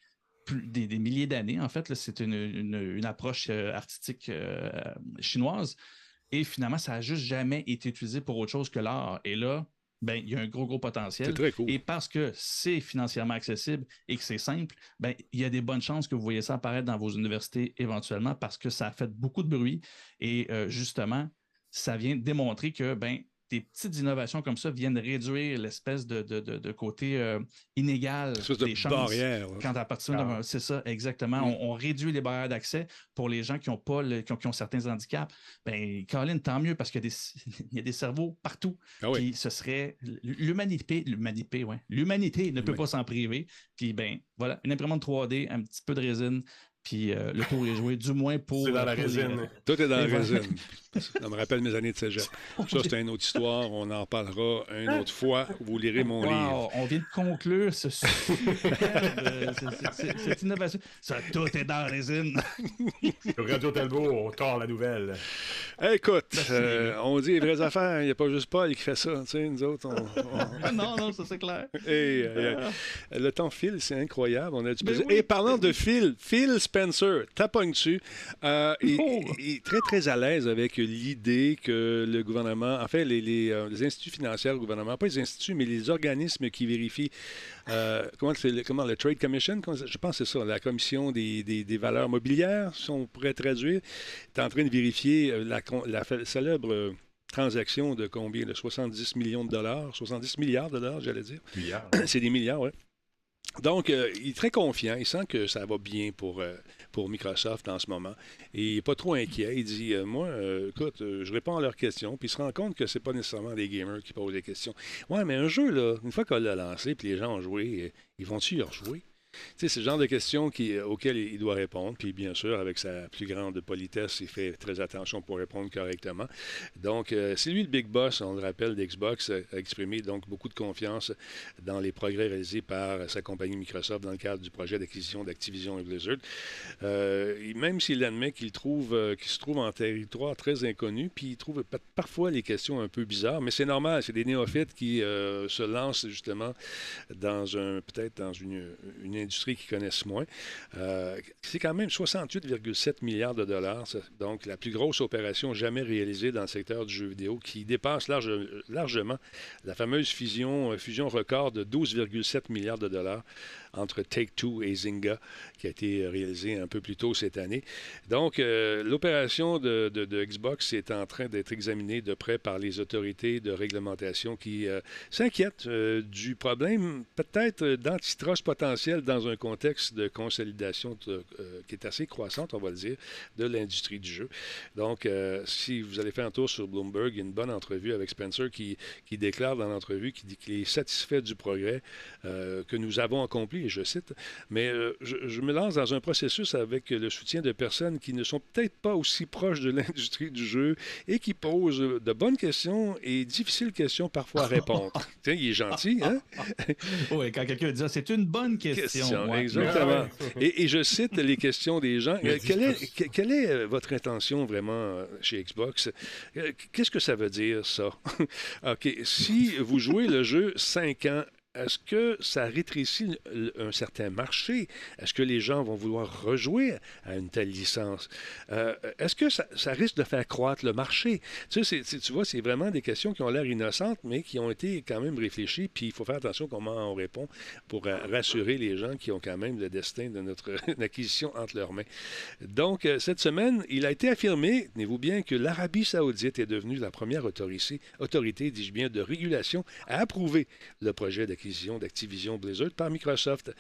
des, milliers d'années. En fait, c'est une, approche euh, artistique euh, chinoise. Et finalement, ça n'a juste jamais été utilisé pour autre chose que l'art. Et là, ben, il y a un gros, gros potentiel. Très cool. Et parce que c'est financièrement accessible et que c'est simple, ben, il y a des bonnes chances que vous voyez ça apparaître dans vos universités éventuellement parce que ça a fait beaucoup de bruit. Et euh, justement, ça vient démontrer que ben, des petites innovations comme ça viennent réduire l'espèce de, côté euh, inégal des chances. Barrière, Quand à partir de... C'est ça, exactement. Mm. On, réduit les barrières d'accès pour les gens qui ont pas qui, ont, certains handicaps. Ben, Colin, tant mieux parce qu'il y, a des, y a des cerveaux partout. Ah ce serait l'humanité, l'humanité, ouais. L'humanité ne peut pas s'en priver. Puis ben voilà, une imprimante 3D, un petit peu de résine, puis euh, le tour est joué, du moins pour. C'est dans la résine. Tout est dans la résine. Ça me rappelle mes années de cégep. Ça, c'est une autre histoire. On en parlera une autre fois. Vous lirez mon livre. On vient de conclure ce cette innovation. Ça, tout est dans la résine. Radio Talbot, on tord la nouvelle. écoute, euh, on dit les vraies affaires. Il n'y a pas juste Paul qui fait ça. Tu sais, nous autres, on... non, non, ça c'est clair. Et, euh, le temps file, c'est incroyable. On a du plaisir. Et parlant de Phil, Phil Spencer, tapogne dessus. Euh, oh. il, est très, très à l'aise avec l'idée que le gouvernement, en fait, les, les, euh, instituts financiers, le gouvernement, pas les instituts, mais les organismes qui vérifient, euh, comment, comment le Trade Commission, je pense que c'est ça, la commission des, des, valeurs mobilières, si on pourrait traduire, est en train de vérifier la, la, célèbre transaction de combien? De 70 millions de dollars, 70 milliards de dollars, j'allais dire. C'est des milliards, oui. Donc, euh, il est très confiant. Il sent que ça va bien pour, euh, pour Microsoft en ce moment. Et il n'est pas trop inquiet. Il dit euh, Moi, écoute, je réponds à leurs questions. Puis il se rend compte que c'est pas nécessairement les gamers qui posent des questions. Ouais, mais un jeu, là, une fois qu'on l'a lancé, puis les gens ont joué, ils vont-tu y rejouer? C'est le genre de questions euh, auxquelles il doit répondre. Puis bien sûr, avec sa plus grande politesse, il fait très attention pour répondre correctement. Donc, euh, c'est lui le big boss, on le rappelle, d'Xbox, a exprimé donc beaucoup de confiance dans les progrès réalisés par sa compagnie Microsoft dans le cadre du projet d'acquisition d'Activision et Blizzard. Euh, même s'il admet qu'il se trouve en territoire très inconnu, puis il trouve parfois les questions un peu bizarres, mais c'est normal, c'est des néophytes qui se lancent justement dans un peut-être dans une industries qui connaissent moins. Euh, c'est quand même 68,7 milliards de dollars, donc la plus grosse opération jamais réalisée dans le secteur du jeu vidéo, qui dépasse largement la fameuse fusion, euh, fusion record de 12,7 milliards de dollars entre Take-Two et Zynga, qui a été réalisée un peu plus tôt cette année. Donc, euh, l'opération de, Xbox est en train d'être examinée de près par les autorités de réglementation qui s'inquiètent du problème peut-être d'antitrust potentiel dans un contexte de consolidation euh, qui est assez croissante, on va le dire, de l'industrie du jeu. Donc, euh, si vous allez faire un tour sur Bloomberg, il y a une bonne entrevue avec Spencer qui, déclare dans l'entrevue qu'il est satisfait du progrès euh, que nous avons accompli, et je cite, mais je, me lance dans un processus avec le soutien de personnes qui ne sont peut-être pas aussi proches de l'industrie du jeu et qui posent de bonnes questions et difficiles questions parfois à répondre. Tiens, il est gentil, hein? oui, quand quelqu'un dit ça, c'est une bonne question. Exactement. Et, je cite les questions des gens. Euh, quelle est, quelle est euh, votre intention vraiment euh, chez Xbox? Qu'est-ce que ça veut dire, ça? OK. Si vous jouez le jeu 5 ans est-ce que ça rétrécit un certain marché? Est-ce que les gens vont vouloir rejouer à une telle licence? Euh, est-ce que ça, risque de faire croître le marché? Tu, vois, c'est vraiment des questions qui ont l'air innocentes, mais qui ont été quand même réfléchies, puis il faut faire attention comment on répond pour euh, rassurer les gens qui ont quand même le destin de notre acquisition entre leurs mains. Donc, euh, cette semaine, il a été affirmé, tenez-vous bien, que l'Arabie saoudite est devenue la première autorité, autorité dis-je bien, de régulation à approuver le projet d'acquisition d'Activision Blizzard par Microsoft.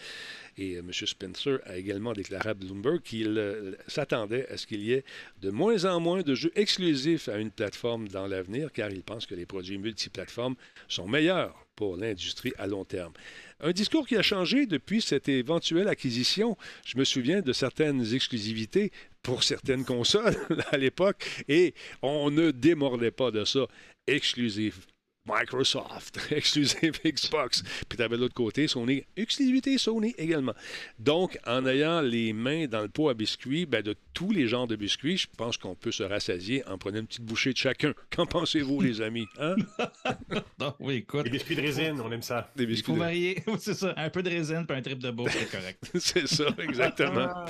Et euh, M. Spencer a également déclaré à Bloomberg qu'il euh, s'attendait à ce qu'il y ait de moins en moins de jeux exclusifs à une plateforme dans l'avenir, car il pense que les produits multiplateformes sont meilleurs pour l'industrie à long terme. Un discours qui a changé depuis cette éventuelle acquisition. Je me souviens de certaines exclusivités pour certaines consoles à l'époque et on ne démordait pas de ça. Exclusif Microsoft, exclusive Xbox. Puis tu avais de l'autre côté Sony, exclusivité Sony également. Donc, en ayant les mains dans le pot à biscuits, ben, de tous les genres de biscuits, je pense qu'on peut se rassasier en prenant une petite bouchée de chacun. Qu'en pensez-vous, les amis? Hein? non, oui, écoute. Des biscuits de résine, on aime ça. Des biscuits Il faut varier, c'est ça. Un peu de résine puis un trip de bouffe, c'est correct. c'est ça, exactement.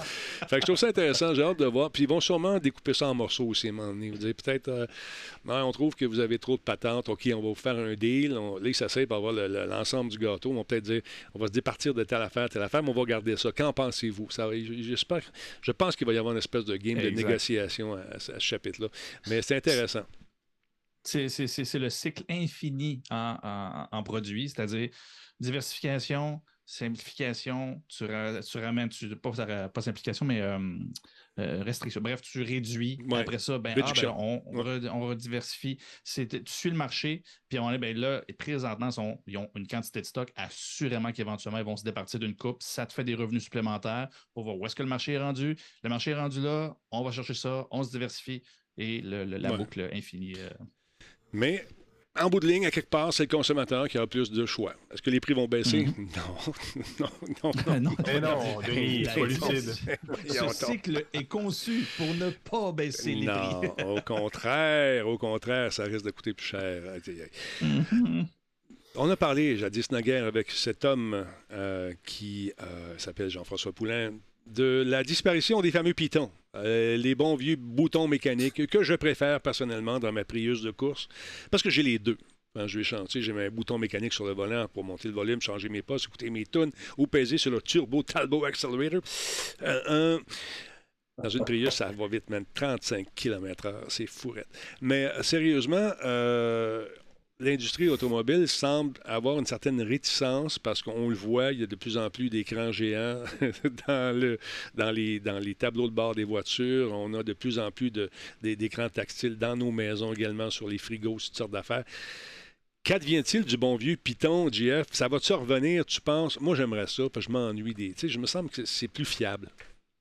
fait que je trouve ça intéressant, j'ai hâte de voir. Puis ils vont sûrement découper ça en morceaux aussi, à un moment donné. Vous peut-être, euh, on trouve que vous avez trop de patentes, OK, on va vous faire un deal. On, là, ils pour avoir l'ensemble du gâteau. On va peut-être dire, on va se départir de telle affaire, telle affaire, mais on va garder ça. Qu'en pensez-vous? J'espère, je pense qu'il va y avoir une espèce de game de négociation à, ce chapitre-là. Mais c'est intéressant. C'est le cycle infini en, en, produits, c'est-à-dire diversification, simplification, tu, ramènes, pas, pas, simplification, mais euh, euh, restriction. Bref, tu réduis. Après ça, ben, ah, ben on, on, rediversifie. tu suis le marché, puis on est ben, là, présentement, ils ont une quantité de stock. Assurément qu'éventuellement, ils vont se départir d'une coupe. Ça te fait des revenus supplémentaires pour voir où est-ce que le marché est rendu. Le marché est rendu là, on va chercher ça, on se diversifie et le, la boucle infinie. Euh. Mais en bout de ligne, à quelque part, c'est le consommateur qui a plus de choix. Est-ce que les prix vont baisser? Mhm. Non. non, non, non. Mais non, Denis, pas lucide. Ce cycle est conçu pour ne pas baisser les prix. Non, au contraire, au contraire, ça risque de coûter plus cher. Mhm. On a parlé jadis naguère avec cet homme euh, qui euh, s'appelle Jean-François Poulain de la disparition des fameux pitons, euh, les bons vieux boutons mécaniques que je préfère personnellement dans ma prieuse de course, parce que j'ai les deux. Quand je vais chanter, j'ai un bouton mécanique sur le volant pour monter le volume, changer mes postes, écouter mes tunes ou peser sur le turbo Talbot Accelerator. Euh, dans une Prius, ça va vite, même 35 km/h, c'est fourette. Mais sérieusement, euh, l'industrie automobile semble avoir une certaine réticence parce qu'on le voit, il y a de plus en plus d'écrans géants dans, le, dans, les, tableaux de bord des voitures. On a de plus en plus d'écrans tactiles dans nos maisons également, sur les frigos, toutes sortes d'affaires. Qu'advient-il du bon vieux Python, GF? Ça va-tu revenir, tu penses? Moi, j'aimerais ça, parce que je m'ennuie des... Tu sais, je me semble que c'est plus fiable.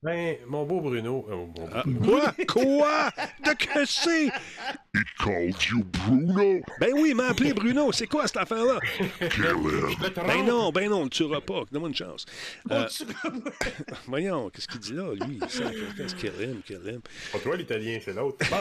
Ben, mon beau Bruno. Euh, ah, quoi? Quoi? De que c'est? He called you Bruno? Ben oui, il m'a appelé Bruno. C'est quoi cette affaire-là? Ben non, ben non, on le tuera pas. Donne-moi une chance. Euh, voyons, qu'est-ce qu'il dit là, lui? Qu'est-ce qu'il aime, qu'il aime? Pas toi, l'italien, c'est l'autre. Bon,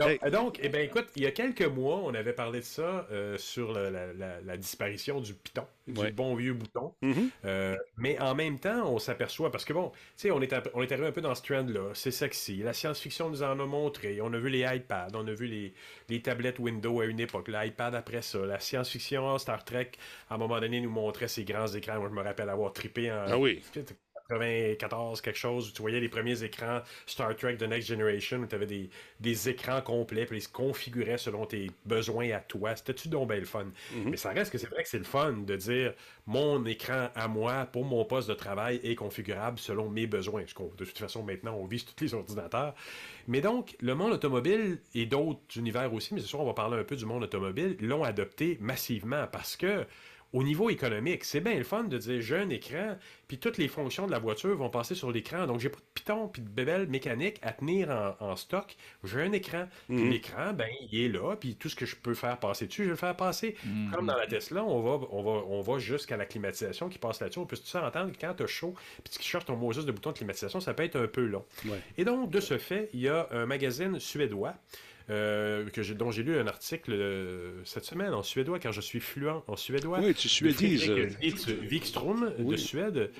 donc, donc, eh ben, écoute, il y a quelques mois, on avait parlé de ça euh, sur la, la, la, disparition du piton, du bon vieux bouton. Mm-hmm. mais en même temps, on s'aperçoit, parce que bon, tu sais, on est on est arrivé un peu dans ce trend-là. C'est sexy. La science-fiction nous en a montré. On a vu les iPads, on a vu les, les tablettes Windows à une époque, l'iPad après ça. La science-fiction, Star Trek, à un moment donné, nous montrait ces grands écrans. Moi, je me rappelle avoir trippé en. Ah oui. 94, quelque chose, où tu voyais les premiers écrans Star Trek The Next Generation, où tu avais des, des, écrans complets, puis ils se configuraient selon tes besoins à toi. C'était-tu donc bien le fun? Mm-hmm. Mais ça reste que c'est vrai que c'est le fun de dire mon écran à moi pour mon poste de travail est configurable selon mes besoins. De toute façon, maintenant, on vise tous les ordinateurs. Mais donc, le monde automobile et d'autres univers aussi, mais c'est sûr, on va parler un peu du monde automobile, l'ont adopté massivement parce que au niveau économique, c'est bien le fun de dire j'ai un écran, puis toutes les fonctions de la voiture vont passer sur l'écran. Donc, j'ai pas de piton puis de bébelle mécanique à tenir en, stock. J'ai un écran. Puis mhm. l'écran, ben, il est là, puis tout ce que je peux faire passer dessus, je vais le faire passer. Mhm. Comme dans la Tesla, on va, on va, on va jusqu'à la climatisation qui passe là-dessus. On peut tout ça entendre que quand tu as chaud, puis tu cherches ton Moses de bouton de climatisation, ça peut être un peu long. Et donc, de ce fait, il y a un magazine suédois euh, que j'ai- dont j'ai lu un article euh, cette semaine en suédois, car je suis fluent en suédois. Oui, tu suédises. de Wik- Wikström de Oui. Suède,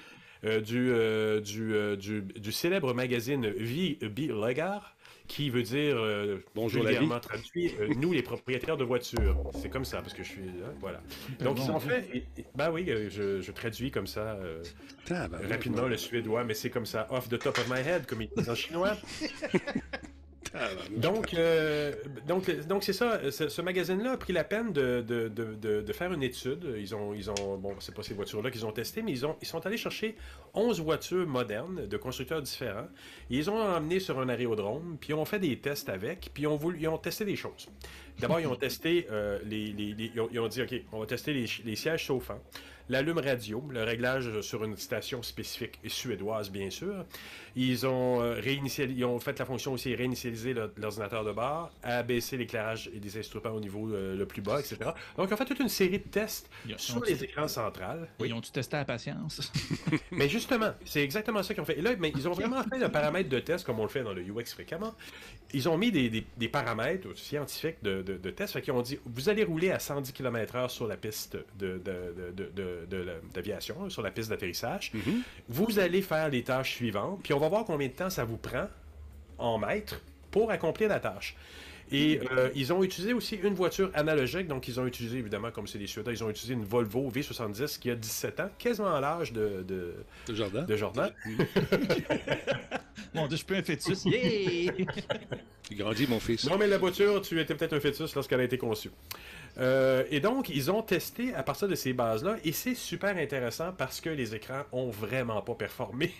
euh, du, euh, du, euh, du, du célèbre magazine Vi Bilegar, qui veut dire, euh, Bonjour, la vulgairement traduit, euh, nous les propriétaires de voitures. C'est comme ça, parce que je suis. hein, voilà. Donc, ils ont fait. et- et- Ben oui, euh, je, je traduis comme ça. euh, rapidement le suédois, mais c'est comme ça, off the top of my head, comme ils disent en chinois. Donc, euh, donc, donc c'est ça. Ce, magazine-là a pris la peine de, de, de, de, faire une étude. Ils ont, ils ont bon, c'est pas ces voitures-là qu'ils ont testées, mais ils, ont, ils sont allés chercher 11 voitures modernes de constructeurs différents. Ils ont emmenées sur un aérodrome, puis ils ont fait des tests avec, puis ont, voulu, ils ont testé des choses. D'abord, ils ont testé euh, les, ils, ont, dit, OK, on va tester les sièges chauffants, l'allume radio, le réglage sur une station spécifique et suédoise, bien sûr. Ils ont, euh, réinitiali- ils ont fait la fonction aussi réinitialiser l'ordinateur de bord, abaisser l'éclairage et des instruments au niveau euh, le plus bas, etc. Donc, ils ont fait toute une série de tests sur les écrans centrales. Ils ont-tu testé à patience? Mais justement, c'est exactement ça qu'ils ont fait. Et là, mais ils ont vraiment fait le paramètre de test comme on le fait dans le UX fréquemment. Ils ont mis des, des- des paramètres scientifiques de, de, de test. Fait qu'ils ont dit vous allez rouler à 110 km/h sur la piste de, de, de- de- de- de d'aviation, sur la piste d'atterrissage. Vous allez faire les tâches suivantes, puis on va voir combien de temps ça vous prend en mètres pour accomplir la tâche. Et euh, ils ont utilisé aussi une voiture analogique, donc ils ont utilisé, évidemment, comme c'est des Suédois, ils ont utilisé une Volvo V70 qui a 17 ans, quasiment à l'âge de, de, Le jardin. de Jordan. Mon Dieu, je peux un fœtus. Yeah! Tu grandis, mon fils. Non, mais la voiture, tu étais peut-être un fœtus lorsqu'elle a été conçue. Euh, et donc, ils ont testé à partir de ces bases-là, et c'est super intéressant parce que les écrans ont vraiment pas performé.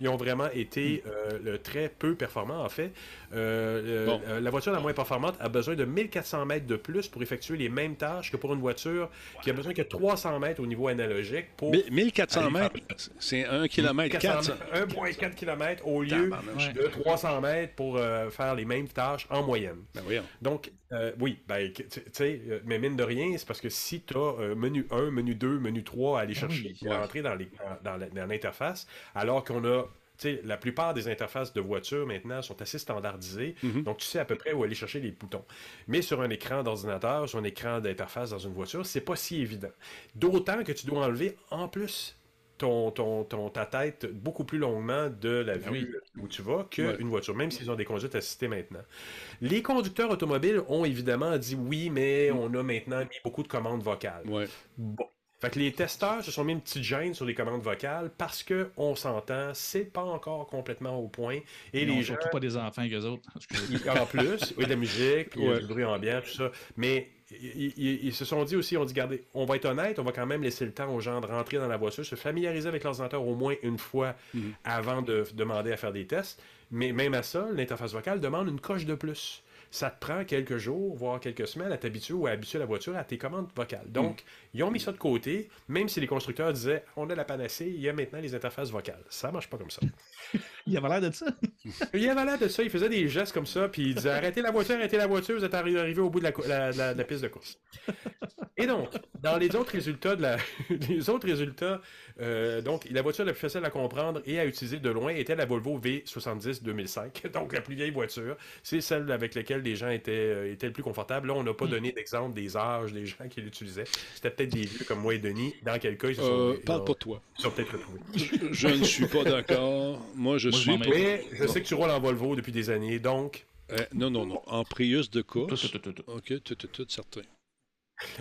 Ils ont vraiment été euh, le très peu performants, en fait. Euh, Bon. euh, la voiture la moins performante a besoin de 1400 mètres de plus pour effectuer les mêmes tâches que pour une voiture qui a besoin que 300 mètres au niveau analogique pour... Mais 1400 Allez, mètres, c'est 1 km 4. 1,4 km au lieu de 300 mètres pour euh, faire les mêmes tâches en moyenne. Ben. Donc, euh, oui, ben, tu sais, mais mine de rien, c'est parce que si tu as menu 1, menu 2, menu 3 à aller chercher, pour ouais. rentrer dans les- dans la- dans l'interface, alors qu'on a, tu sais, la plupart des interfaces de voitures maintenant sont assez standardisées, donc tu sais à peu près où aller chercher les boutons. Mais sur un écran d'ordinateur, sur un écran d'interface dans une voiture, c'est pas si évident. D'autant que tu dois enlever en plus ton, ton, ton- ta tête beaucoup plus longuement de la vue où tu vas qu'une Ouais. voiture, même s'ils ont des conduites assistées maintenant. Les conducteurs automobiles ont évidemment dit oui, mais on a maintenant mis beaucoup de commandes vocales. Ouais. Bon. Fait que les testeurs se sont mis une petite gêne sur les commandes vocales parce que on s'entend, c'est pas encore complètement au point. Et Ils les gens surtout pas des enfants qu'eux autres. En plus, oui, de la musique, Ouais. du bruit ambiant, tout ça. Mais ils, ils- ils se sont dit aussi, on dit, regardez, on va être honnête, on va quand même laisser le temps aux gens de rentrer dans la voiture, se familiariser avec l'ordinateur au moins une fois Mhm. avant de demander à faire des tests. Mais même à ça, l'interface vocale demande une coche de plus. Ça te prend quelques jours, voire quelques semaines à t'habituer ou à habituer la voiture à tes commandes vocales. Donc, Mhm. ils ont mis ça de côté, même si les constructeurs disaient, on a la panacée, il y a maintenant les interfaces vocales. Ça marche pas comme ça. Il avait l'air de ça. Il avait l'air de ça, il faisait des gestes comme ça, puis il disait arrêtez la voiture, arrêtez la voiture, vous êtes arri- arrivé au bout de la, cou- la- la- de la piste de course. Et donc, dans les autres résultats, de la, les autres résultats, euh, donc la voiture la plus facile à comprendre et à utiliser de loin était la Volvo V70 2005, donc la plus vieille voiture. C'est celle avec laquelle les gens étaient, euh, étaient le plus confortables. Là, on n'a pas donné d'exemple des âges des gens qui l'utilisaient. C'était peut-être des vieux comme moi et Denis, dans quel cas ils se sont, Euh, parle ont- pour toi. ils sont peut-être retrouvés. Je ne suis pas d'accord. Moi, je Moi, je suis. pour- Mais je sais que tu roules en Volvo depuis des années, donc Euh, non, non, non. En Prius de Tout, course. tout, tout, tout. OK, tout, tout, tout, certain.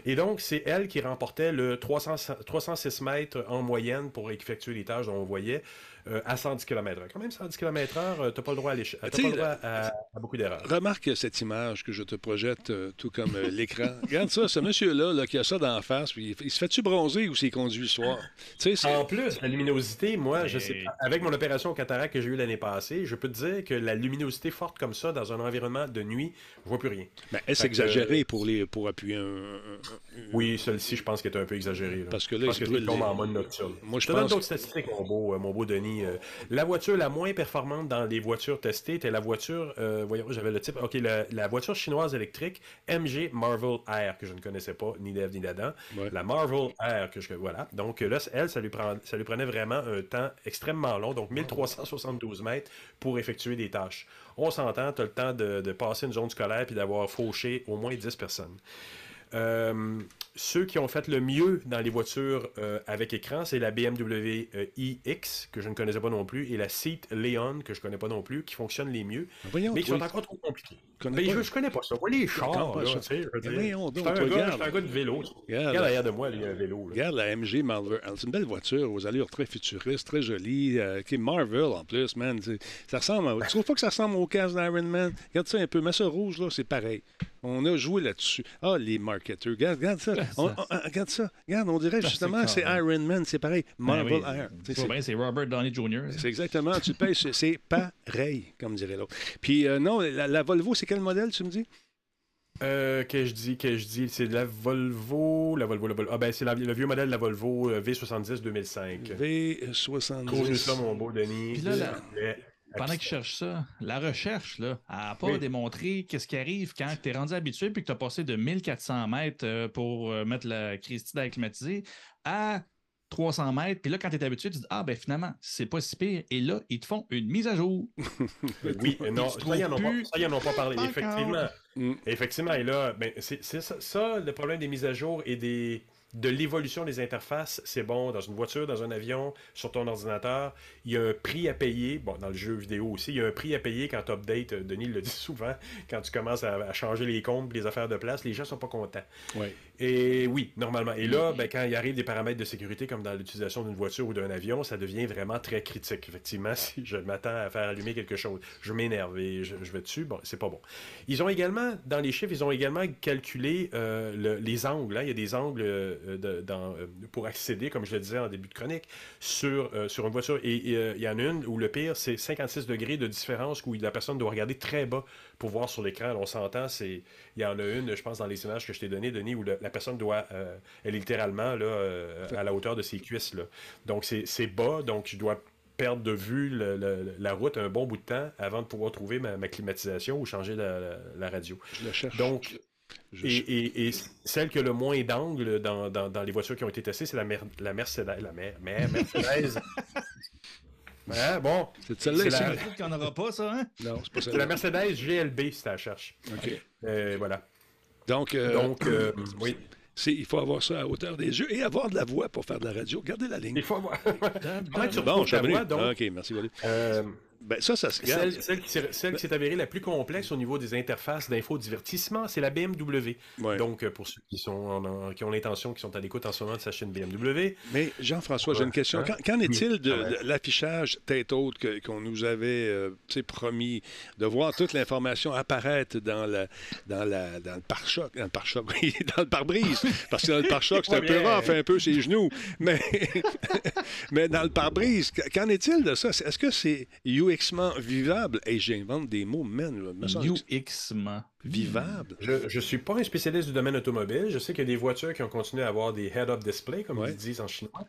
Et donc, c'est elle qui remportait le 300 306 mètres en moyenne pour effectuer les tâches dont on voyait euh, à 110 km/h. Quand même, 110 km/h, t'as pas le droit à, Tu pas le droit à, à beaucoup d'erreurs. Remarque cette image que je te projette, euh, tout comme euh, l'écran. Regarde ça, ce monsieur-là là, qui a ça d'en face, puis il, se fait-tu bronzer ou s'il conduit le soir? En plus, la luminosité, moi, je sais pas, avec mon opération cataracte que j'ai eue l'année passée, je peux te dire que la luminosité forte comme ça, dans un environnement de nuit, je vois plus rien. Ben, est-ce que- exagéré pour, les, pour appuyer un. Oui, celle-ci, je pense qu'elle est un peu exagérée. là. Parce que là, je pense il que brûle les- en mode nocturne. Moi, je te donne d'autres statistiques, mon beau, euh, mon beau Denis. Euh, la voiture la moins performante dans les voitures testées était la voiture, euh, voyons, j'avais le type, ok, la, voiture chinoise électrique MG Marvel Air, que je ne connaissais pas, ni d'Ève ni d'Adam. La Marvel Air, que je, voilà. Donc là, elle, ça lui, prend, ça lui prenait vraiment un temps extrêmement long, donc 1372 mètres pour effectuer des tâches. On s'entend, tu as le temps de, de passer une zone scolaire puis d'avoir fauché au moins 10 personnes. Euh, ceux qui ont fait le mieux dans les voitures euh, avec écran, c'est la BMW euh, iX, que je ne connaissais pas non plus, et la Seat Leon, que je ne connais pas non plus, qui fonctionnent les mieux, mais qui sont encore trop compliqués. Mais je, ne connais pas ça. Voilà les chars, là, tu sais. Je suis un, gars de vélo. Regarde, derrière de moi, il y a un vélo. Regarde la MG Marvel. C'est une belle voiture aux allures très futuristes, très jolie, qui est Marvel en plus, man. Ça ressemble. Tu trouves pas que ça ressemble au casque d'Iron Man? Regarde ça un peu. Mais ça rouge, là, c'est pareil. On a joué là-dessus. Ah, les marketeurs. Regarde, regarde ça. On, regarde ça. Regarde, on dirait justement que c'est Iron Man. C'est pareil. Ben Marvel Air. C'est Robert Downey Jr. C'est exactement. Tu payes. C'est pareil, comme dirait l'autre. Puis euh, non, la, Volvo, c'est quel modèle, tu me dis? Euh, que je dis, que je dis, c'est la Volvo, la Volvo, la Volvo. Ah ben c'est le vieux modèle de la Volvo V70 2005. V70. Cause ça, mon beau Denis. Puis là, pendant qu'ils cherchent ça, la recherche, là, n'a pas démontré qu'est-ce qui arrive quand tu es rendu habitué puis que tu as passé de 1400 mètres euh, pour euh, mettre la Christie climatisée à 300 mètres. Puis là, quand tu es habitué, tu dis Ah, ben finalement, c'est pas si pire. Et là, ils te font une mise à jour. oui, non, ça, ils n'en ont, pas parlé. Effectivement. Mm. Effectivement. Et là, ben, c'est ça, ça, le problème des mises à jour et des de l'évolution des interfaces, c'est bon dans une voiture, dans un avion, sur ton ordinateur. Il y a un prix à payer, bon, dans le jeu vidéo aussi, il y a un prix à payer quand tu updates, euh, Denis le dit souvent, quand tu commences à, changer les comptes, les affaires de place, les gens sont pas contents. Et oui, normalement. Et là, ben, quand il arrive des paramètres de sécurité, comme dans l'utilisation d'une voiture ou d'un avion, ça devient vraiment très critique. Effectivement, si je m'attends à faire allumer quelque chose, je m'énerve et je, vais dessus, bon, c'est pas bon. Ils ont également, dans les chiffres, ils ont également calculé euh, les angles. Hein. Il y a des angles euh, euh, dans, euh, pour accéder, comme je le disais en début de chronique, sur, sur une voiture. Et il y en a une où le pire, c'est 56 degrés de différence où la personne doit regarder très bas pour voir sur l'écran. On s'entend, c'est il y en a une, je pense, dans les images que je t'ai données, Denis, où la personne doit, elle est littéralement là, à la hauteur de ses cuisses. Là. Donc c'est bas, donc je dois perdre de vue la route un bon bout de temps avant de pouvoir trouver ma, climatisation ou changer la, la, radio. Je la cherche. Donc, et, celle qui a le moins d'angle dans, dans, les voitures qui ont été testées, c'est la, la Mercedes. La Mercedes. bon. C'est celle-là la... qu'il n'y en aura pas, ça, hein? Non, c'est pas ça. C'est la Mercedes GLB, si tu la cherches. OK. Euh, voilà. Donc, euh, Donc euh, oui. Il faut avoir ça à hauteur des yeux et avoir de la voix pour faire de la radio. Gardez la ligne. Il faut avoir. bon, je voix, donc? OK, merci, Valérie. Ben, ça, ça se Celle, celle, qui s'est avérée la plus complexe au niveau des interfaces d'infodivertissement, c'est la BMW. Donc, euh, pour ceux qui, sont qui ont l'intention, qui sont à l'écoute en ce moment de sa chaîne BMW. Mais Jean-François, j'ai une question. Hein? Qu'en est-il de, l'affichage tête haute qu'on nous avait euh, promis de voir toute l'information apparaître dans, la, dans, la, dans le pare-choc, dans le pare-choc, oui, dans le pare-brise, parce que dans le pare-choc, c'est un peu rare, fait un peu ses genoux. Mais, mais dans le pare-brise, qu'en est-il de ça? Est-ce que c'est UXment vivable. Et j'invente des mots, man. UXment vivable. Je ne suis pas un spécialiste du domaine automobile. Je sais qu'il y a des voitures qui ont continué à avoir des head-up display, comme ils disent en chinois.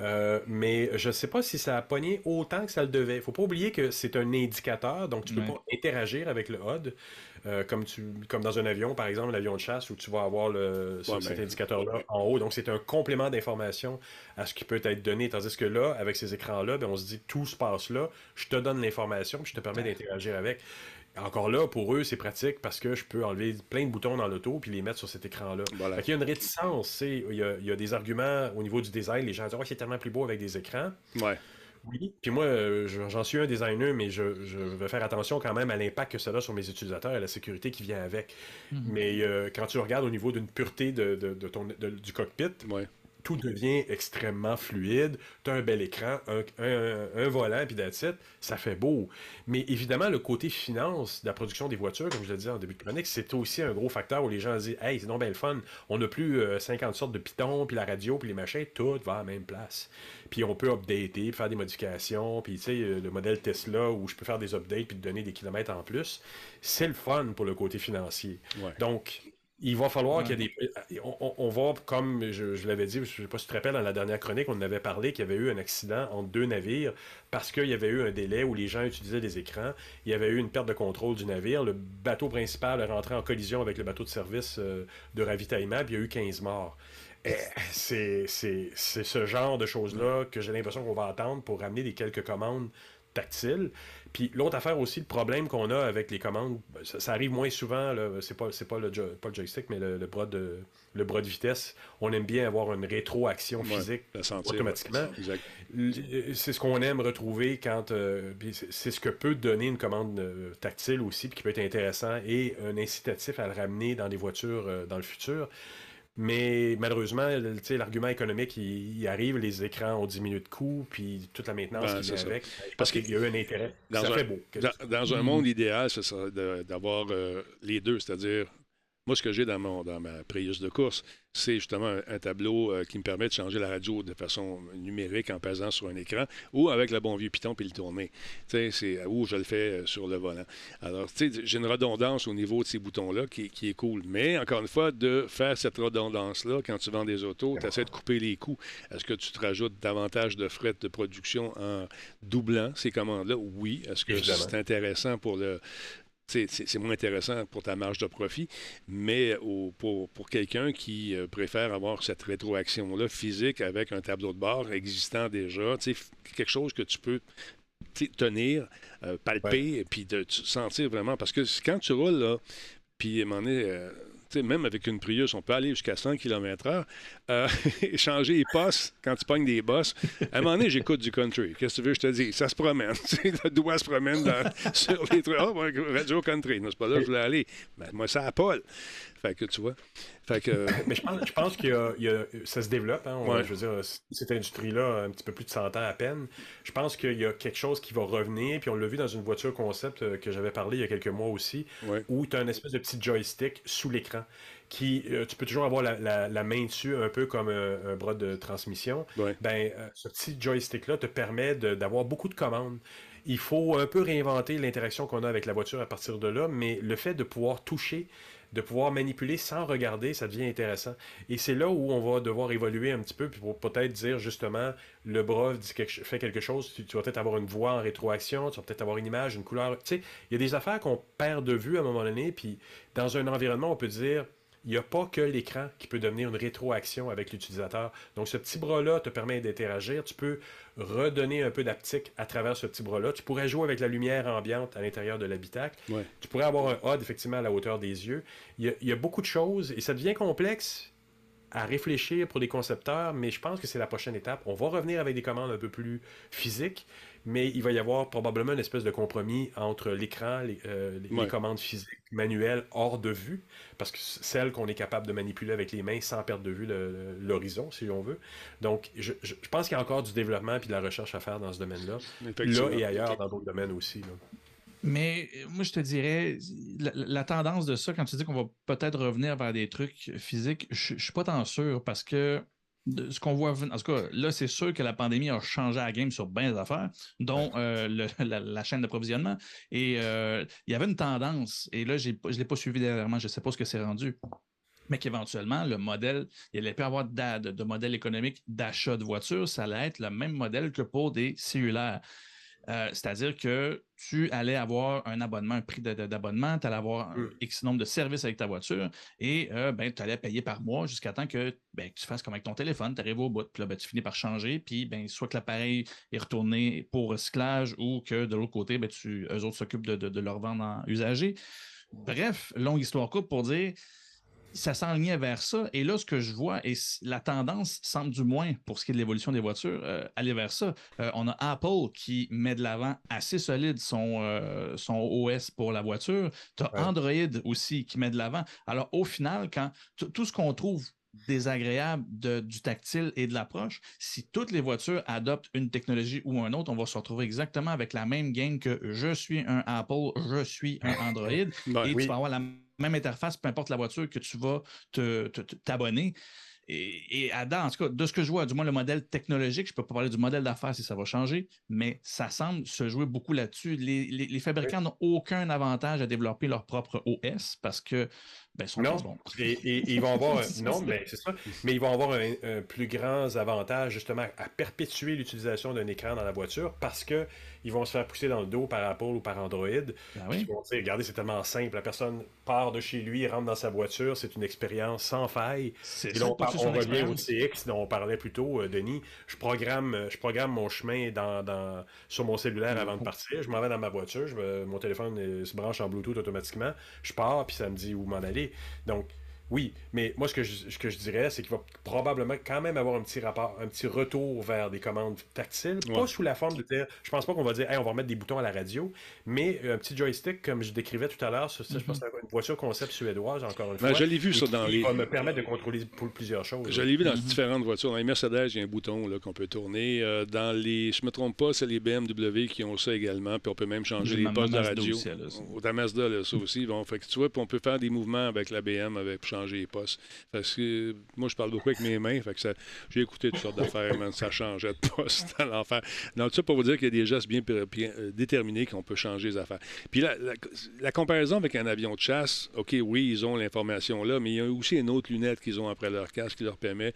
Euh, mais je ne sais pas si ça a pogné autant que ça le devait. Il ne faut pas oublier que c'est un indicateur, donc tu ne peux pas interagir avec le HUD. Euh, comme, tu, comme dans un avion, par exemple, l'avion de chasse, où tu vas avoir le, cet indicateur-là en haut. Donc, c'est un complément d'information à ce qui peut être donné. Tandis que là, avec ces écrans-là, ben, on se dit tout se passe là, je te donne l'information, puis je te permets d'interagir avec. Encore là, pour eux, c'est pratique parce que je peux enlever plein de boutons dans l'auto puis les mettre sur cet écran-là. Il y a une réticence. Il y a, il y a des arguments au niveau du design. Les gens disent oh, c'est tellement plus beau avec des écrans. Ouais. Oui. Puis moi, euh, j'en suis un designer, mais je, vais faire attention quand même à l'impact que ça a sur mes utilisateurs et à la sécurité qui vient avec. Mhm. Mais euh, quand tu regardes au niveau d'une pureté de, ton, du cockpit, tout devient extrêmement fluide. Tu as un bel écran, un, volant, puis d'attitude, ça fait beau. Mais évidemment, le côté finance de la production des voitures, comme je le disais en début de chronique, c'est aussi un gros facteur où les gens disent Hey, c'est donc bien le fun. On n'a plus 50 euh, sortes de pitons, puis la radio, puis les machins, tout va à la même place. Puis on peut updater, faire des modifications, puis tu sais, euh, le modèle Tesla où je peux faire des updates puis te donner des kilomètres en plus, c'est le fun pour le côté financier. Donc, il va falloir qu'il y ait des. On, on, va, comme je, l'avais dit, je ne sais pas si tu te rappelles, dans la dernière chronique, on avait parlé qu'il y avait eu un accident entre deux navires parce qu'il y avait eu un délai où les gens utilisaient des écrans. Il y avait eu une perte de contrôle du navire. Le bateau principal est rentré en collision avec le bateau de service euh, de ravitaillement, puis il y a eu 15 morts. Eh, c'est ce genre de choses-là que j'ai l'impression qu'on va attendre pour ramener des quelques commandes tactiles. Puis l'autre affaire aussi, le problème qu'on a avec les commandes, ben, ça, arrive moins souvent, c'est pas, pas, le, pas le joystick, mais le, bras de, le bras de vitesse. On aime bien avoir une rétroaction physique automatiquement. C'est ce qu'on aime retrouver quand. Euh, c'est ce que peut donner une commande euh, tactile aussi, puis qui peut être intéressant et un incitatif à le ramener dans des voitures euh, dans le futur. Mais malheureusement, l'argument économique, il, arrive, les écrans ont diminué de coût, puis toute la maintenance ben, qui vient avec. Parce qu'il y a eu un intérêt. Dans ça un, fait beau. Dans, un monde idéal, ce serait d'avoir euh, les deux, c'est-à-dire moi, ce que j'ai dans, mon, dans ma Prius de course, c'est justement un, tableau euh, qui me permet de changer la radio de façon numérique en pesant sur un écran ou avec le bon vieux piton puis le tourner. C'est, ou je le fais euh, sur le volant. Alors, j'ai une redondance au niveau de ces boutons-là qui, est cool. Mais, encore une fois, de faire cette redondance-là, quand tu vends des autos, tu essaies de couper les coûts. Est-ce que tu te rajoutes davantage de frais de production en doublant ces commandes-là? Oui. Est-ce que c'est intéressant pour le, c'est moins intéressant pour ta marge de profit, mais pour, quelqu'un qui euh, préfère avoir cette rétroaction-là physique avec un tableau de bord existant déjà, quelque chose que tu peux tenir, euh, palper, et puis de, sentir vraiment. Parce que quand tu roules, là, puis à un moment donné, euh, même avec une Prius, on peut aller jusqu'à 100 km/h. Euh, changer les postes quand tu pognes des bosses. À un moment donné, j'écoute du country. Qu'est-ce que tu veux je te dise? Ça se promène. le doigt se promène sur les trucs. Oh, radio country. Non, c'est pas là que je voulais aller. Mais moi, ça a Paul. Fait que tu vois. Fait que... Mais je pense, je pense que ça se développe. Hein, Je veux dire, cette industrie-là, un petit peu plus de 100 ans à peine. Je pense qu'il y a quelque chose qui va revenir. Puis on l'a vu dans une voiture concept euh, que j'avais parlé il y a quelques mois aussi, où tu as une espèce de petit joystick sous l'écran. Qui, euh, tu peux toujours avoir la, main dessus, un peu comme un, bras de transmission. Ben, euh, ce petit joystick-là te permet d'avoir beaucoup de commandes il faut un peu réinventer l'interaction qu'on a avec la voiture à partir de là, mais le fait de pouvoir toucher de pouvoir manipuler sans regarder, ça devient intéressant. Et c'est là où on va devoir évoluer un petit peu, puis pour peut-être dire justement, le bras fait quelque chose, tu, vas peut-être avoir une voix en rétroaction, tu vas peut-être avoir une image, une couleur. Tu sais, il y a des affaires qu'on perd de vue à un moment donné, puis dans un environnement, on peut dire, il n'y a pas que l'écran qui peut devenir une rétroaction avec l'utilisateur. Donc, ce petit bras-là te permet d'interagir. Tu peux redonner un peu d'aptique à travers ce petit bras-là. Tu pourrais jouer avec la lumière ambiante à l'intérieur de l'habitacle. Tu pourrais avoir un HUD, effectivement, à la hauteur des yeux. Il y, a, beaucoup de choses et ça devient complexe à réfléchir pour les concepteurs, mais je pense que c'est la prochaine étape. On va revenir avec des commandes un peu plus physiques, mais il va y avoir probablement une espèce de compromis entre l'écran, les, euh, commandes physiques, manuelles, hors de vue, parce que celles qu'on est capable de manipuler avec les mains sans perdre de vue l'horizon, si on veut. Donc, je, pense qu'il y a encore du développement et de la recherche à faire dans ce domaine-là, là et ailleurs dans d'autres domaines aussi. Mais euh, moi, je te dirais, la, tendance de ça, quand tu dis qu'on va peut-être revenir vers des trucs physiques, je, ne suis pas tant sûr parce que ce qu'on voit, en tout cas, là, c'est sûr que la pandémie a changé la game sur bien des affaires, dont euh, la, chaîne d'approvisionnement. Et euh, il y avait une tendance, et là, je ne l'ai pas suivi dernièrement, je ne sais pas ce que c'est rendu, mais qu'éventuellement, le modèle, il allait plus avoir de, de modèle économique d'achat de voitures, ça allait être le même modèle que pour des cellulaires. Euh, c'est-à-dire que tu allais avoir un abonnement, un prix d'abonnement, tu allais avoir un mmh. X nombre de services avec ta voiture et euh, ben, tu allais payer par mois jusqu'à temps que ben, tu fasses comme avec ton téléphone, tu arrives au bout, puis là, ben, tu finis par changer, puis ben, soit que l'appareil est retourné pour recyclage ou que de l'autre côté, ben, tu, eux autres s'occupent de, de, leur vendre en usager. Bref, longue histoire courte pour dire ça s'enlignait vers ça. Et là, ce que je vois, et la tendance semble du moins, pour ce qui est de l'évolution des voitures, euh, aller vers ça. Euh, on a Apple qui met de l'avant assez solide son, euh, son OS pour la voiture. Tu as Android aussi qui met de l'avant. Alors, au final, quand tout ce qu'on trouve désagréable du tactile et de l'approche, si toutes les voitures adoptent une technologie ou un autre, on va se retrouver exactement avec la même game que je suis un Apple, je suis un Android, ben et tu vas avoir la même interface, peu importe la voiture que tu vas t'abonner. Et, et en tout cas, de ce que je vois, du moins le modèle technologique, je ne peux pas parler du modèle d'affaires si ça va changer, mais ça semble se jouer beaucoup là-dessus. Les, fabricants n'ont aucun avantage à développer leur propre OS parce que ben, sont non, bons. Et, et- ils vont avoir, non, mais c'est ça, mais ils vont avoir un, un plus grand avantage justement à perpétuer l'utilisation d'un écran dans la voiture parce que ils vont se faire pousser dans le dos par Apple ou par Android. Ben oui. Ils vont dire, regardez, c'est tellement simple, la personne part de chez lui, rentre dans sa voiture, c'est une expérience sans faille. Et là, on, par- revient au. CX dont on parlait plus tôt, euh, Denis. Je programme, je programme mon chemin dans, dans- sur mon cellulaire avant de partir. Je m'en vais dans ma voiture, je mon téléphone euh, se branche en Bluetooth automatiquement. Je pars, puis ça me dit où m'en aller. Donc, oui, mais moi, ce que je, ce que je dirais, c'est qu'il va probablement quand même avoir un petit rapport, un petit retour vers des commandes tactiles. Pas sous la forme de dire, je pense pas qu'on va dire, hey, on va remettre des boutons à la radio, mais un petit joystick, comme je décrivais tout à l'heure, ça, ça, je pense que c'est une voiture concept suédoise, encore une Ben, fois. je l'ai vu, ça, qui dans les- va me permettre de contrôler pour plusieurs choses. Je l'ai vu dans différentes voitures. Dans les Mercedes, il y a un bouton qu'on peut tourner. Euh, dans les, je me trompe pas, c'est les BMW qui ont ça également. Puis on peut même changer les postes de radio. aussi, elle. Au là, ça aussi. Bon, fait que tu vois, puis on peut faire des mouvements avec la BM avec, pour changer les postes. Parce que moi, je parle beaucoup avec mes mains. Fait que ça- j'ai écouté toutes sortes d'affaires, man, ça changeait de poste à l'enfer. Donc, tout ça pour vous dire qu'il y a des gestes bien, bien, euh, déterminés qu'on peut changer les affaires. Puis la, la- la comparaison avec un avion de chasse, OK, oui, ils ont l'information là, mais il y a aussi une autre lunette qu'ils ont après leur casque qui leur permet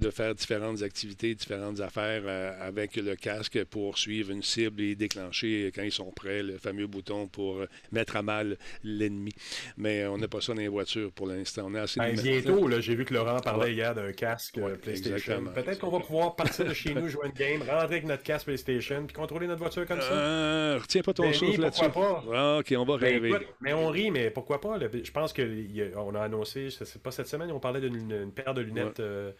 de faire différentes activités, différentes affaires euh, avec le casque pour suivre une cible et déclencher euh, quand ils sont prêts le fameux bouton pour euh, mettre à mal l'ennemi. Mais on n'a pas ça dans les voitures pour l'instant. On a assez Ben, de- bientôt, là, j'ai vu que Laurent parlait Ouais. hier d'un casque Ouais, PlayStation. Peut-être qu'on va pouvoir partir de chez nous, jouer une game, rentrer avec notre casque PlayStation, puis contrôler notre voiture comme ça. Euh, retiens pas ton Denis, souffle là-dessus. Ah, OK, on va Ben, rêver. écoute, mais on rit, mais pourquoi pas? Je pense qu'on a annoncé, je sais pas cette semaine, on parlait d'une une paire de lunettes euh,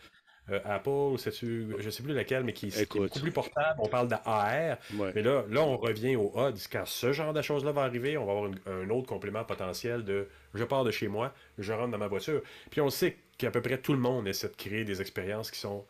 euh, Apple, ou sais-tu, je sais plus laquelle, mais qui, qui est beaucoup plus portable. On parle d'AR. Ouais. Mais là, là, on revient au odds. Quand ce genre de choses-là va arriver, on va avoir une- un autre complément potentiel de je pars de chez moi, je rentre dans ma voiture. Puis on sait qu'à peu près tout le monde essaie de créer des expériences qui sont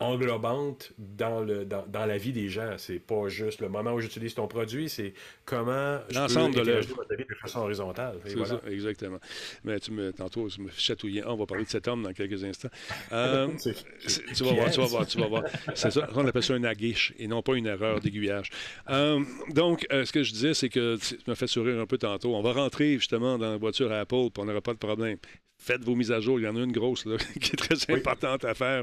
englobantes dans, le, dans, dans la vie des gens. C'est pas juste le moment où j'utilise ton produit, c'est comment je L'ensemble de l'œuvre. de façon horizontale. Et C'est voilà. ça, exactement. Mais tu me, tantôt, tu me chatouillais. Ah, on va parler de cet homme dans quelques instants. Euh, tu vas voir, tu vas voir, tu vas voir. C'est ça, on appelle ça un aguiche et non pas une erreur d'aiguillage. Euh, donc, euh, ce que je disais, c'est que tu m'as fait sourire un peu tantôt. On va rentrer justement dans la voiture à Apple, puis on n'aura pas de problème. Faites vos mises à jour. Il y en a une grosse là, qui est très importante à faire.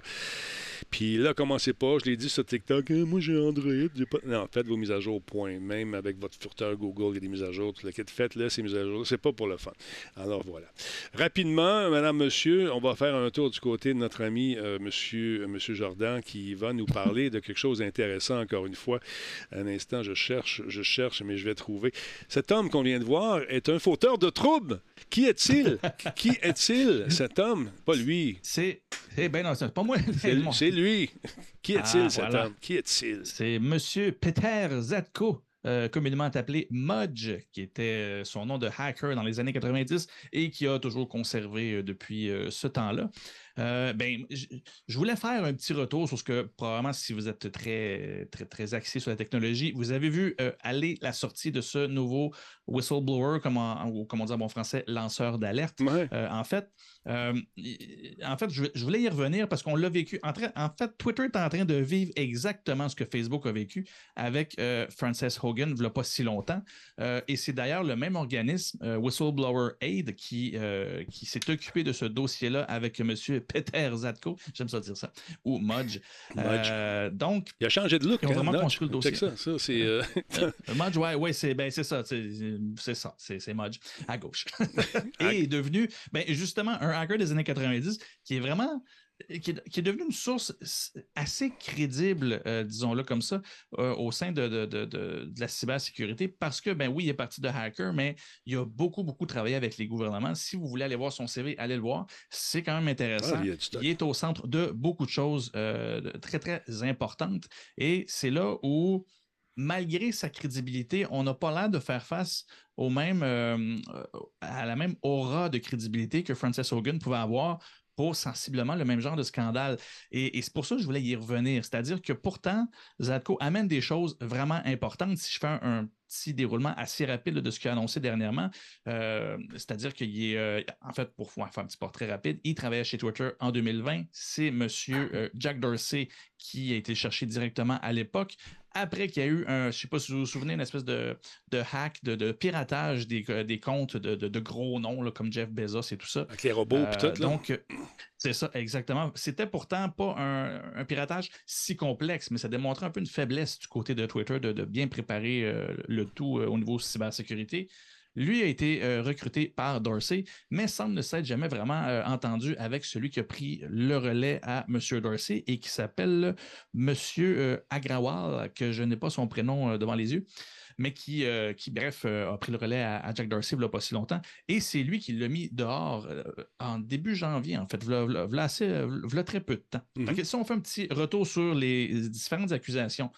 Puis là, commencez pas. Je l'ai dit sur TikTok. Hein, moi, j'ai Android. j'ai Pas... Non, faites vos mises à jour, point. Même avec votre furteur Google, il y a des mises à jour. Tout le kit. Faites-le, ces mises à jour. C'est pas pour le fun. Alors voilà. Rapidement, madame, monsieur, on va faire un tour du côté de notre ami euh, monsieur, euh, monsieur Jordan qui va nous parler de quelque chose d'intéressant encore une fois. Un instant, je cherche, je cherche, mais je vais trouver. Cet homme qu'on vient de voir est un fauteur de troubles. Qui est-il? Qui est-il, cet homme? Pas lui. C'est. Eh ben non, c'est pas moi. C'est Moi. Lui. Qui est-il, Ah, cet voilà. homme? Qui est-il? C'est Monsieur Peter Zatko, euh, communément appelé Mudge, qui était euh, son nom de hacker dans les années 90 et qui a toujours conservé euh, depuis ce temps-là. Ben, je voulais faire un petit retour sur ce que probablement, si vous êtes très, très, très axé sur la technologie, vous avez vu aller la sortie de ce nouveau whistleblower, comme, en- ou comme on dit en bon français, lanceur d'alerte. Ouais. En fait, euh, en fait, je, je voulais y revenir parce qu'on l'a vécu. En, fait, Twitter est en train de vivre exactement ce que Facebook a vécu avec euh, Frances Hogan, il n'y a pas si longtemps. Euh, et c'est d'ailleurs le même organisme, euh, Whistleblower Aid, qui, qui s'est occupé de ce dossier-là avec M. Peter Zatko, j'aime ça dire ça, ou Mudge. Euh, donc, Il a changé de look. Ils ont hein, vraiment Notch. construit le dossier. Check ça. Ça, c'est. Mudge, ouais, ouais, c'est ben, c'est ça, c'est c'est ça, c'est c'est Mudge à gauche. Et est devenu, ben, justement, un hacker des années 90 qui est vraiment qui est, qui est devenu une source assez crédible, euh, disons-le comme ça, euh, au sein de, de- de- de- la cybersécurité, parce que, ben oui, il est parti de hacker, mais il a beaucoup, beaucoup travaillé avec les gouvernements. Si vous voulez aller voir son CV, allez le voir. C'est quand même intéressant. Ah, il est au centre de beaucoup de choses euh, très, très importantes. Et c'est là où, malgré sa crédibilité, on n'a pas l'air de faire face au même, euh, à la même aura de crédibilité que Frances Hogan pouvait avoir pour sensiblement le même genre de scandale. Et, c'est pour ça que je voulais y revenir. C'est-à-dire que pourtant, Zadko amène des choses vraiment importantes. Si je fais un petit déroulement assez rapide de ce qu'il a annoncé dernièrement. Euh, c'est-à-dire qu'il est, euh, en fait, pour faire un petit portrait rapide, il travaillait chez Twitter en 2020. C'est M. Jack Dorsey qui a été cherché directement à l'époque après qu'il y a eu un, je ne sais pas si vous vous souvenez, une espèce de, hack, de, piratage des, des comptes de, gros noms comme Jeff Bezos et tout ça. Avec les robots et tout. Là. Donc, c'est ça, exactement. C'était pourtant pas un, piratage si complexe, mais ça démontrait un peu une faiblesse du côté de Twitter de, bien préparer euh, le tout euh, au niveau cybersécurité. Lui a été euh, recruté par Dorsey, mais semble ne s'être jamais vraiment euh, entendu avec celui qui a pris le relais à M. Dorsey et qui s'appelle M. Euh, Agrawal, que je n'ai pas son prénom devant les yeux, mais qui, qui bref, a pris le relais à, Jack Dorsey il n'y a pas si longtemps. Et c'est lui qui l'a mis dehors en début janvier, en fait, a très peu de temps. Mm-hmm. si on fait un petit retour sur les différentes accusations,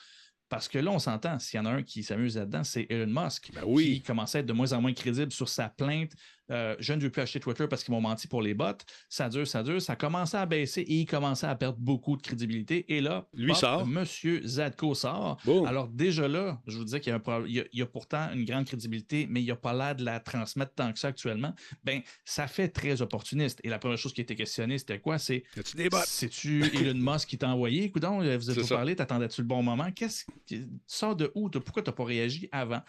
parce que là, on s'entend, s'il y en a un qui s'amuse là-dedans, c'est Elon Musk, ben oui. qui commence à être de moins en moins crédible sur sa plainte euh, je ne veux plus acheter Twitter parce qu'ils m'ont menti pour les bots. Ça dure, ça dure. Ça commençait à baisser et il commençait à perdre beaucoup de crédibilité. Et là, lui sort. Monsieur Zadko sort. Alors, déjà là, je vous disais qu'il y a, y pourtant une grande crédibilité, mais il n'a pas l'air de la transmettre tant que ça actuellement. Ben, ça fait très opportuniste. Et la première chose qui a été questionnée, c'était quoi? C'est C'est-tu Elon Musk qui t'a envoyé? Coudon, vous êtes parlé, t'attendais-tu le bon moment? Qu'est-ce qui sort de où? Pourquoi tu n'as pas réagi avant?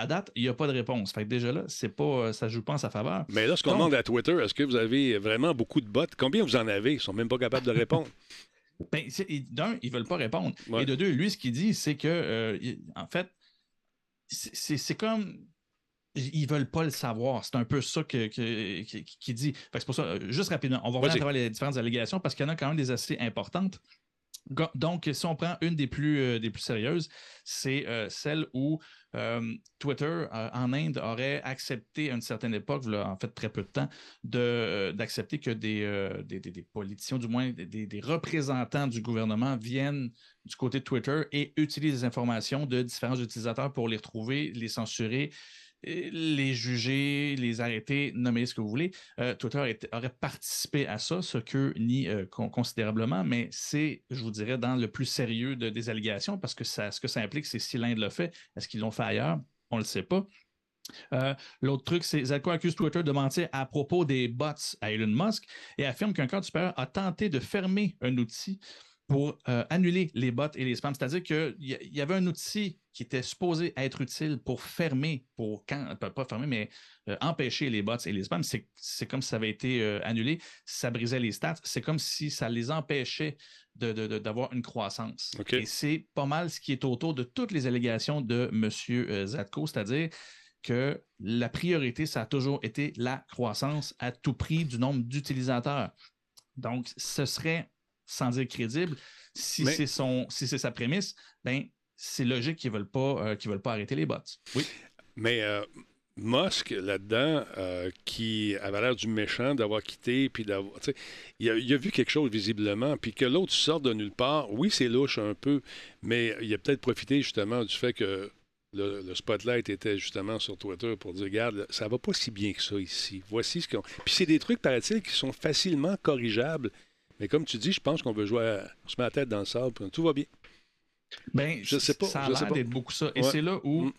À date, il n'y a pas de réponse. Fait que déjà là, c'est pas, euh, ça joue pas en sa faveur. Mais là, ce qu'on demande à Twitter, est-ce que vous avez vraiment beaucoup de bots? Combien vous en avez? Ils ne sont même pas capables de répondre. ben, d'un, ils ne veulent pas répondre. Et de deux, lui, ce qu'il dit, c'est que, euh, en fait, c'est comme ils veulent pas le savoir. C'est un peu ça qu'il que, dit. C'est pour ça, euh, juste rapidement, on va revenir à travers les différentes allégations parce qu'il y en a quand même des assez importantes. Donc, si on prend une des plus, des plus sérieuses, c'est celle où euh, Twitter euh, en Inde aurait accepté à une certaine époque, en fait très peu de temps, euh, d'accepter que des, des, politiciens, du moins des, représentants du gouvernement viennent du côté de Twitter et utilisent les informations de différents utilisateurs pour les retrouver, les censurer les juger, les arrêter, nommer ce que vous voulez. Euh, Twitter aurait participé à ça, ce que nie euh, considérablement, mais c'est, je vous dirais, dans le plus sérieux des allégations, parce que ce que ça implique, c'est si l'Inde l'a fait, est-ce qu'ils l'ont fait ailleurs? On ne le sait pas. Euh, l'autre truc, c'est Zalco accuse Twitter de mentir à propos des bots à Elon Musk et affirme qu'un cadre supérieur a tenté de fermer un outil pour euh, annuler les bots et les spams. C'est-à-dire qu'il y, avait un outil qui était supposé être utile pour fermer, pour quand, pas fermer, mais euh, empêcher les bots et les spams. C'est comme si ça avait été euh, annulé, ça brisait les stats. C'est comme si ça les empêchait d'avoir une croissance. Et c'est pas mal ce qui est autour de toutes les allégations de M. Zatko, c'est-à-dire que la priorité, ça a toujours été la croissance à tout prix du nombre d'utilisateurs. Donc, ce serait sans dire crédible, si c'est son si c'est sa prémisse, ben c'est logique qu'ils veulent pas euh, veulent pas arrêter les bots. Oui. Mais euh, Musk, là-dedans, euh, qui avait l'air du méchant d'avoir quitté, puis d'avoir. Il a, il a vu quelque chose visiblement, puis que l'autre sorte de nulle part. Oui, c'est louche un peu, mais il a peut-être profité justement du fait que le, spotlight était justement sur Twitter pour dire regarde, ça va pas si bien que ça ici. Voici ce qu'on. Puis c'est des trucs, paraît-il, qui sont facilement corrigeables mais comme tu dis, je pense qu'on veut jouer, à... on se met la tête dans le sable, tout va bien. Ben, je sais pas. Ça a l'air d'être beaucoup ça. Et c'est là où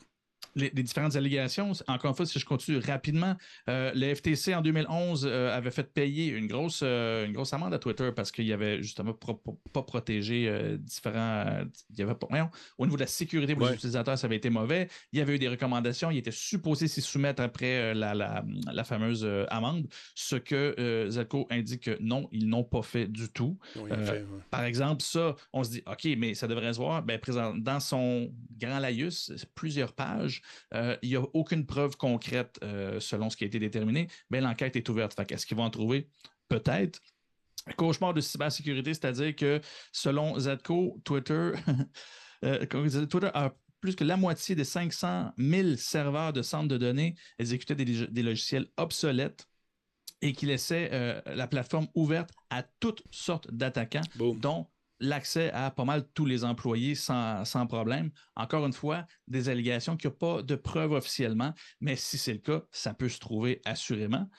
les, différentes allégations. Encore une fois, si je continue rapidement, euh, le FTC en 2011 euh, avait fait payer une grosse, euh, une grosse amende à Twitter parce qu'il y avait justement pas protégé différents. Il y avait pas, au niveau de la sécurité pour les utilisateurs, ça avait été mauvais. Il y avait eu des recommandations. Il était supposé s'y soumettre après la, la, fameuse amende, ce que Zelko indique que non, ils n'ont pas fait du tout. Par exemple, ça, on se dit, OK, mais ça devrait se voir. Ben, présent, dans son grand laïus, plusieurs pages, euh, il n'y a aucune preuve concrète euh, selon ce qui a été déterminé, mais l'enquête est ouverte. Est-ce qu'ils vont en trouver? Peut-être. Cauchemar de cybersécurité, c'est-à-dire que selon Zedco, Twitter, euh, Twitter a plus que la moitié des 500 000 serveurs de centres de données exécutaient des, logiciels obsolètes et qui laissaient la plateforme ouverte à toutes sortes d'attaquants, dont l'accès à pas mal tous les employés sans, problème. Encore une fois, des allégations qui n'ont pas de preuves officiellement, mais si c'est le cas, ça peut se trouver assurément.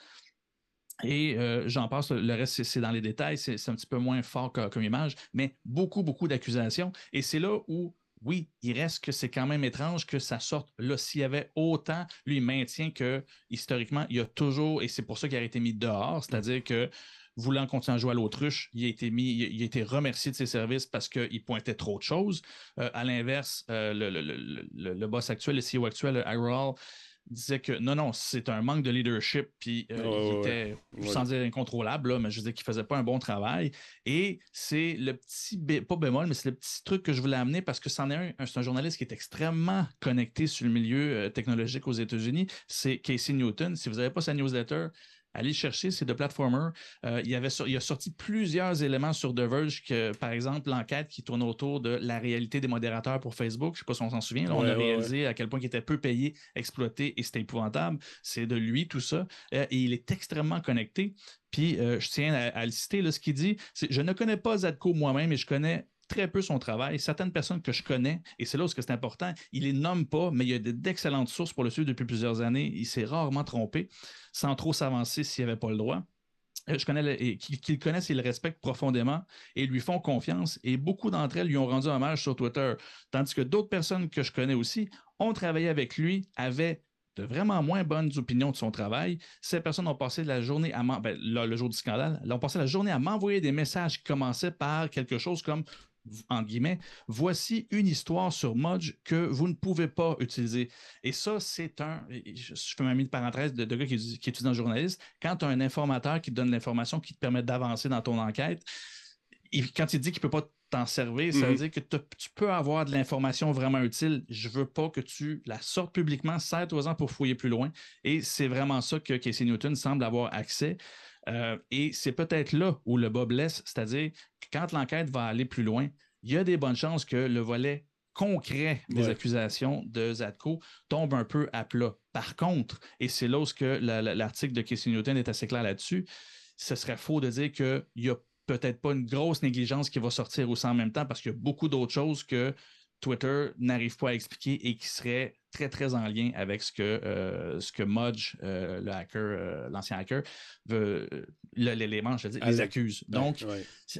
Et euh, j'en passe, le reste, c'est dans les détails, c'est un petit peu moins fort comme image, mais beaucoup, beaucoup d'accusations. Et c'est là où oui, il reste que c'est quand même étrange que ça sorte là. S'il y avait autant, lui, il maintient que historiquement, il y a toujours, et c'est pour ça qu'il a été mis dehors, c'est-à-dire que voulant continuer à jouer à l'autruche, il a été mis, il a été remercié de ses services parce qu'il pointait trop de choses. Euh, à l'inverse, euh, le, le, le, le, boss actuel, le CEO actuel, Iroll, disait que non, non, c'est un manque de leadership, puis euh, il était, sans dire incontrôlable, mais je disais qu'il faisait pas un bon travail. Et c'est le petit, pas bémol, mais c'est le petit truc que je voulais amener parce que c'en est un, c'est un journaliste qui est extrêmement connecté sur le milieu technologique aux États-Unis, c'est Casey Newton. Si vous n'avez pas sa newsletter, Allez chercher, c'est de platformer. Euh, il, y avait il a sorti plusieurs éléments sur The Verge, que, par exemple, l'enquête qui tourne autour de la réalité des modérateurs pour Facebook. Je ne sais pas si on s'en souvient. on a réalisé à quel point il était peu payé, exploité et c'était épouvantable. C'est de lui, tout ça. Euh, et il est extrêmement connecté. Puis, euh, je tiens à, le citer, là, ce qu'il dit, c'est Je ne connais pas Zadko moi-même, mais je connais très peu son travail. Certaines personnes que je connais, et c'est là où c'est important, il les nomme pas, mais il y a d'excellentes sources pour le suivre depuis plusieurs années. Il s'est rarement trompé, sans trop s'avancer s'il avait pas le droit. Euh, je connais et qu'ils connaissent et le respectent profondément et lui font confiance. Et beaucoup d'entre elles lui ont rendu hommage sur Twitter. Tandis que d'autres personnes que je connais aussi ont travaillé avec lui, avaient de vraiment moins bonnes opinions de son travail. Ces personnes ont passé la journée à ben, le jour du scandale, ont passé la journée à m'envoyer des messages qui commençaient par quelque chose comme en guillemets, voici une histoire sur Modge que vous ne pouvez pas utiliser. Et ça, c'est un, je fais ma mise de parenthèse de, gars qui, qui étudie en journaliste, quand tu as un informateur qui te donne l'information qui te permet d'avancer dans ton enquête, et quand il dit qu'il ne peut pas t'en servir, ça veut mm-hmm. dire que tu peux avoir de l'information vraiment utile. Je veux pas que tu la sortes publiquement, serre-toi-en pour fouiller plus loin. Et c'est vraiment ça que Casey Newton semble avoir accès. Euh, et c'est peut-être là où le bas blesse, c'est-à-dire que quand l'enquête va aller plus loin, il y a des bonnes chances que le volet concret des accusations de Zadko tombe un peu à plat. Par contre, et c'est là où l'article de Casey Newton est assez clair là-dessus, ce serait faux de dire qu'il n'y a peut-être pas une grosse négligence qui va sortir aussi en même temps parce qu'il y a beaucoup d'autres choses que Twitter n'arrive pas à expliquer et qui seraient très, très en lien avec ce que, euh, ce que Mudge, euh, le hacker, euh, l'ancien hacker, veut, l'élément, je veux dire, les accuse. Donc,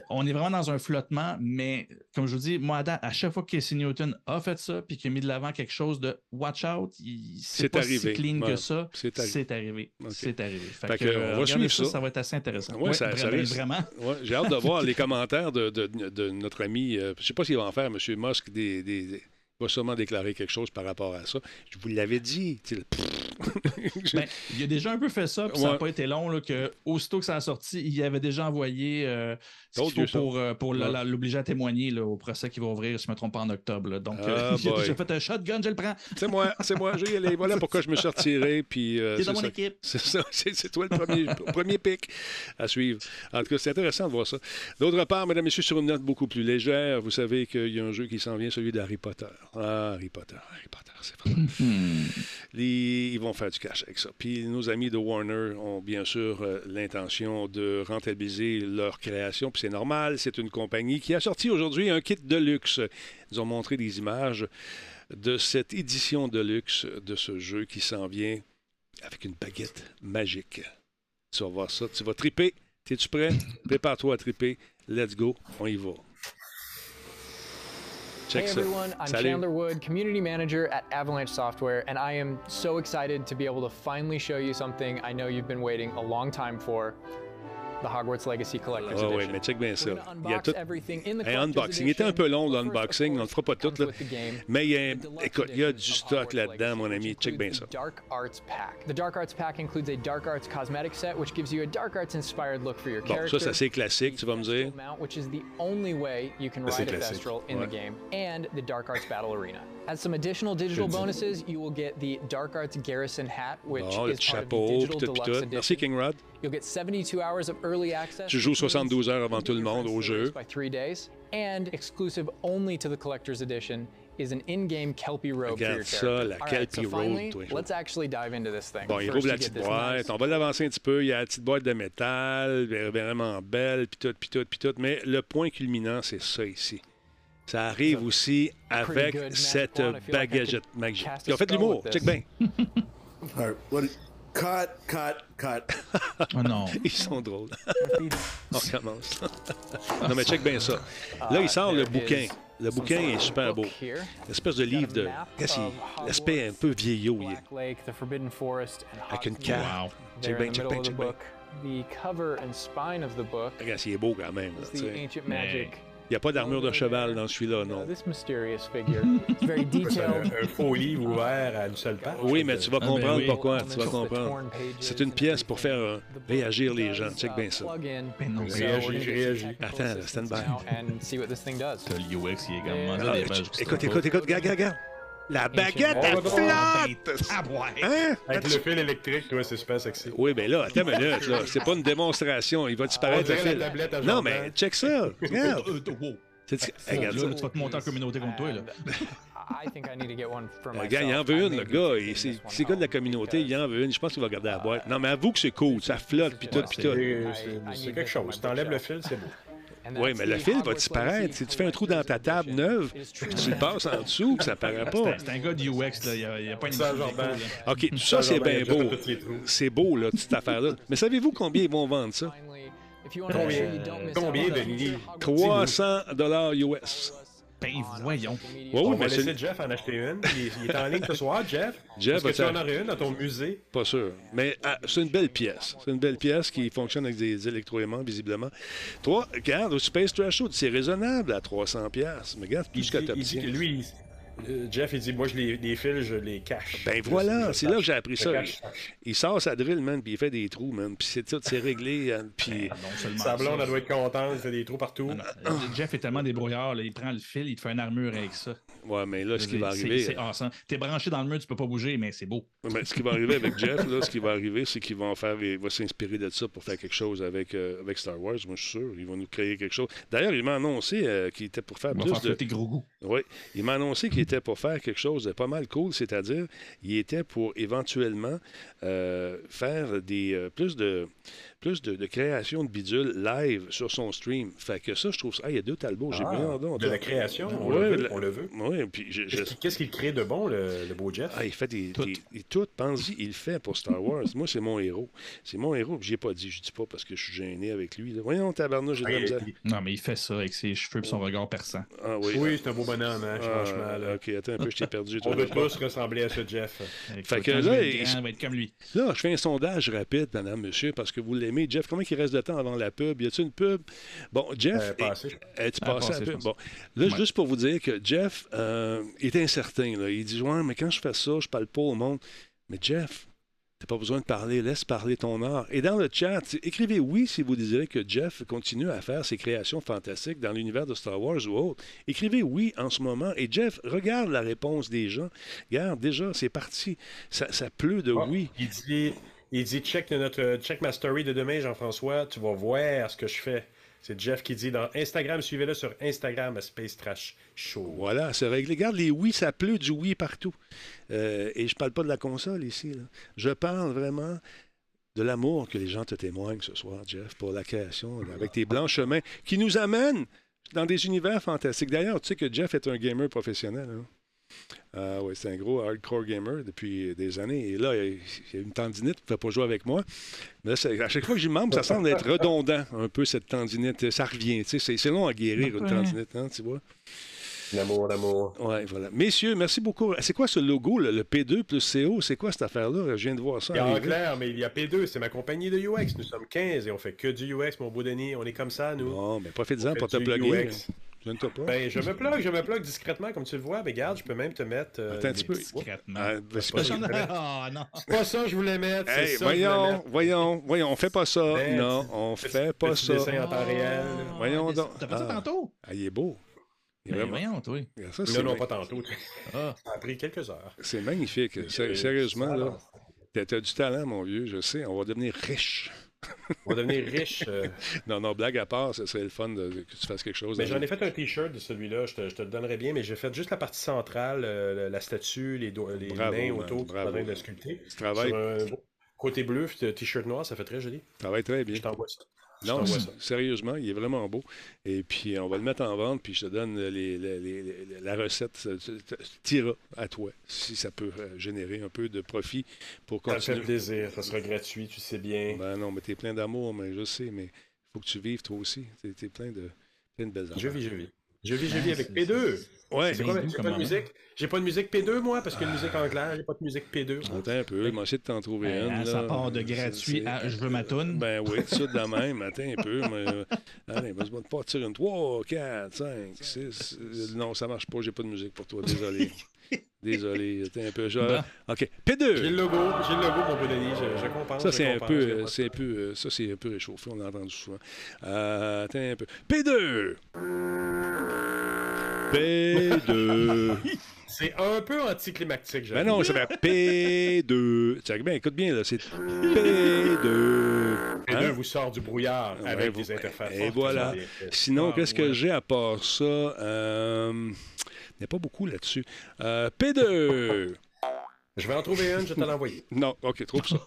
on est vraiment dans un flottement, mais comme je vous dis, moi, à, chaque fois que Casey Newton a fait ça, puis qu'il a mis de l'avant quelque chose de watch out, c'est pas arrivé. si clean que ça. C'est arrivé. C'est arrivé. Fait, que, on va suivre ça. ça. va être assez intéressant. Oui, ça, vraiment. J'ai hâte de voir les commentaires de, de, de, notre ami, je ne sais pas s'il va en faire, M. Musk, des, des va sûrement déclarer quelque chose par rapport à ça. Je vous l'avais dit. ben, il a déjà un peu fait ça, puis ça n'a pas été long. Là, que, aussitôt que ça a sorti, il avait déjà envoyé euh, ce faut pour, euh, pour l'obliger à témoigner là, au procès qui va ouvrir, si je ne me trompe pas, en octobre. Donc, ah, euh, il a déjà fait un shotgun, je le prends. C'est moi, c'est moi. Voilà pourquoi je me suis retiré. Puis, c'est dans mon équipe. C'est ça, c'est toi le premier, premier pic à suivre. En tout cas, c'est intéressant de voir ça. D'autre part, mesdames et messieurs, sur une note beaucoup plus légère, vous savez qu'il y a un jeu qui s'en vient, celui d'Harry Potter. Ah, Harry Potter, Harry Potter, c'est pas Ils vont faire du cash avec ça. Puis nos amis de Warner ont bien sûr euh, l'intention de rentabiliser leur création, puis c'est normal. C'est une compagnie qui a sorti aujourd'hui un kit de luxe. Ils ont montré des images de cette édition de luxe de ce jeu qui s'en vient avec une baguette magique. Tu vas voir ça, tu vas triper. Es-tu prêt? Prépare-toi à triper. Let's go, on y va. Hey uh, everyone, I'm Salut. Chandler Wood, Community Manager at Avalanche Software, and I am so excited to be able to finally show you something I know you've been waiting a long time for. The Hogwarts Legacy Collector's oh, oui, mais check bien ça. Il y a tout un unboxing. Il était un peu long, l'unboxing. On ne fera pas tout. Là. Mais euh, il y a, écoute, il y a du stock là-dedans, mon ami. Check bien ça. Dark Arts Pack. The Dark Arts Pack includes a Dark Arts cosmetic set, which gives you a Dark Arts inspired look for your bon, character. ça, c'est assez classique, tu vas me dire. Which is the only way you can ride a Thestral in ouais. the game. And the Dark Arts Battle Arena. As some additional digital bonuses, you will get the Dark Arts Garrison hat, which bon, is part chapeau, of the digital deluxe edition. Merci, King Rod. You'll get 72 hours of early access. Tu joues 72 heures avant tout le monde au jeu. By three days. And exclusive only to the collector's edition is an in-game Kelpie robe Regarde for your ça, la Kelpie right, so finally, robe. Toi, let's actually dive into this thing. Bon, il rouvre la petite boîte. On va l'avancer un petit peu. Il y a la petite boîte de métal, vraiment belle, puis tout, puis tout, puis tout. Mais le point culminant, c'est ça ici. Ça arrive aussi avec cette baguette magique. Ils ont fait de l'humour. Check bien. Cut, cut, cut. oh non. Ils sont drôles. On commence. non, mais check bien ça. Là, il sort le bouquin. Le bouquin est super beau. L'espèce de livre de. Qu'est-ce L'aspect un peu vieillot. Avec une carte. Check bien, check bien, check bien. The cover and spine of the book Regarde, il est beau quand même. là, Il n'y a pas d'armure de cheval dans celui-là, non. This mysterious figure. It's very C'est detailed. un, un faux livre ouvert à une seule page. Oui, mais tu vas ben comprendre oui. pourquoi. Tu vas comprendre. C'est une pièce pour faire euh, réagir les gens. Check bien ça. Non, c'est- réagis, réagis. Attends, stand by. T'as l'UX, il est comme Ah, écoute, écoute, écoute, regarde, regarde, regarde. La baguette, elle Oh, flotte! Ah ouais! Hein? Avec le fil électrique, ouais, c'est super sexy. Oui, ben là, attends une minute, là. C'est pas une démonstration. Il va disparaître le fil. Non, mais check ça. Regarde. Euh, euh, Là, Regarde ça. tu vas te monter en communauté contre toi, là. I think I need to get one for Le myself. gars, il en veut une, le gars. Il- C'est c'est gars de la communauté, il en veut une. Je pense qu'il va garder la boîte. Non, mais avoue que c'est cool. Ça flotte, puis tout, puis tout. C'est quelque chose. T'enlèves le fil, c'est beau. Oui, mais le fil va disparaître. Si tu fais un trou dans ta table neuve, puis tu le passes en dessous, puis ça paraît pas. C'est- un gars du UX, là. Il n'y a, pas une Ça. OK, tout ça, c'est bien beau. C'est beau, là, toute cette affaire-là. Mais savez-vous combien ils vont vendre ça? Combien? Livres? Hogwarts 300 dollars US. Ben voyons. Oui, On va c'est laisser Jeff en acheter une. Il, il est en ligne ce soir, Jeff. Jeff, Est-ce que tu en aurais une dans ton musée? pas sûr. Mais ah, c'est une belle pièce. C'est une belle pièce qui fonctionne avec des électroaimants, visiblement. Toi, regarde, au Space Trash Show, c'est raisonnable à 300 pièces. Mais regarde, plus dit t'obtiens. que lui, il- Jeff, il dit Moi, je les, les fils, je les cache. Ben voilà, c'est là que j'ai appris ça. cache. Il sort sa drill, man, puis il fait des trous, man. Puis c'est tout, c'est réglé. hein, Puis Non seulement Sa blonde, elle doit être contente, il fait des trous partout. Non, non. Jeff est tellement débrouillard, là, il prend le fil, il te fait une armure avec ça. Ouais, mais là, ce qui va arriver, C'est awesome. T'es branché dans le mur, tu peux pas bouger, mais c'est beau. Ouais, mais ce qui va arriver avec Jeff, là, ce qui va arriver, c'est qu'il va en faire, il va s'inspirer de ça pour faire quelque chose avec, euh, avec Star Wars. Moi, je suis sûr, ils vont nous créer quelque chose. D'ailleurs, il m'a annoncé euh, qu'il était pour faire va plus de. gros. Oui, il m'a annoncé qu'il était pour faire quelque chose de pas mal cool, c'est-à-dire, il était pour éventuellement euh, faire des plus de plus de, de création de bidules live sur son stream. Fait que ça, je trouve ça. Ah, il y a deux Talbots. J'ai Ah, bien de la création, on Ouais, le veut. la- On le veut. Oui, puis je- je- Qu'est-ce qu'il- crée de bon, le, le beau Jeff? ah, il fait des. Tout. des- des- tout. Pense-y, il le fait pour Star Wars. Moi, c'est mon héros. C'est mon héros. Puis J'ai pas dit. Je dis pas parce que je suis gêné avec lui. là. Voyons, tabarnouche, j'ai de la misère. il- Non, mais il fait ça avec ses cheveux et son regard perçant. Ah oui. Oui, c'est un beau bonhomme, hein, Ah, franchement. là. ok, attends un peu, je t'ai perdu. On veut tous ressembler à ce Jeff. Fait que là, il va être comme lui. Là, je fais un sondage rapide, madame, monsieur, parce que vous l'aimez. Jeff, comment il reste de temps avant la pub? Y a-t-il une pub? Bon, Jeff. Euh, pas assez. est- es-tu Ah, passé à passé, la pub? Bon. Là, Ouais. juste pour vous dire que Jeff euh, est incertain. Là. Il dit Ouais, mais quand je fais ça, je parle pas au monde. Mais Jeff, t'as pas besoin de parler, laisse parler ton art. Et dans le chat, écrivez oui si vous désirez que Jeff continue à faire ses créations fantastiques dans l'univers de Star Wars ou autre. Écrivez oui en ce moment. Et Jeff, regarde la réponse des gens. Regarde, déjà, c'est parti. Ça, ça pleut de Ah, oui. Il dit, il dit check, notre, check ma story de demain, Jean-François, tu vas voir ce que je fais. C'est Jeff qui dit dans Instagram, suivez-le sur Instagram, Space Trash Show. Voilà, c'est réglé. Regarde, les oui, ça pleut du oui partout. Euh, et je parle pas de la console ici. Je parle vraiment de l'amour que les gens te témoignent ce soir, Jeff, pour la création, avec tes blancs chemins qui nous amènent dans des univers fantastiques. D'ailleurs, tu sais que Jeff est un gamer professionnel. hein? Ah oui, c'est un gros hardcore gamer depuis des années. Et là, il y a une tendinite, il ne pouvait pas jouer avec moi. Mais là, à chaque fois que j'y membre, ça semble être redondant, un peu, cette tendinite. Ça revient. tu sais, C'est long à guérir, une Ouais. tendinite, hein, tu vois. L'amour, l'amour. Oui, voilà. Messieurs, merci beaucoup. C'est quoi ce logo, là, le P2 plus CO? C'est quoi cette affaire-là? Je viens de voir ça. Il y a arriver. clair, mais il y a P2, c'est ma compagnie de UX. Nous sommes 15 et on fait que du UX, mon beau Denis. On est comme ça, nous. Bon, mais profite-en On pour te. UX. Je ne pas? Ben, je me plug, je me plug discrètement, comme tu le vois. Mais regarde, je peux même te mettre. euh, Attends un petit peu. Discrètement. Ah, ben, c'est pas pas ça. ça. Ah, non. C'est pas ça que je voulais mettre. Hey, ça voulais voyons, mettre. voyons, voyons, on fait pas ça. Ben, non, on fait pas ça. dessin en temps réel? Voyons Ah, donc. T'as fait ça tantôt? Ah, il est beau. Il est Ben, vraiment- voyons, toi. Ça, Non, pas tantôt. Ah. Ça a pris quelques heures. C'est magnifique. Sé- Sérieusement, là. T'as t'as du talent, mon vieux, je sais. On va devenir riche. On va devenir riche. euh, Non, non, blague à part, ce serait le fun de- que tu fasses quelque chose. Mais j'en ai fait un t-shirt de celui-là, je te, je te le donnerais bien, mais j'ai fait juste la partie centrale, euh, la statue, les, les Bravo, mains autour, bravo. train de sculpter. Tu travailles, Sur un beau- côté bleu, le t-shirt noir, ça fait très joli. tu travailles très bien. Je t'envoie ça. Non, ça. sérieusement, il est vraiment beau. Et puis, on va le mettre en vente, puis je te donne les- les- les- les- la recette. Tira à toi, si ça peut euh, générer un peu de profit pour Ça me fait continuer. plaisir, ça sera gratuit, tu sais bien. Ben non, mais t'es plein d'amour, mais je sais, mais il faut que tu vives toi aussi. T'es es plein de, plein de belles Je vis, je vis. Je vis, je vis avec P2. Ouais. C'est quoi, j'ai pas de musique? J'ai pas de musique P2, moi, parce qu'il y a une musique en clair, j'ai pas de musique P2. Attends un peu, je vais essayer de t'en trouver Ben, une. ça là. part de gratuit C'est- à je veux ma toune. Ben oui, tout ça de la même. Attends un peu. Mais, euh, allez, vas-y, pas tirer une 3, 4, 5, 6. Non, ça marche pas, j'ai pas de musique pour toi, désolé. Désolé, attends un peu. Bon. OK, J'ai P2. le logo, j'ai le logo, mon Denis, je, je comprends. Ça, je c'est un peu, euh, c'est un peu, euh, ça, c'est un peu réchauffé, on l'a entendu souvent. Euh, attends un peu. P2. P2. C'est un peu anticlimactique, je Ben non, ça s'appelle P2. Tu sais bien, écoute bien, là, c'est P2. Et Hein? là, vous sort du brouillard Ouais, avec vous- des interfaces. Et voilà. Sinon, qu'est-ce que j'ai à part ça? Euh, Il n'y a pas beaucoup là-dessus. Euh, P2. Je vais en trouver une, je vais te l'envoyer. Non, OK, trouve ça.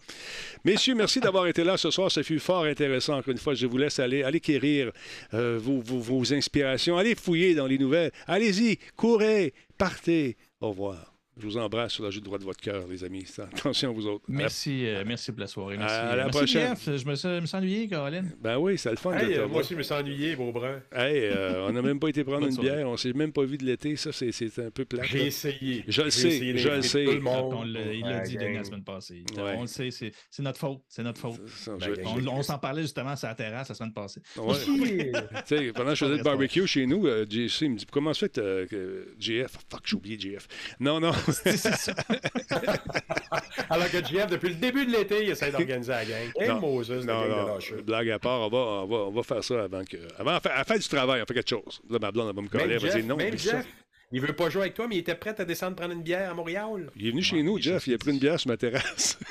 Messieurs, merci d'avoir été là ce soir. Ça fut fort intéressant. Encore une fois, je vous laisse aller, aller quérir euh, vos, vos- vos inspirations. Allez fouiller dans les nouvelles. Allez-y, courez, partez. Au revoir. Je vous embrasse sur la joue droite de votre cœur, les amis. Attention, vous autres. Merci, euh, merci pour la soirée. Merci, À la Merci, prochaine. Jeff. Je me suis, je me suis ennuyé, Caroline. Ben oui, c'est le fun Hey, euh, moi aussi, je me suis ennuyé, beau brun. Hey, euh, on n'a même pas été prendre une soirée. bière. On s'est même pas vu de l'été. Ça, c'est- c'est un peu plat. J'ai essayé. Je le sais, je le sais. Tout le monde. On il l'a dit la semaine passée. Ouais. On le sait, c'est c'est notre faute. C'est notre faute. Ça, Ben. On, on s'en parlait justement sur la terrasse la semaine passée. Ouais. Tu sais, pendant que je faisais le barbecue chez nous, euh, JC me dit Comment ça fait que, GF Fuck, j'ai oublié GF. Non, non. Alors que JF, depuis le début de l'été, il essaie d'organiser la gang. Hey, Non. Moses, non, gang de non. Blague à part, on va, on, va, on va faire ça avant que. Avant, à faire, à faire du travail, on fait quelque chose. Là, ma blonde, elle va me coller. Elle va dire non. même ça- Jeff, il veut pas jouer avec toi, mais il était prêt à descendre prendre une bière à Montréal. Il est venu chez nous, Jeff. Il a pris une bière sur ma terrasse.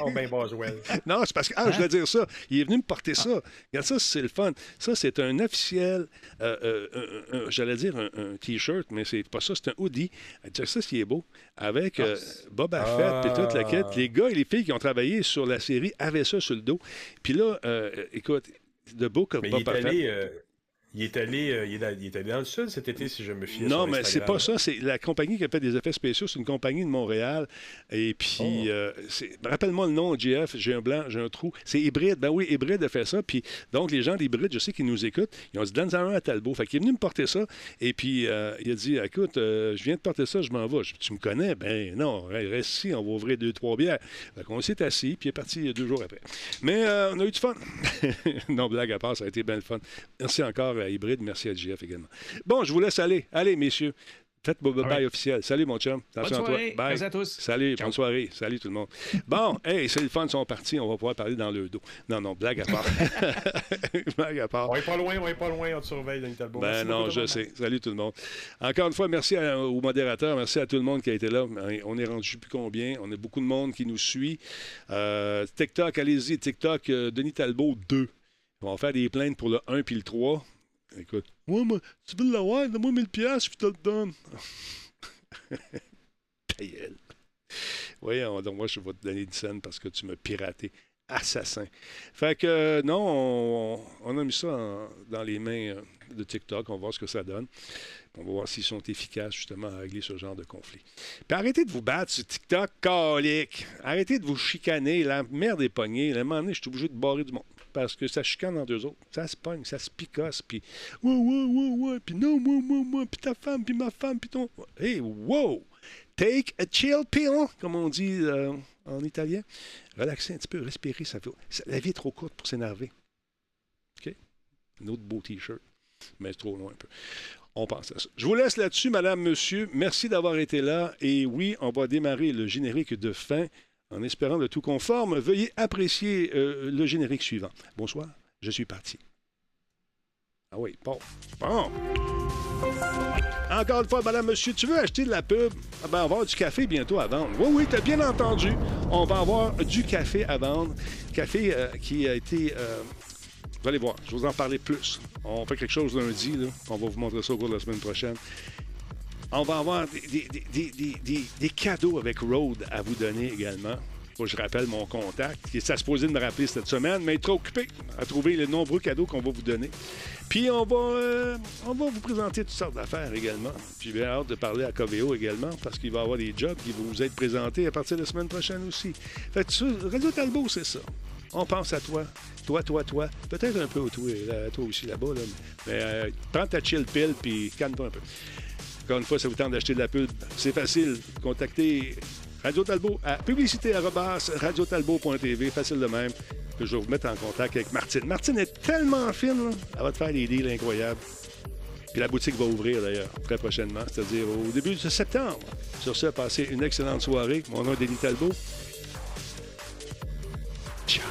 Oh, ben Boswell. Non, c'est parce que. Ah, je voulais dire ça. Il est venu me porter ça. Regarde ça, c'est le fun. Ça, c'est un officiel. euh, euh, J'allais dire un, un T-shirt, mais c'est pas ça, c'est un hoodie. Check ça, c'est beau. Avec euh, Boba Fett et toute la quête. Les gars et les filles qui ont travaillé sur la série avaient ça sur le dos. Puis là, euh, écoute, The Book of Mais est il est allé, euh, il, est allé, il est allé dans le sud cet été, si je me fie Non, mais c'est pas ça. C'est la compagnie qui a fait des effets spéciaux. C'est une compagnie de Montréal. Et puis, Oh. euh, rappelle-moi le nom, GF. J'ai un blanc, j'ai un trou. C'est Hybride. Ben oui, Hybride a fait ça. Puis, donc, les gens d'Hybride, je sais qu'ils nous écoutent. Ils ont dit, donne-en un à Talbot. Fait qu'il est venu me porter ça. Et puis, euh, il a dit, écoute, je viens de porter ça, je m'en vais. Je tu me connais? Ben non, reste ici, on va ouvrir deux, trois bières. Fait qu'on s'est assis, puis il est parti deux jours après. Mais on a eu du fun. non, blague à part, ça a été bien le fun. Merci encore à Hybride. Merci à GF également. Bon, je vous laisse aller. Allez, messieurs. Faites vos bye right. officiel. Salut, mon chum. Bonne Attention à toi. Bye. Merci à tous. Salut, bonne soirée. Salut tout le monde. Bon, hey, c'est le fun, ils sont partis. On va pouvoir parler dans le dos. Non, non, blague à part. blague à part. On est pas loin, on est pas loin, on te surveille, Denis Talbot. Ben Merci non, je monde. sais. Salut tout le monde. Encore une fois, merci à- au modérateur, merci à tout le monde qui a été là. On est rendu plus combien? On a beaucoup de monde qui nous suit. Euh, TikTok, allez-y. TikTok, euh, Denis Talbot 2. On va faire des plaintes pour le 1 puis le 3. Écoute, moi, moi, tu veux l'avoir, donne-moi 1000 pièces, je te le donne. Ta gueule. Voyons, donc moi, je vais te donner une scène parce que tu m'as piraté. Assassin. Fait que, euh, non, on, on a mis ça en- dans les mains euh, de TikTok. On va voir ce que ça donne. On va voir s'ils sont efficaces, justement, à régler ce genre de conflit. Puis arrêtez de vous battre sur TikTok, calique. Arrêtez de vous chicaner. La merde est pognée. À un moment donné, je suis obligé de barrer du monde. Parce que ça chicane dans deux autres. Ça se pogne, ça se picosse. Puis, ouais, ouais, ouais, ouais. Puis non, moi, moi, moi. Puis ta femme, puis ma femme, puis ton. Hey, wow! Take a chill pill, comme on dit euh, en italien. Relaxez un petit peu, respirez. Ça fait... La vie est trop courte pour s'énerver. OK? Un autre beau T-shirt. Mais trop loin un peu. On pense à ça. Je vous laisse là-dessus, madame, monsieur. Merci d'avoir été là. Et oui, on va démarrer le générique de fin en espérant le tout conforme. Veuillez apprécier euh, le générique suivant. Bonsoir, je suis parti. Ah oui, bon. Bon. Encore une fois, madame, monsieur, tu veux acheter de la pub? Ah ben, on va avoir du café bientôt à vendre. Oui, oui, t'as bien entendu. On va avoir du café à vendre. Café euh, qui a été... euh, vous allez voir, je vais vous en parler plus. On fait quelque chose lundi, là. On va vous montrer ça au cours de la semaine prochaine. On va avoir des, cadeaux avec Road à vous donner également. Je rappelle mon contact, qui est supposé de me rappeler cette semaine, mais il est trop occupé à trouver les nombreux cadeaux qu'on va vous donner. Puis on va, euh, on va vous présenter toutes sortes d'affaires également. Puis j'ai hâte de parler à Coveo également, parce qu'il va y avoir des jobs qui vont vous être présentés à partir de la semaine prochaine aussi. Fait que ça, Radio Talbot, c'est ça. On pense à toi. Toi, toi, toi. Peut-être un peu au toi, toi aussi là-bas. Là. Mais euh, prends ta chill pile puis calme-toi un peu. Encore une fois, ça vous tente d'acheter de la pub. C'est facile. Contactez Radio Talbot à publicité.radiotalbot.tv. Facile de même. Que je vais vous mettre en contact avec Martine. Martine est tellement fine. Là. Elle va te faire des deals incroyables. Puis la boutique va ouvrir d'ailleurs très prochainement, c'est-à-dire au début de septembre. Sur ce, passez une excellente soirée. Mon nom est Denis Talbot. Ciao.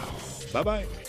Bye bye.